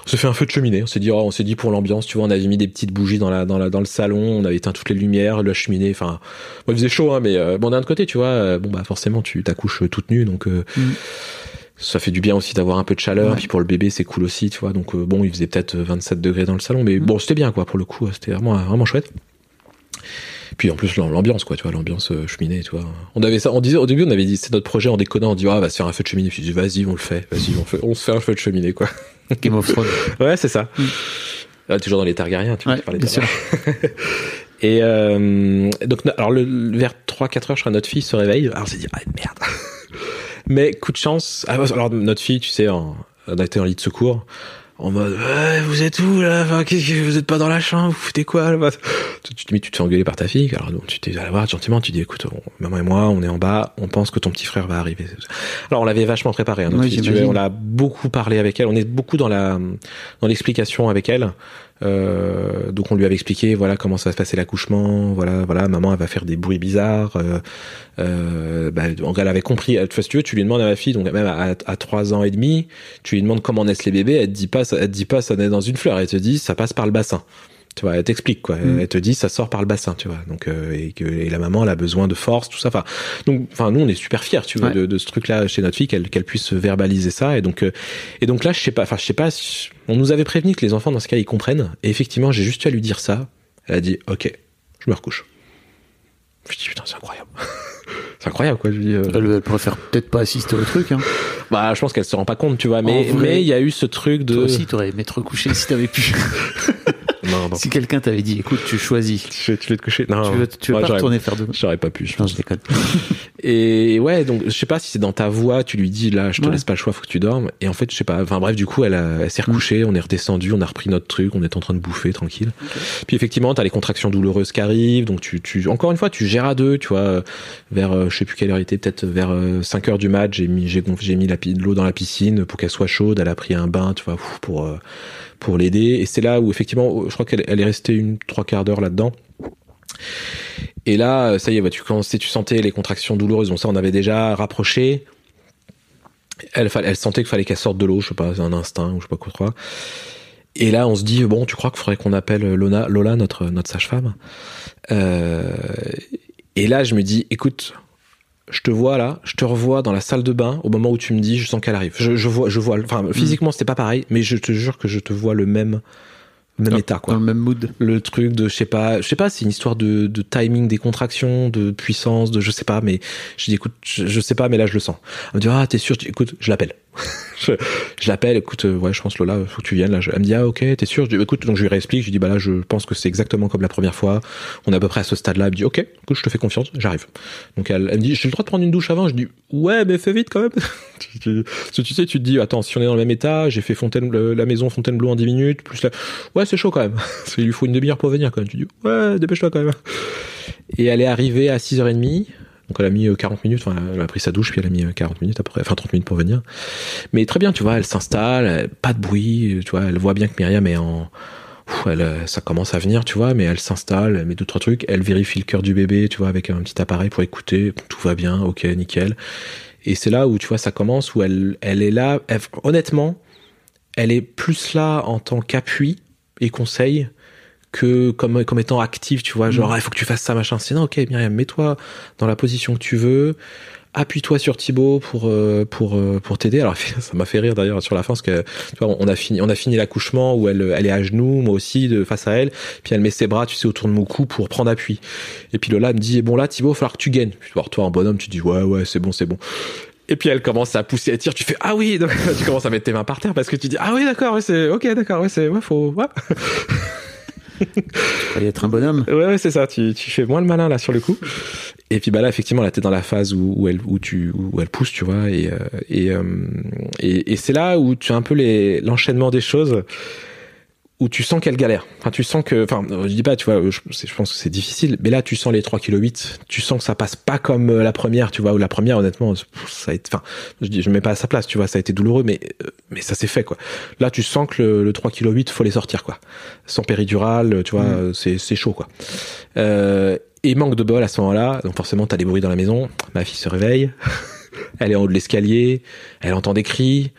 on s'est fait un feu de cheminée. On s'est dit, oh, on s'est dit pour l'ambiance, tu vois, on avait mis des petites bougies dans la, dans la, dans le salon, on avait éteint toutes les lumières, la cheminée. Enfin, bon, il faisait chaud, hein, mais euh, bon, d'un autre côté, tu vois, euh, bon bah forcément, tu t'accouches toute nue, donc euh, Mm. Ça fait du bien aussi d'avoir un peu de chaleur. Ouais. Puis pour le bébé, c'est cool aussi, tu vois. Donc euh, bon, il faisait peut-être 27 degrés dans le salon, mais Mm. bon, c'était bien, quoi, pour le coup, c'était vraiment, vraiment chouette. Puis en plus l'ambiance quoi, tu vois, l'ambiance euh, cheminée, tu vois. On avait ça, on disait au début, on avait dit c'est notre projet en déconnant, on dit ah, on va se faire un feu de cheminée. Puis je dis vas-y, on le fait, vas-y, on, fait, on se fait un feu de cheminée quoi. Game of Thrones. Ouais, c'est ça. Ah, toujours dans les Targaryens, tu vois, Ouais, parlais l'heure. Et euh, donc, alors, le, vers 3-4 heures, je crois, notre fille se réveille. Alors, on s'est dit, ah merde. Mais coup de chance. ah, alors, notre fille, tu sais, en, on a été en lit de secours. En mode, ouais, vous êtes où là? Enfin, qu'est-ce que- Vous êtes pas dans la chambre? Vous foutez quoi là? Tu, tu, te- tu te fais engueuler par ta fille. Alors donc, tu t'es allé voir gentiment. Tu dis, écoute, on- maman et moi, on est en bas. On pense que ton petit frère va arriver. Alors on l'avait vachement préparé. Hein, notre Ouais, fille, tu j'imagine. vois, on l'a beaucoup parlé avec elle. On est beaucoup dans la dans l'explication avec elle. Euh, donc on lui avait expliqué voilà comment ça va se passer l'accouchement voilà voilà maman elle va faire des bruits bizarres euh, euh, bah, elle avait compris enfin, si tu veux tu lui demandes à ma fille donc même à, à 3 ans et demi tu lui demandes comment naissent les bébés elle te dit pas elle te dit pas ça naît dans une fleur elle te dit ça passe par le bassin tu vois elle t'explique quoi Mm. elle te dit ça sort par le bassin tu vois donc euh, et que et la maman elle a besoin de force tout ça enfin donc enfin nous on est super fiers tu vois Ouais. de, de ce truc là chez notre fille qu'elle qu'elle puisse verbaliser ça et donc euh, et donc là je sais pas enfin je sais pas on nous avait prévenu que les enfants dans ce cas ils comprennent et effectivement j'ai juste eu à lui dire ça elle a dit ok je me recouche je dis putain c'est incroyable c'est incroyable quoi je lui dis euh, Elle, elle préfère peut-être pas assister au truc. Hein. bah je pense qu'elle se rend pas compte tu vois mais vrai, mais il y a eu ce truc de Toi aussi, t'aurais aimé te recoucher si t'avais pu. non, non. si quelqu'un t'avait dit, écoute, tu choisis. Tu, veux- tu veux te coucher non Tu veux, tu veux pas retourner faire de. j'aurais pas pu je Non, pense je déconne. Et ouais, donc je sais pas si c'est dans ta voix, tu lui dis là, je te Ouais. laisse pas le choix, faut que tu dormes. Et en fait, je sais pas. Enfin bref, du coup, elle, a- elle s'est recouchée, on est redescendu, on a repris notre truc, on est en train de bouffer tranquille. Puis effectivement, t'as les contractions douloureuses qui arrivent, donc tu, tu, encore une fois, tu gères à deux, tu vois. euh, Vers, euh, je sais plus quelle heure il était, peut-être vers 5 heures du mat, j'ai mis, j'ai j'ai mis la, de l'eau dans la piscine pour qu'elle soit chaude. Elle a pris un bain, tu vois, pour euh, pour l'aider. Et c'est là où effectivement, je crois qu'elle elle est restée une trois quarts d'heure là-dedans. Et là, ça y est, bah, tu tu sentais les contractions douloureuses. Donc ça, on avait déjà rapproché. Elle, elle sentait qu'il fallait qu'elle sorte de l'eau, je sais pas, un instinct ou je sais pas quoi. Et là, on se dit bon, tu crois qu'il faudrait qu'on appelle Lola, Lola notre notre sage-femme? Euh, et là, je me dis, écoute, je te vois là, je te revois dans la salle de bain au moment où tu me dis, je sens qu'elle arrive. Je, je vois, je vois. Enfin, physiquement, c'était pas pareil, mais je te jure que je te vois le même même Dans- état quoi Dans le même mood. le truc de je sais pas je sais pas c'est une histoire de, de timing des contractions de puissance de je sais pas mais je dis écoute je, je sais pas mais là je le sens elle me dit ah t'es sûr Je dis, écoute je l'appelle je, je l'appelle écoute euh, ouais je pense Lola faut que tu viennes là. Elle me dit ah ok t'es sûr? Je dis écoute donc je lui réexplique je lui dis bah là je pense que c'est exactement comme la première fois. On est à peu près à ce stade là elle me dit ok écoute je te fais confiance j'arrive. Donc elle, elle me dit j'ai le droit de prendre une douche avant? Je dis ouais mais fais vite quand même. Parce que tu sais tu te dis attends si on est dans le même état j'ai fait Fontaine la maison Fontainebleau en 10 minutes plus la ouais c'est chaud quand même. Il lui faut une demi-heure pour venir quand même. Tu dis ouais dépêche-toi quand même. Et elle est arrivée à 6h30 donc elle a mis euh, 40 minutes, enfin elle a pris sa douche puis elle a mis euh, 40 minutes après, enfin 30 minutes pour venir. Mais très bien, tu vois, elle s'installe, pas de bruit, tu vois, elle voit bien que Myriam est en... Euh, ça commence à venir, tu vois, mais elle s'installe, elle met deux, trois trucs, elle vérifie le cœur du bébé, tu vois, avec un petit appareil pour écouter, tout va bien, ok, nickel. Et c'est là où, tu vois, ça commence, où elle, elle est là, honnêtement, elle est plus là en tant qu'appui et conseil que comme, comme étant active, tu vois, genre, Ah, il faut que tu fasses ça, machin. C'est non, ok, Myriam, mets-toi dans la position que tu veux, appuie-toi sur Thibaut pour, euh, pour, euh, pour t'aider. Alors, ça m'a fait rire d'ailleurs sur la fin, parce que, tu vois, on a fini, on a fini l'accouchement où elle, elle est à genoux, moi aussi, de, face à elle, puis elle met ses bras, tu sais, autour de mon cou pour prendre appui. Et puis Lola me dit, bon là, Thibaut, il va falloir que tu gagnes. Puis, toi, en bonhomme, tu dis, ouais, ouais, c'est bon, c'est bon. Et puis elle commence à pousser, à tirer, tu fais ah oui, donc, tu commences à mettre tes mains par terre parce que tu dis ah oui d'accord, ouais, c'est ok d'accord, ouais c'est ouais faut ouais. Fallait être un bonhomme. Ouais, ouais, c'est ça. Tu, tu fais moins le malin là sur le coup. Et puis bah là, effectivement, là, t'es dans la phase où, où elle, où tu, où elle pousse, tu vois. Et, euh, et, euh, et, et c'est là où tu as un peu l'enchaînement des choses, où tu sens qu'elle galère. Enfin, tu sens que, enfin, je dis pas, tu vois, je, pense que c'est difficile, mais là, tu sens les 3 kg 8. Tu sens que ça passe pas comme euh, la première, tu vois, où la première, honnêtement, ça a été, enfin, je dis, je mets pas à sa place, tu vois, ça a été douloureux, mais, euh, mais ça s'est fait, quoi. Là, tu sens que le, le 3 kg 8, faut les sortir, quoi. Sans péridurale, tu vois, euh, c'est, c'est chaud, quoi. Euh, et manque de bol à ce moment-là, donc forcément, t'as des bruits dans la maison. Ma fille se réveille, elle est en haut de l'escalier, elle entend des cris,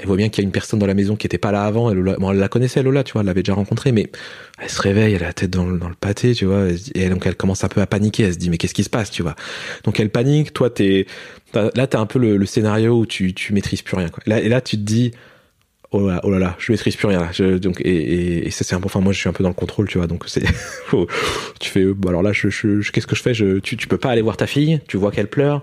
elle voit bien qu'il y a une personne dans la maison qui était pas là avant. Elle, bon, la connaissait, Lola, tu vois, elle l'avait déjà rencontrée, mais elle se réveille, elle a la tête dans le, dans le pâté, tu vois, et donc elle commence un peu à paniquer. Elle se dit, mais qu'est-ce qui se passe, tu vois? Donc elle panique. Toi, t'es là, t'as un peu le, le scénario où tu, tu maîtrises plus rien. Et là, tu te dis, oh là, oh là là, je maîtrise plus rien. Je, donc et, et, et ça c'est un peu. Enfin, moi, je suis un peu dans le contrôle, tu vois. Donc c'est, tu fais, euh, bon, alors là, je, je, je- qu'est-ce que je fais? Je, tu, tu peux pas aller voir ta fille. Tu vois qu'elle pleure.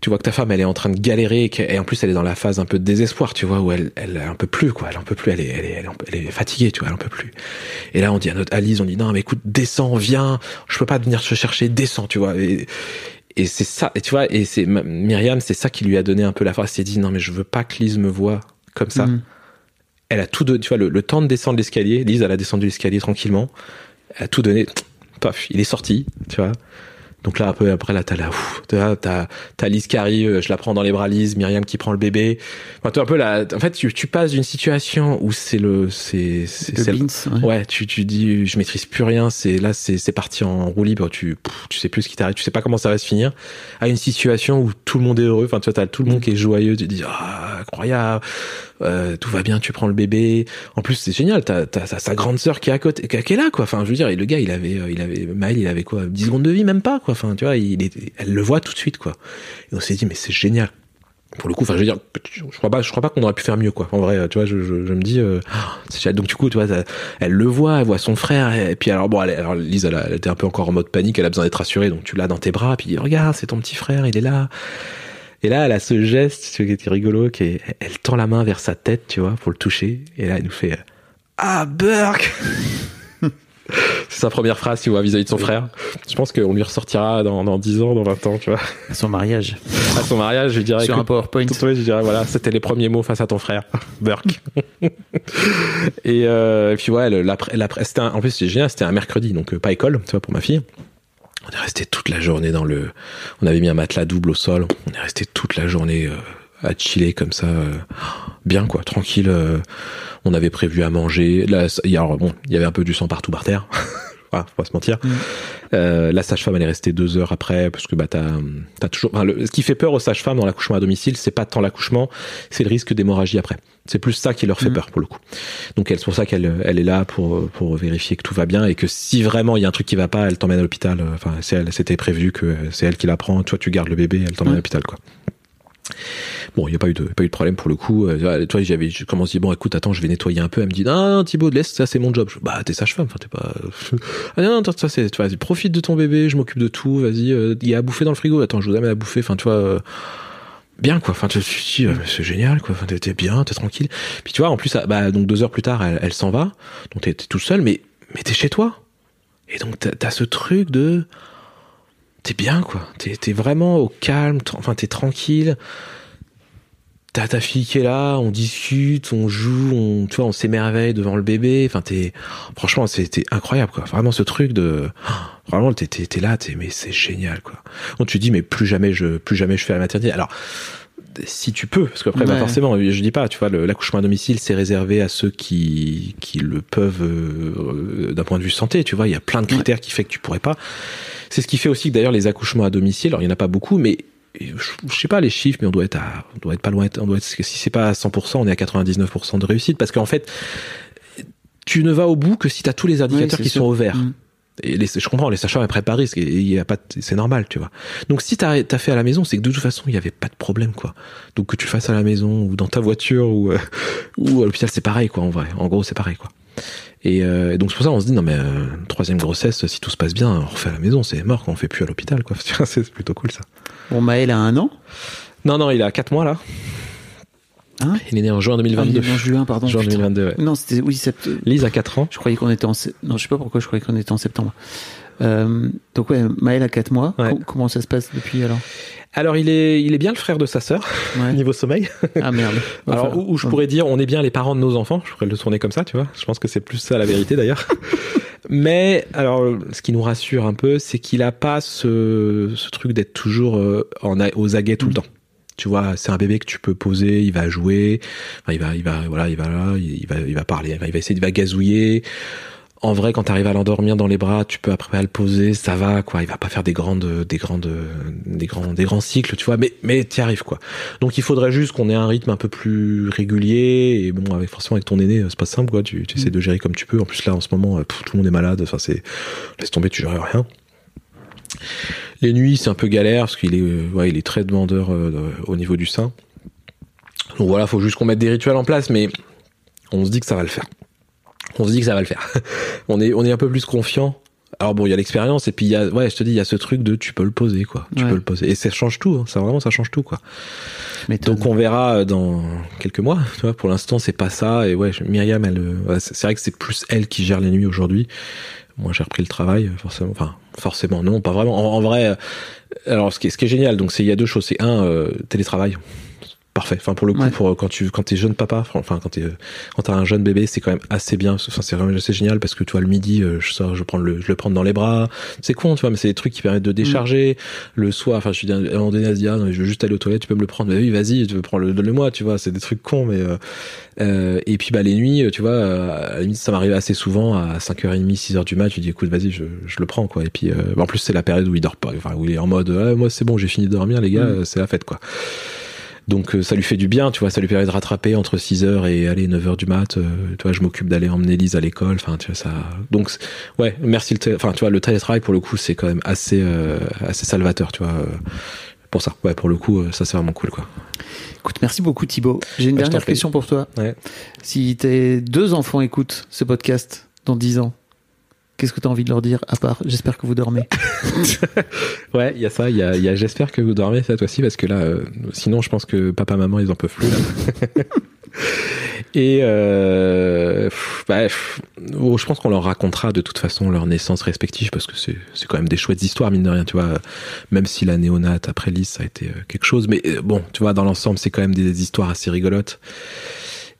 Tu vois que ta femme, elle est en train de galérer et, et en plus, elle est dans la phase un peu de désespoir, tu vois, où elle, elle en peut plus, quoi. Elle en peut plus. Elle est, elle est, elle est, elle fatiguée, tu vois. Elle en peut plus. Et là, on dit à notre Alice, on dit non, mais écoute, descends, viens. Je peux pas venir te chercher, descends, tu vois. Et, et c'est ça, et tu vois, et c'est Myriam, c'est ça qui lui a donné un peu la force. Elle s'est dit non, mais je veux pas que Lise me voit comme ça. Mhm. Elle a tout donné, tu vois, le, le temps de descendre l'escalier. Lise, elle a descendu l'escalier tranquillement. Elle a tout donné. Paf, il est sorti, tu vois. Donc là, un peu après, là, t'as la, ouf, t'as, t'as, t'as Lise qui arrive, je la prends dans les bras, Lise, Myriam qui prend le bébé. Enfin, tu un peu la, en fait, tu, tu passes d'une situation où c'est le, c'est, c'est, ouais. Ouais, tu, tu dis, je maîtrise plus rien. C'est là, c'est, c'est parti en roue libre. Tu, tu sais plus ce qui t'arrive. Tu sais pas comment ça va se finir. À une situation où tout le monde est heureux. Enfin, tu vois, t'as tout le monde qui est joyeux. Tu dis, ah, incroyable. Euh, tout va bien. Tu prends le bébé. En plus, c'est génial. T'as, t'as sa, grande sœur qui est à côté, qui est là, quoi. Enfin, je veux dire, et le gars, il avait, euh, il avait, Maël, il avait quoi, 10 secondes de vie, même pas, quoi. Enfin, tu vois, il est, elle le voit tout de suite, quoi. Et on s'est dit, mais c'est génial pour le coup, enfin, je veux dire, je crois pas, je crois pas qu'on aurait pu faire mieux, quoi. En vrai, tu vois, je, je, je me dis, euh, ah, donc du coup, tu vois, elle le voit, elle voit son frère, et, puis alors bon, elle, alors Lise, elle, elle était un peu encore en mode panique, elle a besoin d'être rassurée, donc tu l'as dans tes bras, puis regarde, c'est ton petit frère, il est là. Et là, elle a ce geste, qui était rigolo, qui est, elle tend la main vers sa tête, tu vois, pour le toucher, et là, elle nous fait, euh, ah, Burke! c'est sa première phrase, tu vois, vis-à-vis de son frère. Je pense qu'on lui ressortira dans, dans 10 ans, dans 20 ans, tu vois. À son mariage. À son mariage, je dirais Sur que- un PowerPoint. tout, ouais, je dirais, voilà, c'était les premiers mots face à ton frère, Burke. et, euh, et puis ouais, l'après, l'après, c'était un- en plus c'est génial, c'était un mercredi, donc euh, pas école, tu vois, pour ma fille. On est resté toute la journée dans le, on avait mis un matelas double au sol, on est resté toute la journée euh, à chiller comme ça, euh, bien quoi, tranquille. euh, on avait prévu à manger. Là, alors, bon, il y avait un peu du sang partout par terre. Voilà, faut pas se mentir. Euh, la sage-femme, elle est restée deux heures après parce que bah t'as as toujours. Enfin, le- ce qui fait peur aux sages-femmes dans l'accouchement à domicile, c'est pas tant l'accouchement, c'est le risque d'hémorragie après. C'est plus ça qui leur fait Mhm. peur pour le coup. Donc c'est pour ça qu'elle elle est là pour pour vérifier que tout va bien et que si vraiment il y a un truc qui va pas, elle t'emmène à l'hôpital. Enfin, c'est elle, c'était prévu que c'est elle qui la prend. Toi, tu gardes le bébé, elle t'emmène à l'hôpital quoi. Bon, il n'y a pas eu de pas eu de problème pour le coup. Euh, toi, j'avais à dire bon, écoute, attends, je vais nettoyer un peu. Elle me dit non, non Thibaut, laisse, ça c'est mon job. Je, bah, t'es sage-femme, enfin t'es pas. ah non, non, attends, ça c'est, vas-y, profite de ton bébé, je m'occupe de tout. Vas-y, euh, il y a à bouffer dans le frigo. Attends, je vous amène à bouffer. Enfin, tu euh, Bien quoi, enfin tu te c'est génial quoi, enfin t'es bien, t'es tranquille. Puis tu vois en plus ah, bah donc deux heures plus tard elle, s'en va, donc t'es tout seul mais mais t'es chez toi. Et donc t'as ce truc de t'es bien quoi, t'es t'es vraiment au calme, enfin t'es tranquille. T'as ta fille qui est là, on discute, on joue, on, tu vois, on s'émerveille devant le bébé. Enfin, t'es, franchement, c'était incroyable, quoi. Vraiment, ce truc de, vraiment, t'es là, t'es, mais c'est génial, quoi. Donc, tu te dis, mais plus jamais je, plus jamais je fais la maternité. Alors, si tu peux, parce qu'après, bah, forcément, je dis pas, tu vois, l'accouchement à domicile, c'est réservé à ceux qui, qui le peuvent euh, d'un point de vue santé, tu vois. Il y a plein de critères qui fait que tu pourrais pas. C'est ce qui fait aussi que d'ailleurs les accouchements à domicile, alors il y en a pas beaucoup, mais je, je sais pas les chiffres, mais on doit être à, on doit être pas loin, on doit être, si c'est pas à 100%, on est à 99% de réussite, parce qu'en fait, tu ne vas au bout que si tu as tous les indicateurs qui sûr. sont au vert. Mm. Et les, je comprends, les a pas, de- c'est normal, tu vois. Donc si t'as as fait à la maison, c'est que de toute façon il y avait pas de problème, quoi. Donc que tu le fasses à la maison ou dans ta voiture ou euh, ou à l'hôpital, c'est pareil, quoi. En vrai, en gros, c'est pareil, quoi. Et, euh, et donc c'est pour ça on se dit non mais euh, troisième grossesse, si tout se passe bien, on refait à la maison, c'est mort, qu'on fait plus à l'hôpital, quoi. C'est plutôt cool ça. Bon, Maël a un an? Non non, il a 4 mois là. Hein Il est né en juin Ah, 2022. il est en juin, pardon. juin putain. 2022. Ouais. Non, c'était oui, sept- Lise a 4 ans. Je croyais qu'on était en non, je sais pas pourquoi je croyais qu'on était en septembre. Euh, donc ouais, Maël a 4 mois. Ouais. Com- comment ça se passe depuis alors? Alors il est il est bien le frère de sa sœur Ouais. niveau sommeil. Ah merde. Alors où, où je pourrais dire on est bien les parents de nos enfants, je pourrais le tourner comme ça, tu vois. Je pense que c'est plus ça la vérité d'ailleurs. Mais alors ce qui nous rassure un peu, c'est qu'il a pas ce, ce truc d'être toujours euh, en aux aguets tout le Mm. temps. Tu vois, c'est un bébé que tu peux poser, il va jouer, enfin, il va, il va, voilà, il va là, il va, il va parler, il va, il va essayer, il va gazouiller. En vrai, quand tu arrives à l'endormir dans les bras, tu peux après à le poser, ça va, quoi. Il va pas faire des grandes, des grandes, des grands, des grands cycles, tu vois. Mais, mais t'y arrives, quoi. Donc il faudrait juste qu'on ait un rythme un peu plus régulier. Et bon, avec forcément avec ton aîné, c'est pas simple, quoi. Tu, tu essaies de gérer comme tu peux. En plus là, en ce moment, euh, pff, tout le monde est malade. Enfin, c'est laisse tomber, tu gères rien. Les nuits, c'est un peu galère parce qu'il est, euh, ouais, il est très demandeur euh, au niveau du sein. Donc voilà, faut juste qu'on mette des rituels en place, mais on se dit que ça va le faire. On se dit que ça va le faire. on est, on est un peu plus confiant. Alors bon, il y a l'expérience et puis il y a, ouais, je te dis, il y a ce truc de tu peux le poser, quoi. Tu Ouais. peux le poser et ça change tout. hein. Ça vraiment, ça change tout, quoi. Donc on verra euh, dans quelques mois. Tu vois, pour l'instant c'est pas ça. Et ouais, Myriam, elle, c'est vrai que c'est plus elle qui gère les nuits aujourd'hui. Moi j'ai repris le travail, forcément. Enfin, forcément non, pas vraiment. En, vrai, euh, alors ce qui est, ce qui est génial, donc c'est il y a deux choses. C'est un euh, télétravail. Parfait. Enfin pour le coup, Ouais. pour euh, quand tu quand t'es jeune papa, enfin quand t'es euh, quand t'as un jeune bébé, c'est quand même assez bien. Enfin c'est vraiment assez génial parce que tu vois le midi, euh, je sors, je prends le je le prends dans les bras. C'est con, tu vois, mais c'est des trucs qui permettent de décharger le soir. Enfin je suis à un moment donné, elle se dit ah non, je veux juste aller aux toilettes, tu peux me le prendre. Bah oui, vas-y, tu veux prendre le donne-le-moi, tu vois. C'est des trucs cons, mais euh, euh, et puis bah les nuits, tu vois, à la limite ça m'arrive assez souvent à 5h30, 6h du mat, tu dis écoute, vas-y, je, je le prends quoi. Et puis euh, en plus c'est la période où il dort pas, enfin où il est en mode ah, moi c'est bon, j'ai fini de dormir les gars, Mm. c'est la fête quoi. Donc euh, ça lui fait du bien, tu vois, ça lui permet de rattraper entre 6h et allez 9h du mat, euh, tu vois, je m'occupe d'aller emmener Lise à l'école, enfin tu vois ça. Donc ouais, merci le enfin tu vois le télétravail pour le coup, c'est quand même assez euh, assez salvateur, tu vois. pour ça, ouais, pour le coup, ça c'est vraiment cool, quoi. Écoute, merci beaucoup Thibaut. J'ai une Bah, dernière question pour toi. Ouais. Si tes deux enfants écoutent ce podcast dans 10 ans, qu'est-ce que tu as envie de leur dire à part j'espère que vous dormez? Ouais, il y a ça, il y a, il y a j'espère que vous dormez cette fois-ci parce que là, euh, sinon je pense que papa, maman, ils en peuvent plus là. Et euh, bah, oh, je pense qu'on leur racontera de toute façon leur naissance respective parce que c'est c'est quand même des chouettes histoires mine de rien, tu vois. Même si la néonate après Lise ça a été euh, quelque chose, mais euh, bon, tu vois, dans l'ensemble c'est quand même des histoires assez rigolotes.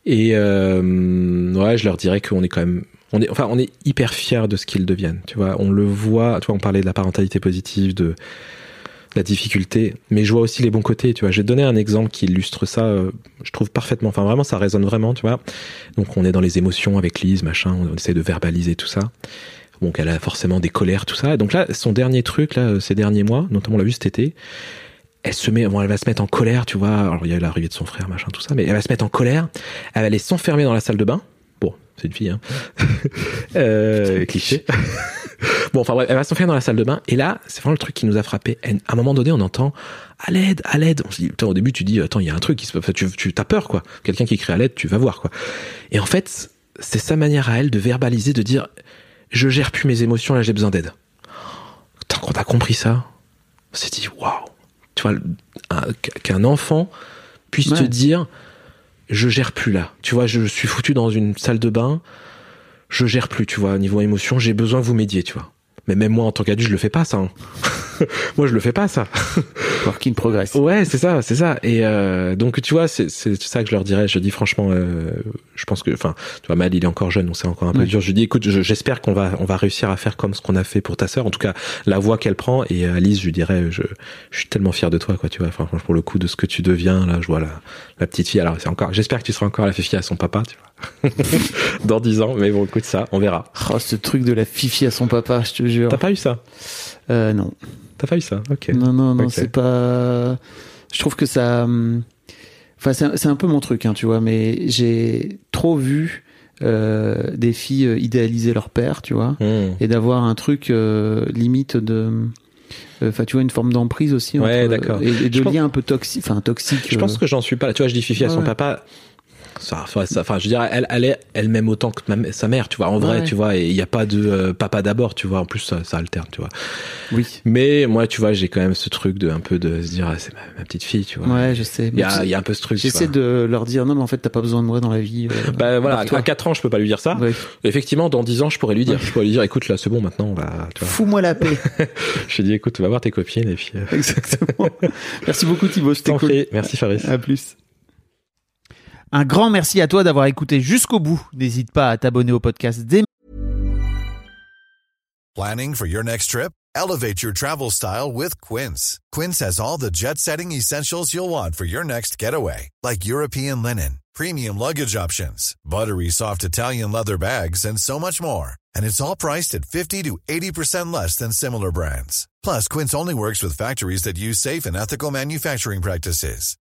Et euh, ouais, je leur dirais qu'on est quand même, on est, enfin, on est hyper fiers de ce qu'ils deviennent. Tu vois, on le voit. Tu vois, on parlait de la parentalité positive, de la difficulté, mais je vois aussi les bons côtés. Tu vois, j'ai donné un exemple qui illustre ça. euh, je trouve parfaitement. Enfin, vraiment, ça résonne vraiment. Tu vois. Donc, on est dans les émotions avec Lise, machin. On essaie de verbaliser tout ça. Bon, qu'elle a forcément des colères, tout ça. Et donc là, son dernier truc, là, euh, ces derniers mois, notamment on l'a vu cet été, elle se met, bon, elle va se mettre en colère, tu vois. Alors il y a l'arrivée de son frère, machin, tout ça, mais elle va se mettre en colère. Elle va aller s'enfermer dans la salle de bain. C'est une fille, hein. euh, cliché. bon, enfin bref, elle va s'enfermer dans la salle de bain. Et là, c'est vraiment le truc qui nous a frappé. À un moment donné, on entend à l'aide, à l'aide. On se dit, putain, au début, tu dis, attends, il y a un truc qui se passe. Tu, tu as peur, quoi. Quelqu'un qui crie à l'aide, tu vas voir, quoi. Et en fait, c'est sa manière à elle de verbaliser, de dire, je gère plus mes émotions, là, j'ai besoin d'aide. Tant qu'on a compris ça, on s'est dit, waouh. Tu vois, un- qu'un enfant puisse te dire, je gère plus là. Tu vois, je suis foutu dans une salle de bain, je gère plus, tu vois, niveau émotion, j'ai besoin que vous m'aidiez, tu vois. Mais même moi, en tant qu'adulte, je le fais pas, ça. hein. moi, je le fais pas, ça. Work in progress. Ouais, c'est ça, c'est ça. Et euh, donc, tu vois, c'est c'est ça que je leur dirais. Je dis franchement, euh, je pense que, enfin, tu vois, Mal, il est encore jeune, donc c'est encore un peu Ouais. dur. Je dis, écoute, je- j'espère qu'on va, on va réussir à faire comme ce qu'on a fait pour ta sœur. En tout cas, la voix qu'elle prend. Et euh, Alice, je lui dirais, je, je suis tellement fier de toi, quoi. Tu vois, franchement, pour le coup de ce que tu deviens, là, je vois la, la petite fille. Alors, c'est encore. J'espère que tu seras encore la fille à son papa, tu vois, dans dix ans. Mais bon, écoute ça, on verra. Oh, ce truc de la fifi à son papa, je te jure. T'as pas eu ça? Euh, non. T'as pas eu ça? Ok. Non, non, non, c'est pas. Je trouve que ça. hum, Enfin, c'est un- peu mon truc, hein, tu vois, mais j'ai trop vu euh, des filles euh, idéaliser leur père, tu vois, Hmm. et d'avoir un truc euh, limite de. Enfin, tu vois, une forme d'emprise aussi. Ouais, d'accord. Et, et de Je pense- lien un peu toxique. Enfin, toxique. Je pense que j'en suis pas là. Tu vois, je dis Fifi à son ouais. papa. Ça, enfin, je dirais, elle, elle est, elle m'aime autant que ma- sa mère, tu vois, en vrai, Ouais. tu vois, et il n'y a pas de euh, papa d'abord, tu vois, en plus, ça, ça alterne, tu vois. Oui. Mais moi, tu vois, j'ai quand même ce truc de un peu de se dire, ah, c'est ma, ma petite fille, tu vois. Ouais, je sais. Il y a, il y a un peu ce truc. J'essaie de leur dire non, mais en fait, t'as pas besoin de moi dans la vie. euh, Bah voilà, à 4 ans, je peux pas lui dire ça. Ouais. Effectivement, dans 10 ans, je pourrais lui dire, je pourrais lui dire, écoute, là, c'est bon, maintenant, on va. Fous-moi la paix. Je lui dis, écoute, va voir tes copines, et puis, euh, Exactement. Merci beaucoup, Thibaut. je prie. Merci, Fabrice. À plus. Un grand merci à toi d'avoir écouté jusqu'au bout. N'hésite pas à t'abonner au podcast dès Planning for your next trip? Elevate your travel style with Quince. Quince has all the jet setting essentials you'll want for your next getaway, like European linen, premium luggage options, buttery soft Italian leather bags, and so much more. And it's all priced at 50 to 80% less than similar brands. Plus, Quince only works with factories that use safe and ethical manufacturing practices.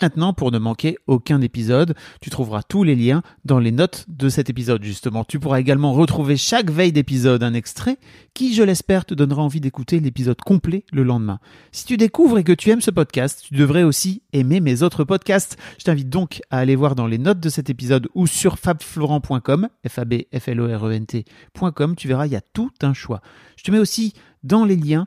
Maintenant pour ne manquer aucun épisode. Tu trouveras tous les liens dans les notes de cet épisode justement. Tu pourras également retrouver chaque veille d'épisode un extrait qui, je l'espère, te donnera envie d'écouter l'épisode complet le lendemain. Si tu découvres et que tu aimes ce podcast, tu devrais aussi aimer mes autres podcasts. Je t'invite donc à aller voir dans les notes de cet épisode ou sur fabflorent.com, f a b f l o r e n t.com, tu verras, il y a tout un choix. Je te mets aussi dans les liens